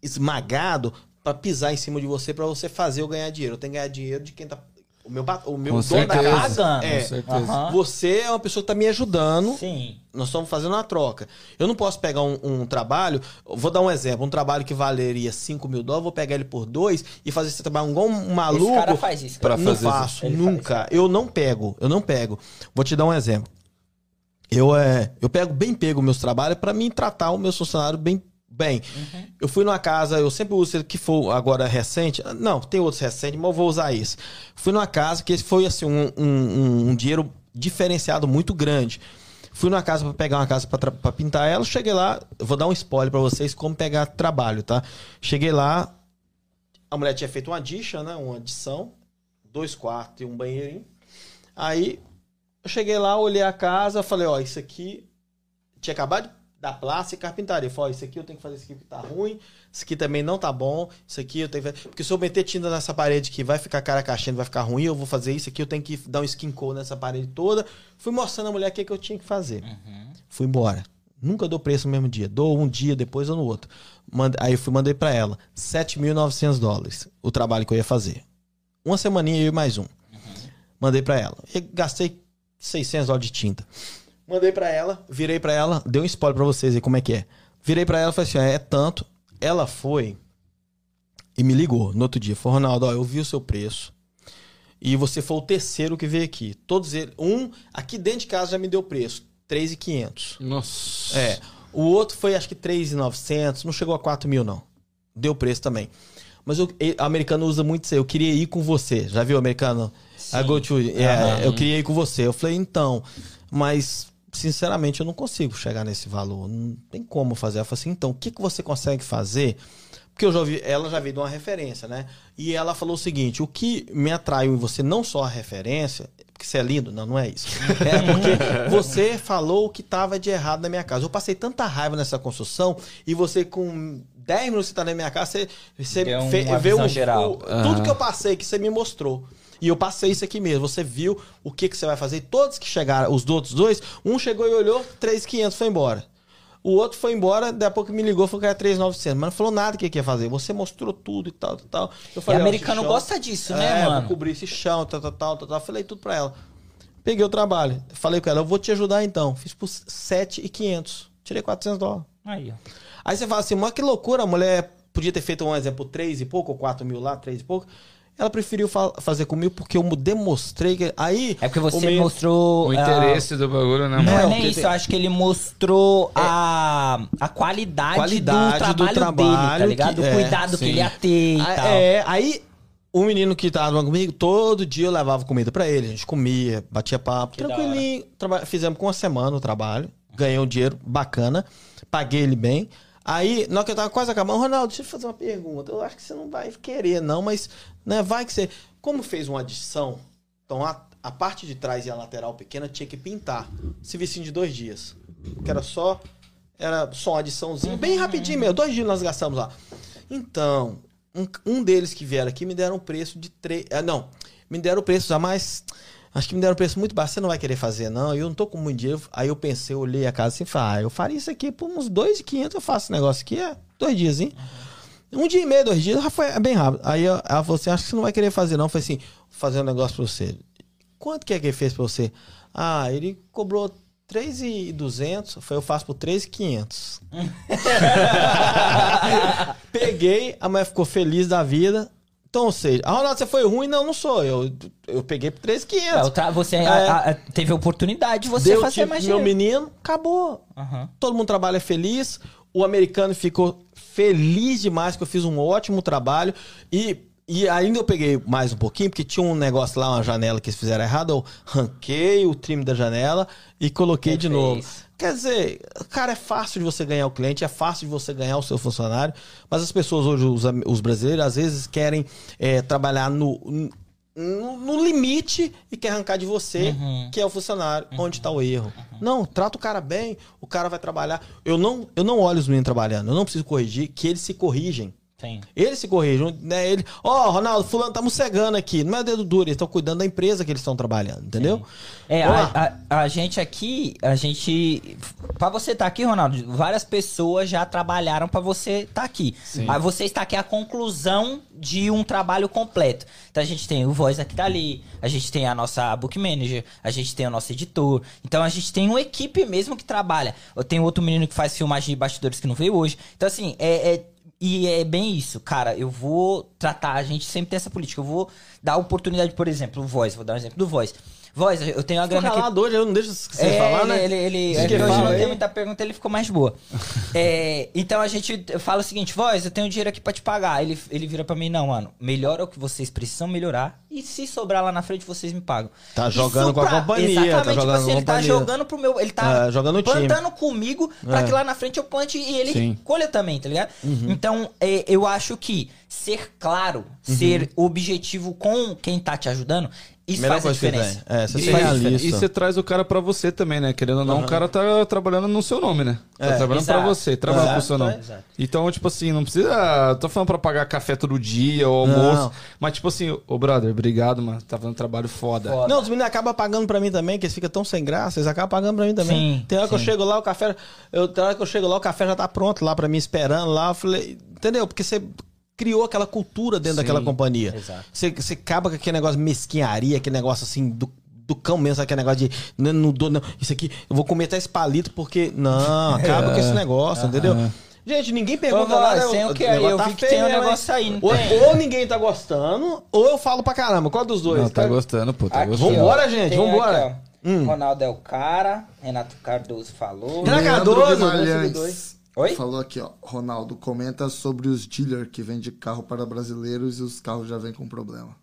esmagado pra pisar em cima de você pra você fazer eu ganhar dinheiro. Eu tenho que ganhar dinheiro de quem tá. O meu, o meu Com dono da certeza. casa. Pagando. É. Com certeza. Aham. Você é uma pessoa que tá me ajudando Sim. nós estamos fazendo uma troca. Eu não posso pegar um, um trabalho, vou dar um exemplo, um trabalho que valeria 5 mil dólares, vou pegar ele por dois e fazer esse trabalho igual um maluco. Esse cara faz isso. Pra não fazer faço, Ele nunca. Eu não pego, eu não pego. Vou te dar um exemplo. Eu, é, eu pego bem pego meus trabalhos para mim tratar o meu funcionário bem. Bem, eu fui numa casa, eu sempre uso que for agora recente. Não, tem outros recentes, mas eu vou usar esse. Fui numa casa que foi assim um, um, um- dinheiro diferenciado muito grande. Fui numa casa para pegar uma casa para pintar ela. Cheguei lá, eu vou dar um spoiler para vocês como pegar trabalho, tá? Cheguei lá, a mulher tinha feito uma dicha, né? Uma adição, dois quartos e um banheirinho. Aí eu cheguei lá, olhei a casa, falei, ó, isso aqui tinha acabado de dar plástica e carpintaria. Falei, isso aqui eu tenho que fazer isso aqui que tá ruim, isso aqui também não tá bom, isso aqui eu tenho que fazer. Porque se eu meter tinta nessa parede que vai ficar cara caixando, vai ficar ruim, eu vou fazer isso aqui, eu tenho que dar um skin coat nessa parede toda. Fui mostrando a mulher o que, que eu tinha que fazer. Fui embora. Nunca dou preço no mesmo dia. Dou um dia, depois ou no outro. Mande- Aí eu fui, mandei pra ela 7.900 dólares o trabalho que eu ia fazer. Uma semaninha eu e mais um. Mandei pra ela. E gastei 600 dólares de tinta. Mandei pra ela, virei pra ela, dei um spoiler pra vocês aí como é que é. Virei pra ela e falei assim: ó, é tanto. Ela foi e me ligou no outro dia. Falou: Ronaldo, ó, eu vi o seu preço. E você foi o terceiro que veio aqui. Todos eles. Um, aqui dentro de casa já me deu preço: 3,500. Nossa. É. O outro foi acho que 3,900, não chegou a 4 mil, não. Deu preço também. Mas o americano usa muito isso aí. Eu queria ir com você. Já viu, americano? Sim. I go to. É, Aham. Eu queria ir com você. Eu falei, então. Mas, sinceramente, eu não consigo chegar nesse valor. Não tem como fazer. Ela falou assim, então, o que, que você consegue fazer? Porque eu já ouvi, ela já veio de uma referência, né? E ela falou o seguinte: o que me atraiu em você, não só a referência, porque você é lindo, não, não é isso. *laughs* É porque você falou o que estava de errado na minha casa. Eu passei tanta raiva nessa construção e você, com 10 minutos que você tá na minha casa, você, você fe- vê o, geral. o- tudo que eu passei, que você me mostrou. E eu passei isso aqui mesmo. Você viu o que, que você vai fazer. E todos que chegaram, os outros dois, um chegou e olhou, 3,500 foi embora. O outro foi embora, daqui a pouco me ligou, falou que era 3,900. Mas não falou nada que ia fazer. Você mostrou tudo e tal, tal, tal. Eu E ó, americano chão- gosta disso, né, é, mano? Vou cobrir esse chão, tal, tal, tal, tal, tal. Falei tudo pra ela. Peguei o trabalho. Falei com ela, eu vou te ajudar então. Fiz por 7,500. Tirei 400 dólares. Aí, ó. Aí você fala assim, mas que loucura, a mulher podia ter feito um exemplo 3 e pouco, ou 4 mil lá, 3 e pouco. Ela preferiu fa- fazer comigo porque eu demonstrei que. Aí. É porque o você meio- mostrou. O interesse do bagulho, né, Não mano? é Não, nem porque isso, tem- eu acho que ele mostrou a, a qualidade, Qualidade do do trabalho, dele, tá trabalho ligado? que- o é, cuidado que sim. ele ia ter e Ah, tal. É, aí o menino que tava comigo, todo dia eu levava comida pra ele. A gente comia, batia papo, Que tranquilinho. Fizemos com uma semana o trabalho. Ganhei um dinheiro bacana. Paguei ele bem. Aí, na hora que eu tava quase acabando, Ronaldo, deixa eu fazer uma pergunta. Eu acho que você não vai querer, não, mas né, vai que você. Como fez uma adição, então a, a parte de trás e a lateral pequena tinha que pintar. Serviço de dois dias. Que era só. Era só uma adiçãozinha, bem rapidinho mesmo. Dois dias nós gastamos lá. Então, um, um deles que vieram aqui me deram um preço de três. Ah, não, me deram o preço a mais. Acho que me deram um preço muito baixo. Você não vai querer fazer, não. Eu não tô com muito dinheiro. Aí eu pensei, eu olhei a casa assim e falei, ah, eu faria isso aqui por uns dois e quinhentos. Eu faço esse negócio aqui, é dois dias, hein? Um dia e meio, dois dias, já foi é bem rápido. Aí ela falou assim: acho que você não vai querer fazer, não. Eu falei assim: vou fazer um negócio pra você. Quanto que é que ele fez pra você? Ah, ele cobrou 3,200. Foi eu faço por 3,500. *laughs* *laughs* Peguei, a mulher ficou feliz da vida. Então, ou seja, ah, Ronaldo, você foi ruim? Não, não sou. Eu, eu peguei por É, 3,500. o tra- você É. a- a- teve a oportunidade de você Deu fazer tipo mais pro meu dinheiro. menino, acabou. Aham. Todo mundo trabalha feliz. O americano ficou feliz demais que eu fiz um ótimo trabalho. E, e ainda eu peguei mais um pouquinho, porque tinha um negócio lá, uma janela que eles fizeram errado. Eu ranquei o trim da janela e coloquei de Perfeito. novo. Quer dizer, cara, é fácil de você ganhar o cliente, é fácil de você ganhar o seu funcionário, mas as pessoas hoje, os, os brasileiros, às vezes querem é, trabalhar no, no, no limite e quer arrancar de você, Uhum. que é o funcionário, onde está o erro. Não, trata o cara bem, o cara vai trabalhar. Eu não, eu não olho os meninos trabalhando, eu não preciso corrigir, que eles se corrigem. Sim. Eles se corrigem, né? Ele, ó, Ronaldo, fulano tá cegando aqui. Não é dedo duro, eles estão cuidando da empresa que eles estão trabalhando, entendeu? É, Vamos a, a- a gente aqui, a gente. Pra você estar aqui, Ronaldo, várias pessoas já trabalharam pra você estar aqui. Mas você está aqui a conclusão de um trabalho completo. Então a gente tem o Voz aqui dali, a gente tem a nossa book manager, a gente tem o nosso editor. Então a gente tem uma equipe mesmo que trabalha. Eu tenho outro menino que faz filmagem de bastidores que não veio hoje. Então, assim, é. é- e é bem isso, cara. Eu vou tratar, a gente sempre tem essa política. Eu vou dar oportunidade, por exemplo, o Voz. Vou dar um exemplo do Voz. Voz, eu tenho uma grana calado hoje, eu não deixo você É, falar, ele, né? ele, ele, Você ele- que hoje não tem muita pergunta, ele ficou mais boa. *laughs* É, então a gente fala o seguinte, voz, eu tenho dinheiro aqui pra te pagar. Ele, ele vira pra mim, não, mano, melhora o que vocês precisam melhorar e se sobrar lá na frente vocês me pagam. Tá Isso jogando com a companhia, tá Exatamente, tipo jogando assim, com a ele tá jogando pro meu, ele tá É, jogando no time. plantando comigo pra É. que lá na frente eu plante e ele Sim. colha também, tá ligado? Uhum. Então, é, eu acho que ser claro, Uhum. ser objetivo com quem tá te ajudando, isso Melhor faz a coisa que diferença. tem. É, você E, e você traz o cara pra você também, né? Querendo ou não, o cara tá trabalhando no seu nome, né? Tá É, trabalhando pra exato. você, trabalhando Exato, pro seu nome. é, exato. Então, tipo assim, não precisa. Tô falando pra pagar café todo dia ou almoço. Não. Mas, tipo assim, ô brother, obrigado, mano. Tá fazendo um trabalho foda. Foda. Não, os meninos acabam pagando pra mim também, que eles ficam tão sem graça, eles acabam pagando pra mim também. Sim, tem hora que eu sim. chego lá, o café. Eu, tem hora que eu chego lá, o café já tá pronto lá pra mim, esperando lá. Eu falei, entendeu? Porque você criou aquela cultura dentro Sim, daquela companhia. Você, você acaba com aquele negócio de mesquinharia, aquele negócio assim do. Do cão mesmo, aquele negócio de. Não, não, dou, não, isso aqui, eu vou comer até esse palito, porque. Não, *laughs* acaba com esse negócio, entendeu? Gente, ninguém pergunta Ô, nada. Voz, tem o aí? negócio Eu tá vi que feio tem um mesmo, negócio aí, ou, ou ninguém tá gostando, ou eu falo pra caramba. Qual dos dois? Não, tá Cara, gostando, pô. Tá Aqui, gostando. Vambora, gente, tem vambora. aqui. Hum. Ronaldo é o cara, Renato Cardoso falou. Renato Cardoso, Guimarães Oi? falou aqui, ó. Ronaldo, comenta sobre os dealers que vendem carro para brasileiros e os carros já vêm com problema.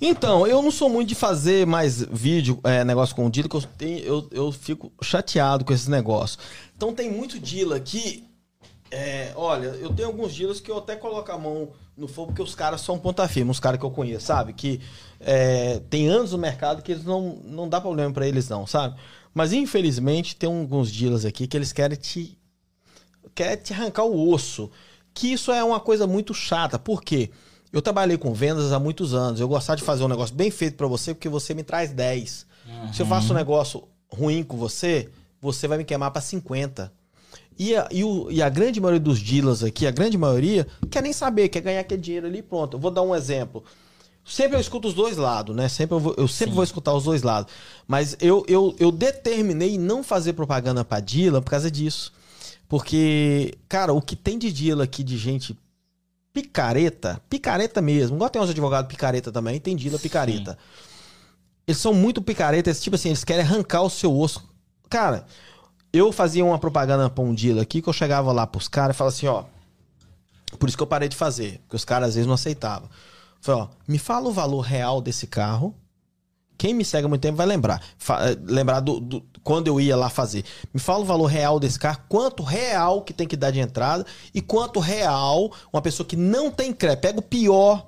Então, eu não sou muito de fazer mais vídeo, é, negócio com o dealer, que eu, tenho, eu, eu fico chateado com esses negócios. Então tem muito dealer que. é, olha, eu tenho alguns dealers que eu até coloco a mão no fogo, porque os caras são ponta firme, uns caras que eu conheço, sabe? Que é, tem anos no mercado que eles não, não dá problema pra eles, não, sabe? Mas infelizmente tem alguns dealers aqui que eles querem te. Querem te arrancar o osso. que isso é uma coisa muito chata. Por quê? Eu trabalhei com vendas há muitos anos. Eu gostava de fazer um negócio bem feito pra você, porque você me traz 10. Se eu faço um negócio ruim com você, você vai me queimar pra 50. E a, e, o- e a grande maioria dos dealers aqui, a grande maioria, quer nem saber, quer ganhar aquele dinheiro ali e pronto. Eu vou dar um exemplo. Sempre eu escuto os dois lados, né? Sempre eu, vou, eu sempre vou escutar os dois lados. Mas eu, eu, eu determinei não fazer propaganda pra dealer por causa disso. Porque, cara, o que tem de dealer aqui de gente picareta, picareta mesmo, igual tem uns advogados picareta também, tem dealer picareta. Eles são muito picaretas, tipo assim, eles querem arrancar o seu osso. Cara, eu fazia uma propaganda pra um dealer aqui que eu chegava lá pros caras e falava assim, ó. Por isso que eu parei de fazer, porque os caras às vezes não aceitavam. Falei, ó, me fala o valor real desse carro. Quem me segue há muito tempo vai lembrar. Fa- eh, lembrar do, do- quando eu ia lá fazer. Me fala o valor real desse carro, quanto real que tem que dar de entrada e quanto real uma pessoa que não tem crédito. Pega o pior.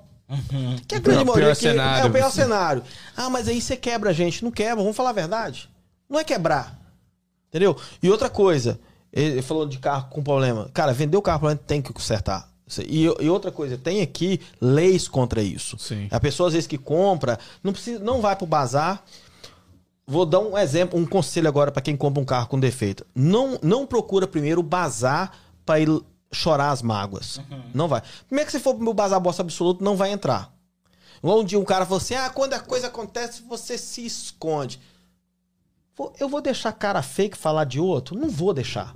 Que a grande É o maioria pior que cenário. é o pior cenário. Ah, mas aí você quebra a gente. Não quebra, vamos falar a verdade. Não é quebrar. Entendeu? E outra coisa, ele falou de carro com problema. Cara, vender o carro com problema tem que consertar. E, e outra coisa, tem aqui leis contra isso. Sim. A pessoa, às vezes, que compra, não, precisa, não vai pro bazar. Vou dar um exemplo, um conselho agora para quem compra um carro com defeito. Não, não procura primeiro o bazar para ir chorar as mágoas. Não vai. Primeiro que se for pro meu bazar bosta absoluto, não vai entrar. Um dia um cara falou assim: ah, quando a coisa acontece, você se esconde. Eu vou deixar cara fake falar de outro? Não vou deixar.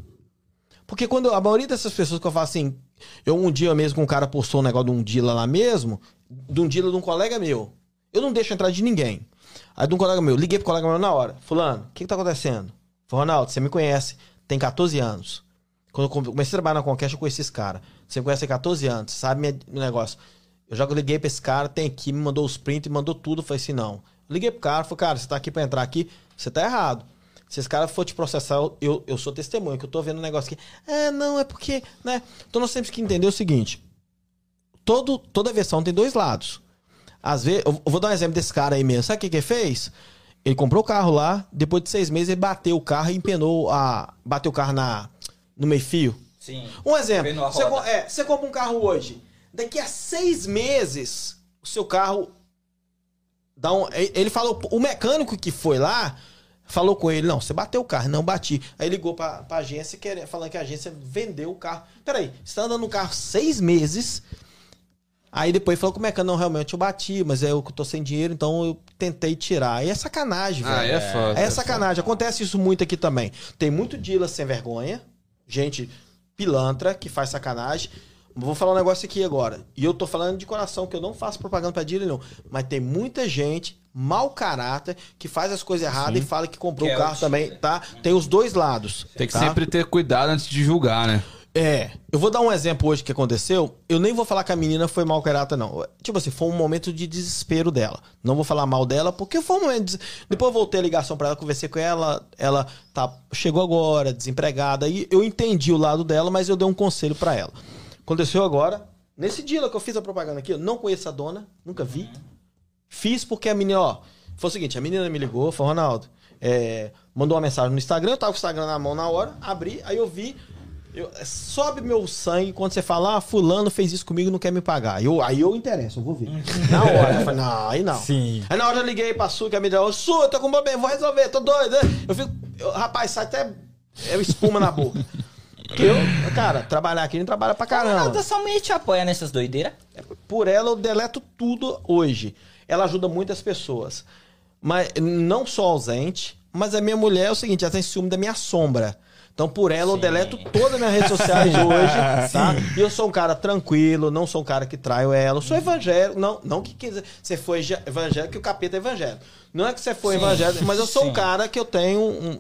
Porque quando a maioria dessas pessoas que eu falo assim, eu um dia mesmo, um cara postou um negócio de um dealer lá mesmo, de um dealer de um colega meu. Eu não deixo entrar de ninguém. Aí de um colega meu, liguei pro colega meu na hora. Fulano, o que, que tá acontecendo? Falei, Ronaldo, você me conhece, tem 14 anos. Quando eu come- comecei a trabalhar na Conquest, eu conheci esse cara. Você me conhece há 14 anos, sabe meu negócio. Eu já liguei pra esse cara, tem aqui, me mandou os prints, mandou tudo. Eu falei assim, não. Liguei pro cara, falei, cara, você tá aqui pra entrar aqui, você tá errado. Se esse cara for te processar, eu, eu, sou testemunha, que eu tô vendo um negócio aqui. Ah, não, é porque, né? Então nós temos que entender o seguinte. Todo, toda versão tem dois lados. Às vezes, eu vou dar um exemplo desse cara aí mesmo. Sabe o que, que ele fez? Ele comprou o carro lá, depois de seis meses ele bateu o carro e empenou a. Bateu o carro na, no meio-fio. Sim. Um exemplo. Você, é, você compra um carro hoje. Daqui a seis meses, o seu carro. Dá um, ele falou. O mecânico que foi lá falou com ele: Não, você bateu o carro. Não bati. Aí ligou pra, pra agência querendo, falando que a agência vendeu o carro. Peraí, você tá andando no carro seis meses. Aí depois falou que o mecânico, não, realmente eu bati, mas é eu que tô sem dinheiro, então eu tentei tirar. Aí é sacanagem, velho. Ah, é foda. É sacanagem. Acontece isso muito aqui também. Tem muito dealer sem vergonha, gente pilantra que faz sacanagem. Vou falar um negócio aqui agora. E eu tô falando de coração, que eu não faço propaganda pra dealer, não. Mas tem muita gente, mau caráter, que faz as coisas erradas e fala que comprou Que o é o carro também, dealer. tá? Tem os dois lados. Tem que tá? sempre ter cuidado antes de julgar, né? É, eu vou dar um exemplo hoje que aconteceu. Eu nem vou falar que a menina foi mal caráter, não. Tipo assim, foi um momento de desespero dela. Não vou falar mal dela, porque foi um momento. de Depois eu voltei a ligação pra ela, conversei com ela. Ela tá, chegou agora, desempregada. E eu entendi o lado dela, mas eu dei um conselho pra ela. Aconteceu agora. Nesse dia que eu fiz a propaganda aqui, eu não conheço a dona, nunca vi. Fiz porque a menina, ó. Foi o seguinte, a menina me ligou, falou, Ronaldo, é, mandou uma mensagem no Instagram, eu tava com o Instagram na mão na hora, abri, aí eu vi. eu- sobe meu sangue quando você fala, ah, fulano fez isso comigo e não quer me pagar. Eu, aí eu interesso, eu vou ver. na hora. Eu falei, não, aí não. Sim. Aí na hora eu liguei pra Su, que a menina, ô Su, eu tô com problema, vou resolver, tô doido. Eu fico, eu- rapaz, sai até é, espuma na boca. Porque eu, cara, trabalhar aqui não trabalha pra caramba. Ronaldo, sua mulher te apoia nessas doideiras? Por ela eu deleto tudo hoje. Ela ajuda muitas pessoas. Mas não só ausente, mas a minha mulher é o seguinte, ela tem ciúme da minha sombra. Então, por ela, eu Sim. deleto todas as minhas redes sociais hoje, *laughs* tá? E eu sou um cara tranquilo, não sou um cara que traio ela. Eu sou evangélico, não, não que quiser, você foi evangélico que o capeta é evangélico. Não é que você foi Sim, evangélico, mas eu sou um sim. cara que eu tenho um- um-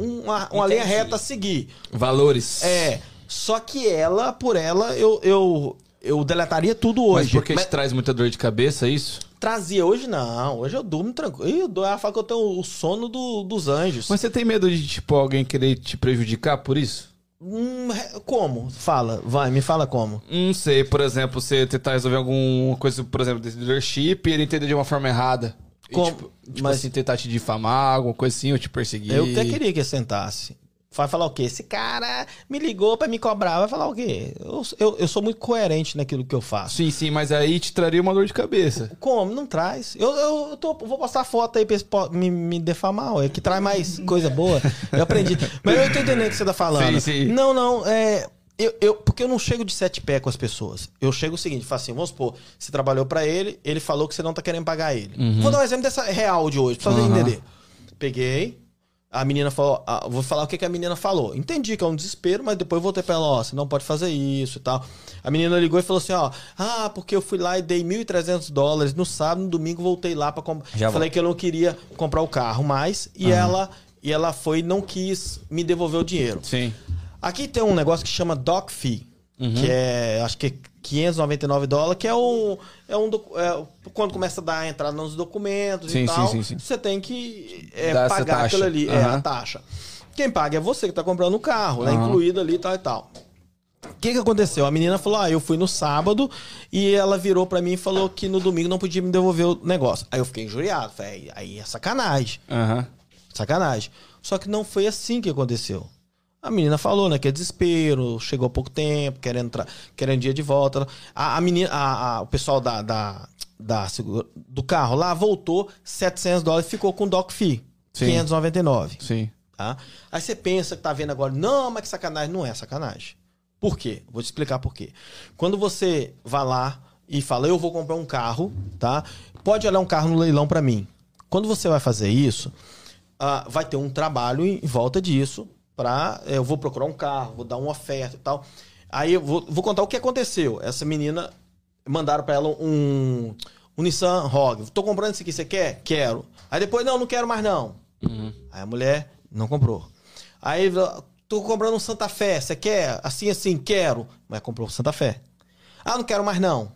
uma, uma linha reta a seguir. Valores. É, só que ela, por ela, eu, eu, eu deletaria tudo hoje. Mas porque Mas- te traz muita dor de cabeça, é isso? Trazia hoje não, hoje eu durmo tranquilo. Eu fala que eu tenho o sono do- dos anjos. Mas você tem medo de, tipo, alguém querer te prejudicar por isso? Hum, como? Fala, vai, me fala como. Não sei, por exemplo, você tentar resolver alguma coisa, por exemplo, desse leadership e ele entender de uma forma errada. Como? tipo, tipo Mas- assim, tentar te difamar, alguma coisa assim, ou te perseguir. Eu até queria que sentasse. Vai falar o quê? Esse cara me ligou pra me cobrar. Vai falar o quê? Eu, eu, eu sou muito coerente naquilo que eu faço. Sim, sim, mas aí te traria uma dor de cabeça. Como? Não traz. Eu, eu, tô- vou postar foto aí pra esse me, me defamar, ué, que traz mais coisa boa. Eu aprendi. Mas eu tô entendendo o que você tá falando. Sim, sim. Não, não, é. Eu, eu- porque eu não chego de sete pé com as pessoas. Eu chego o seguinte, falo assim, vamos supor, você trabalhou pra ele, ele falou que você não tá querendo pagar ele. Vou dar um exemplo dessa real de hoje, pra você Uhum. entender. Peguei, a menina falou, ah, vou falar o que, que a menina falou. Entendi que é um desespero, mas depois voltei pra ela, ó, você não pode fazer isso e tal. A menina ligou e falou assim, ó, ah, porque eu fui lá e dei 1.300 dólares no sábado, no domingo voltei lá pra comprar. Falei que eu não queria comprar o carro mais e ela e ela foi e não quis me devolver o dinheiro. Sim. Aqui tem um negócio que chama doc fee, Uhum. que é, acho que é 599 dólares, que é um, é um é, quando começa a dar a entrada nos documentos Sim, e tal, sim, sim. você tem que é, pagar aquilo ali, é Aham. a taxa. Quem paga é você que tá comprando o carro, é Aham. incluído ali e tal e tal. O que que aconteceu? A menina falou: "Ah, eu fui no sábado" e ela virou pra mim e falou que no domingo não podia me devolver o negócio. Aí eu fiquei injuriado, falei: "Aí é sacanagem". Aham. Sacanagem. Só que não foi assim que aconteceu. A menina falou, né, que é desespero, chegou há pouco tempo, querendo, tra- querendo dia de volta. A, a menina, a- a- o pessoal da, da, da do carro lá voltou 700 dólares ficou com doc fee, Sim. 599. Sim. Tá? Aí você pensa que tá vendo agora, não, mas que sacanagem. Não é sacanagem. Por quê? Vou te explicar por quê. Quando você vai lá e fala, eu vou comprar um carro, tá? Pode olhar um carro no leilão pra mim. Quando você vai fazer isso, ah, vai ter um trabalho em volta disso para eu vou procurar um carro, vou dar uma oferta e tal. Aí eu vou, vou contar o que aconteceu. Essa menina mandaram para ela um, um Nissan Rogue. Tô comprando esse aqui, você quer? Quero. Aí depois não, não quero mais não. Aí a mulher não comprou. Aí tô comprando um Santa Fé, você quer? Assim assim, quero. Mas comprou um Santa Fé. Ah, não quero mais não.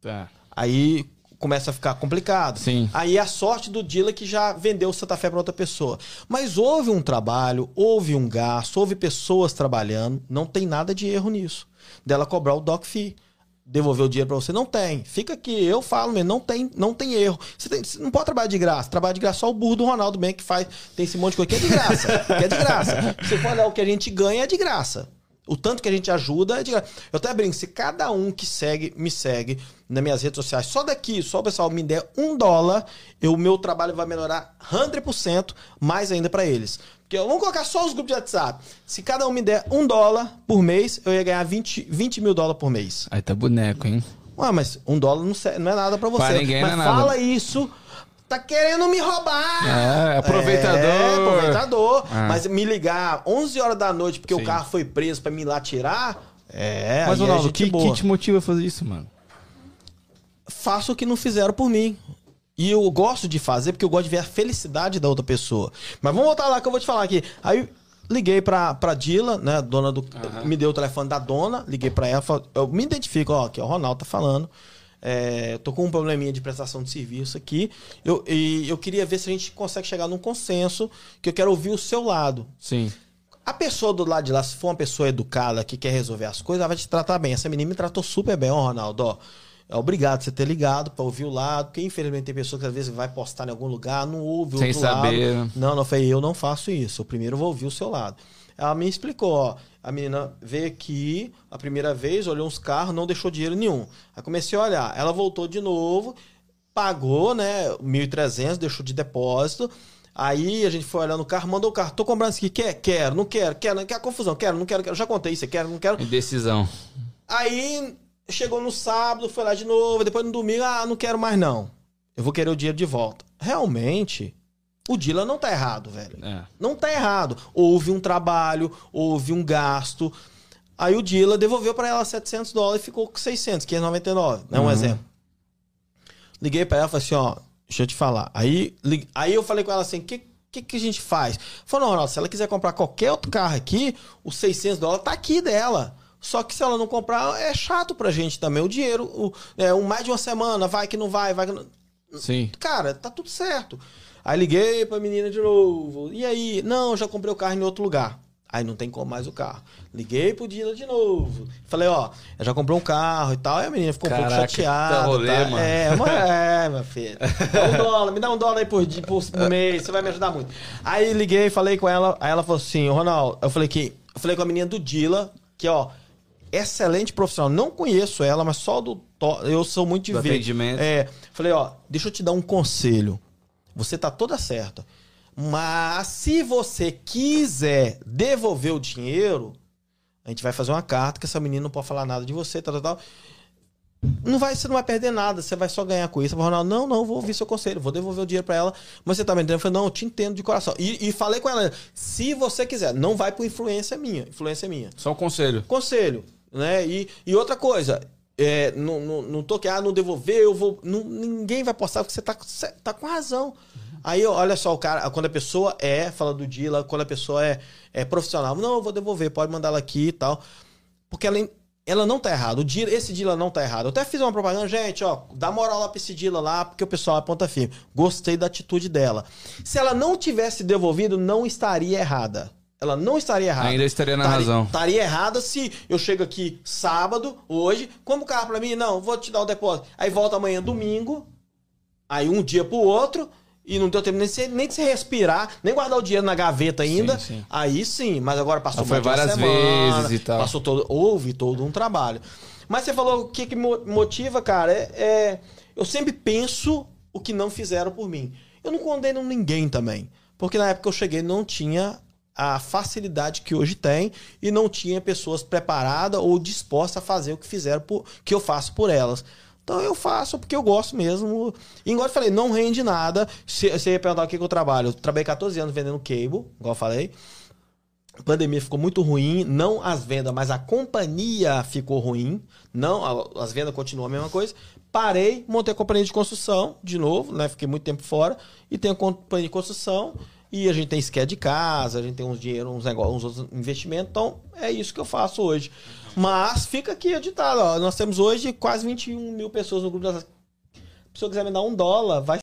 Tá. Aí começa a ficar complicado. Sim. Aí a sorte do dealer que já vendeu o Santa Fé para outra pessoa. Mas houve um trabalho, houve um gasto, houve pessoas trabalhando, não tem nada de erro nisso. Dela cobrar o doc fee. Devolver o dinheiro para você não tem. Fica aqui, eu falo mesmo, não tem, não tem erro. Você, tem- você não pode trabalhar de graça. Trabalhar de graça só o burro do Ronaldo bem que faz, tem esse monte de coisa que é de graça, que é de graça. Se você for olhar o que a gente ganha é de graça. O tanto que a gente ajuda é. Eu até brinco, se cada um que segue, me segue nas minhas redes sociais, só daqui, só o pessoal me der um dólar, o meu trabalho vai melhorar 100% mais ainda pra eles. Porque eu- vamos colocar só os grupos de WhatsApp. Se cada um me der um dólar por mês, eu ia ganhar 20, 20 mil dólares por mês. Aí tá boneco, hein? Ué, mas um dólar não, é nada pra você. Pra ninguém mas não é nada. fala isso. Tá querendo me roubar! É, aproveitador. É, aproveitador. Ah. Mas me ligar 11 horas da noite porque Sim. o carro foi preso pra me lá tirar. É, Mas, é Ronaldo, o que, boa. que te motiva a fazer isso, mano? Faço o que não fizeram por mim. E eu gosto de fazer porque eu gosto de ver a felicidade da outra pessoa. Mas vamos voltar lá que eu vou te falar aqui. Aí liguei pra, pra Dila, né? Dona do. Me deu o telefone da dona, liguei pra ela. Eu me identifico, ó, que é o Ronaldo tá falando. É, tô com um probleminha de prestação de serviço aqui. Eu, e eu queria ver se a gente consegue chegar num consenso, que eu quero ouvir o seu lado. Sim. A pessoa do lado de lá, se for uma pessoa educada que quer resolver as coisas, ela vai te tratar bem. Essa menina me tratou super bem, ó, Ronaldo, ó. É Obrigado por você ter ligado pra ouvir o lado, porque infelizmente tem pessoa que às vezes vai postar em algum lugar, não ouve o Sem outro saber. lado. Não, não, eu falei, eu não faço isso. Eu primeiro vou ouvir o seu lado. Ela me explicou, ó. A menina veio aqui a primeira vez, olhou uns carros, não deixou dinheiro nenhum. Aí comecei a olhar. Ela voltou de novo, pagou, né, 1.300, deixou de depósito. Aí a gente foi olhando o carro, mandou o carro. Tô comprando isso aqui, quer? Quero, não quero, quero, não quer confusão, quero, não quero, quero. Já contei isso, quero, não quero. Indecisão. Aí chegou no sábado, foi lá de novo, depois no domingo, ah, não quero mais não. Eu vou querer o dinheiro de volta. Realmente, o Dila não tá errado, velho. É. Não tá errado. Houve um trabalho, houve um gasto. Aí o Dila devolveu pra ela 700 dólares e ficou com 600, 599, né? Um Uhum. exemplo. Liguei pra ela e falei assim, ó, deixa eu te falar. Aí, li- aí eu falei com ela assim, o que, que, que a gente faz? Falou, não, Ronaldo, se ela quiser comprar qualquer outro carro aqui, os 600 dólares tá aqui dela. Só que se ela não comprar, é chato pra gente também. O dinheiro, o, é, um, mais de uma semana, vai que não vai, vai que não... Sim. Cara, tá tudo certo. Aí liguei pra menina de novo. E aí? Não, já comprei o carro em outro lugar. Aí não tem como mais o carro. Liguei pro dealer de novo. Falei, ó, já comprei um carro e tal. Aí a menina ficou um pouco Caraca, chateada. tá rolê, tá? mano. É, mas é, meu filho. *laughs* Dá um dólar, me dá um dólar aí por, dia, por mês, você vai me ajudar muito. Aí liguei, falei com ela, aí ela falou assim, Ronaldo, eu falei que. Eu falei com a menina do Dila, que, ó, excelente profissional. Não conheço ela, mas só do. to- Eu sou muito de Do ver. atendimento. É. Falei, ó, deixa eu te dar um conselho. Você tá toda certa. Mas se você quiser devolver o dinheiro, a gente vai fazer uma carta que essa menina não pode falar nada de você, tal, tal, tal. Não vai, você não vai perder nada, você vai só ganhar com isso. Ronaldo, não, não, vou ouvir seu conselho, vou devolver o dinheiro pra ela. Mas você tá me entendendo? Eu falei, não, eu te entendo de coração. E, e falei com ela, se você quiser, não vai por influência minha, influência minha. Só um conselho. Conselho, né? E, e outra coisa, é, não, não, não tô que, ah, não devolver, eu vou. não- ninguém vai postar porque você tá, você tá com razão. Aí, olha só, o cara, quando a pessoa é, fala do Dila, quando a pessoa é, é profissional, não, eu vou devolver, pode mandar ela aqui e tal. Porque ela, ela não tá errada. Dila, esse Dila não tá errado. Eu até fiz uma propaganda, gente, ó, dá moral lá pra esse Dila lá, porque o pessoal é ponta firme. Gostei da atitude dela. Se ela não tivesse devolvido, não estaria errada. Ela não estaria errada. Ainda estaria na Estaria- razão. Estaria errada se eu chego aqui sábado, hoje, como o carro pra mim, não, vou te dar o depósito. Aí volta amanhã domingo, aí um dia pro outro, e não deu tempo nem de, você- nem de respirar, nem guardar o dinheiro na gaveta ainda. Sim, sim. Aí sim, mas agora passou foi várias semana, vezes e tal. Passou todo, houve todo um trabalho. Mas você falou o que, que mo- motiva, cara, é, é- eu sempre penso o que não fizeram por mim. Eu não condeno ninguém também, porque na época que eu cheguei não tinha a facilidade que hoje tem e não tinha pessoas preparadas ou dispostas a fazer o que fizeram por, que eu faço por elas. Então eu faço porque eu gosto mesmo. E igual eu falei, não rende nada. Se- Você ia perguntar o que, que eu trabalho. Eu trabalhei 14 anos vendendo cable, igual eu falei. A pandemia ficou muito ruim, não as vendas, mas a companhia ficou ruim. Não, as vendas continuam a mesma coisa. Parei, montei a companhia de construção de novo, né? Fiquei muito tempo fora e tenho a companhia de construção e a gente tem esquete de casa, a gente tem uns dinheiro, uns negócios, uns outros investimentos. Então é isso que eu faço hoje. Mas fica aqui editado, ó. Nós temos hoje quase 21 mil pessoas no grupo das. Se pessoa quiser me dar um dólar, vai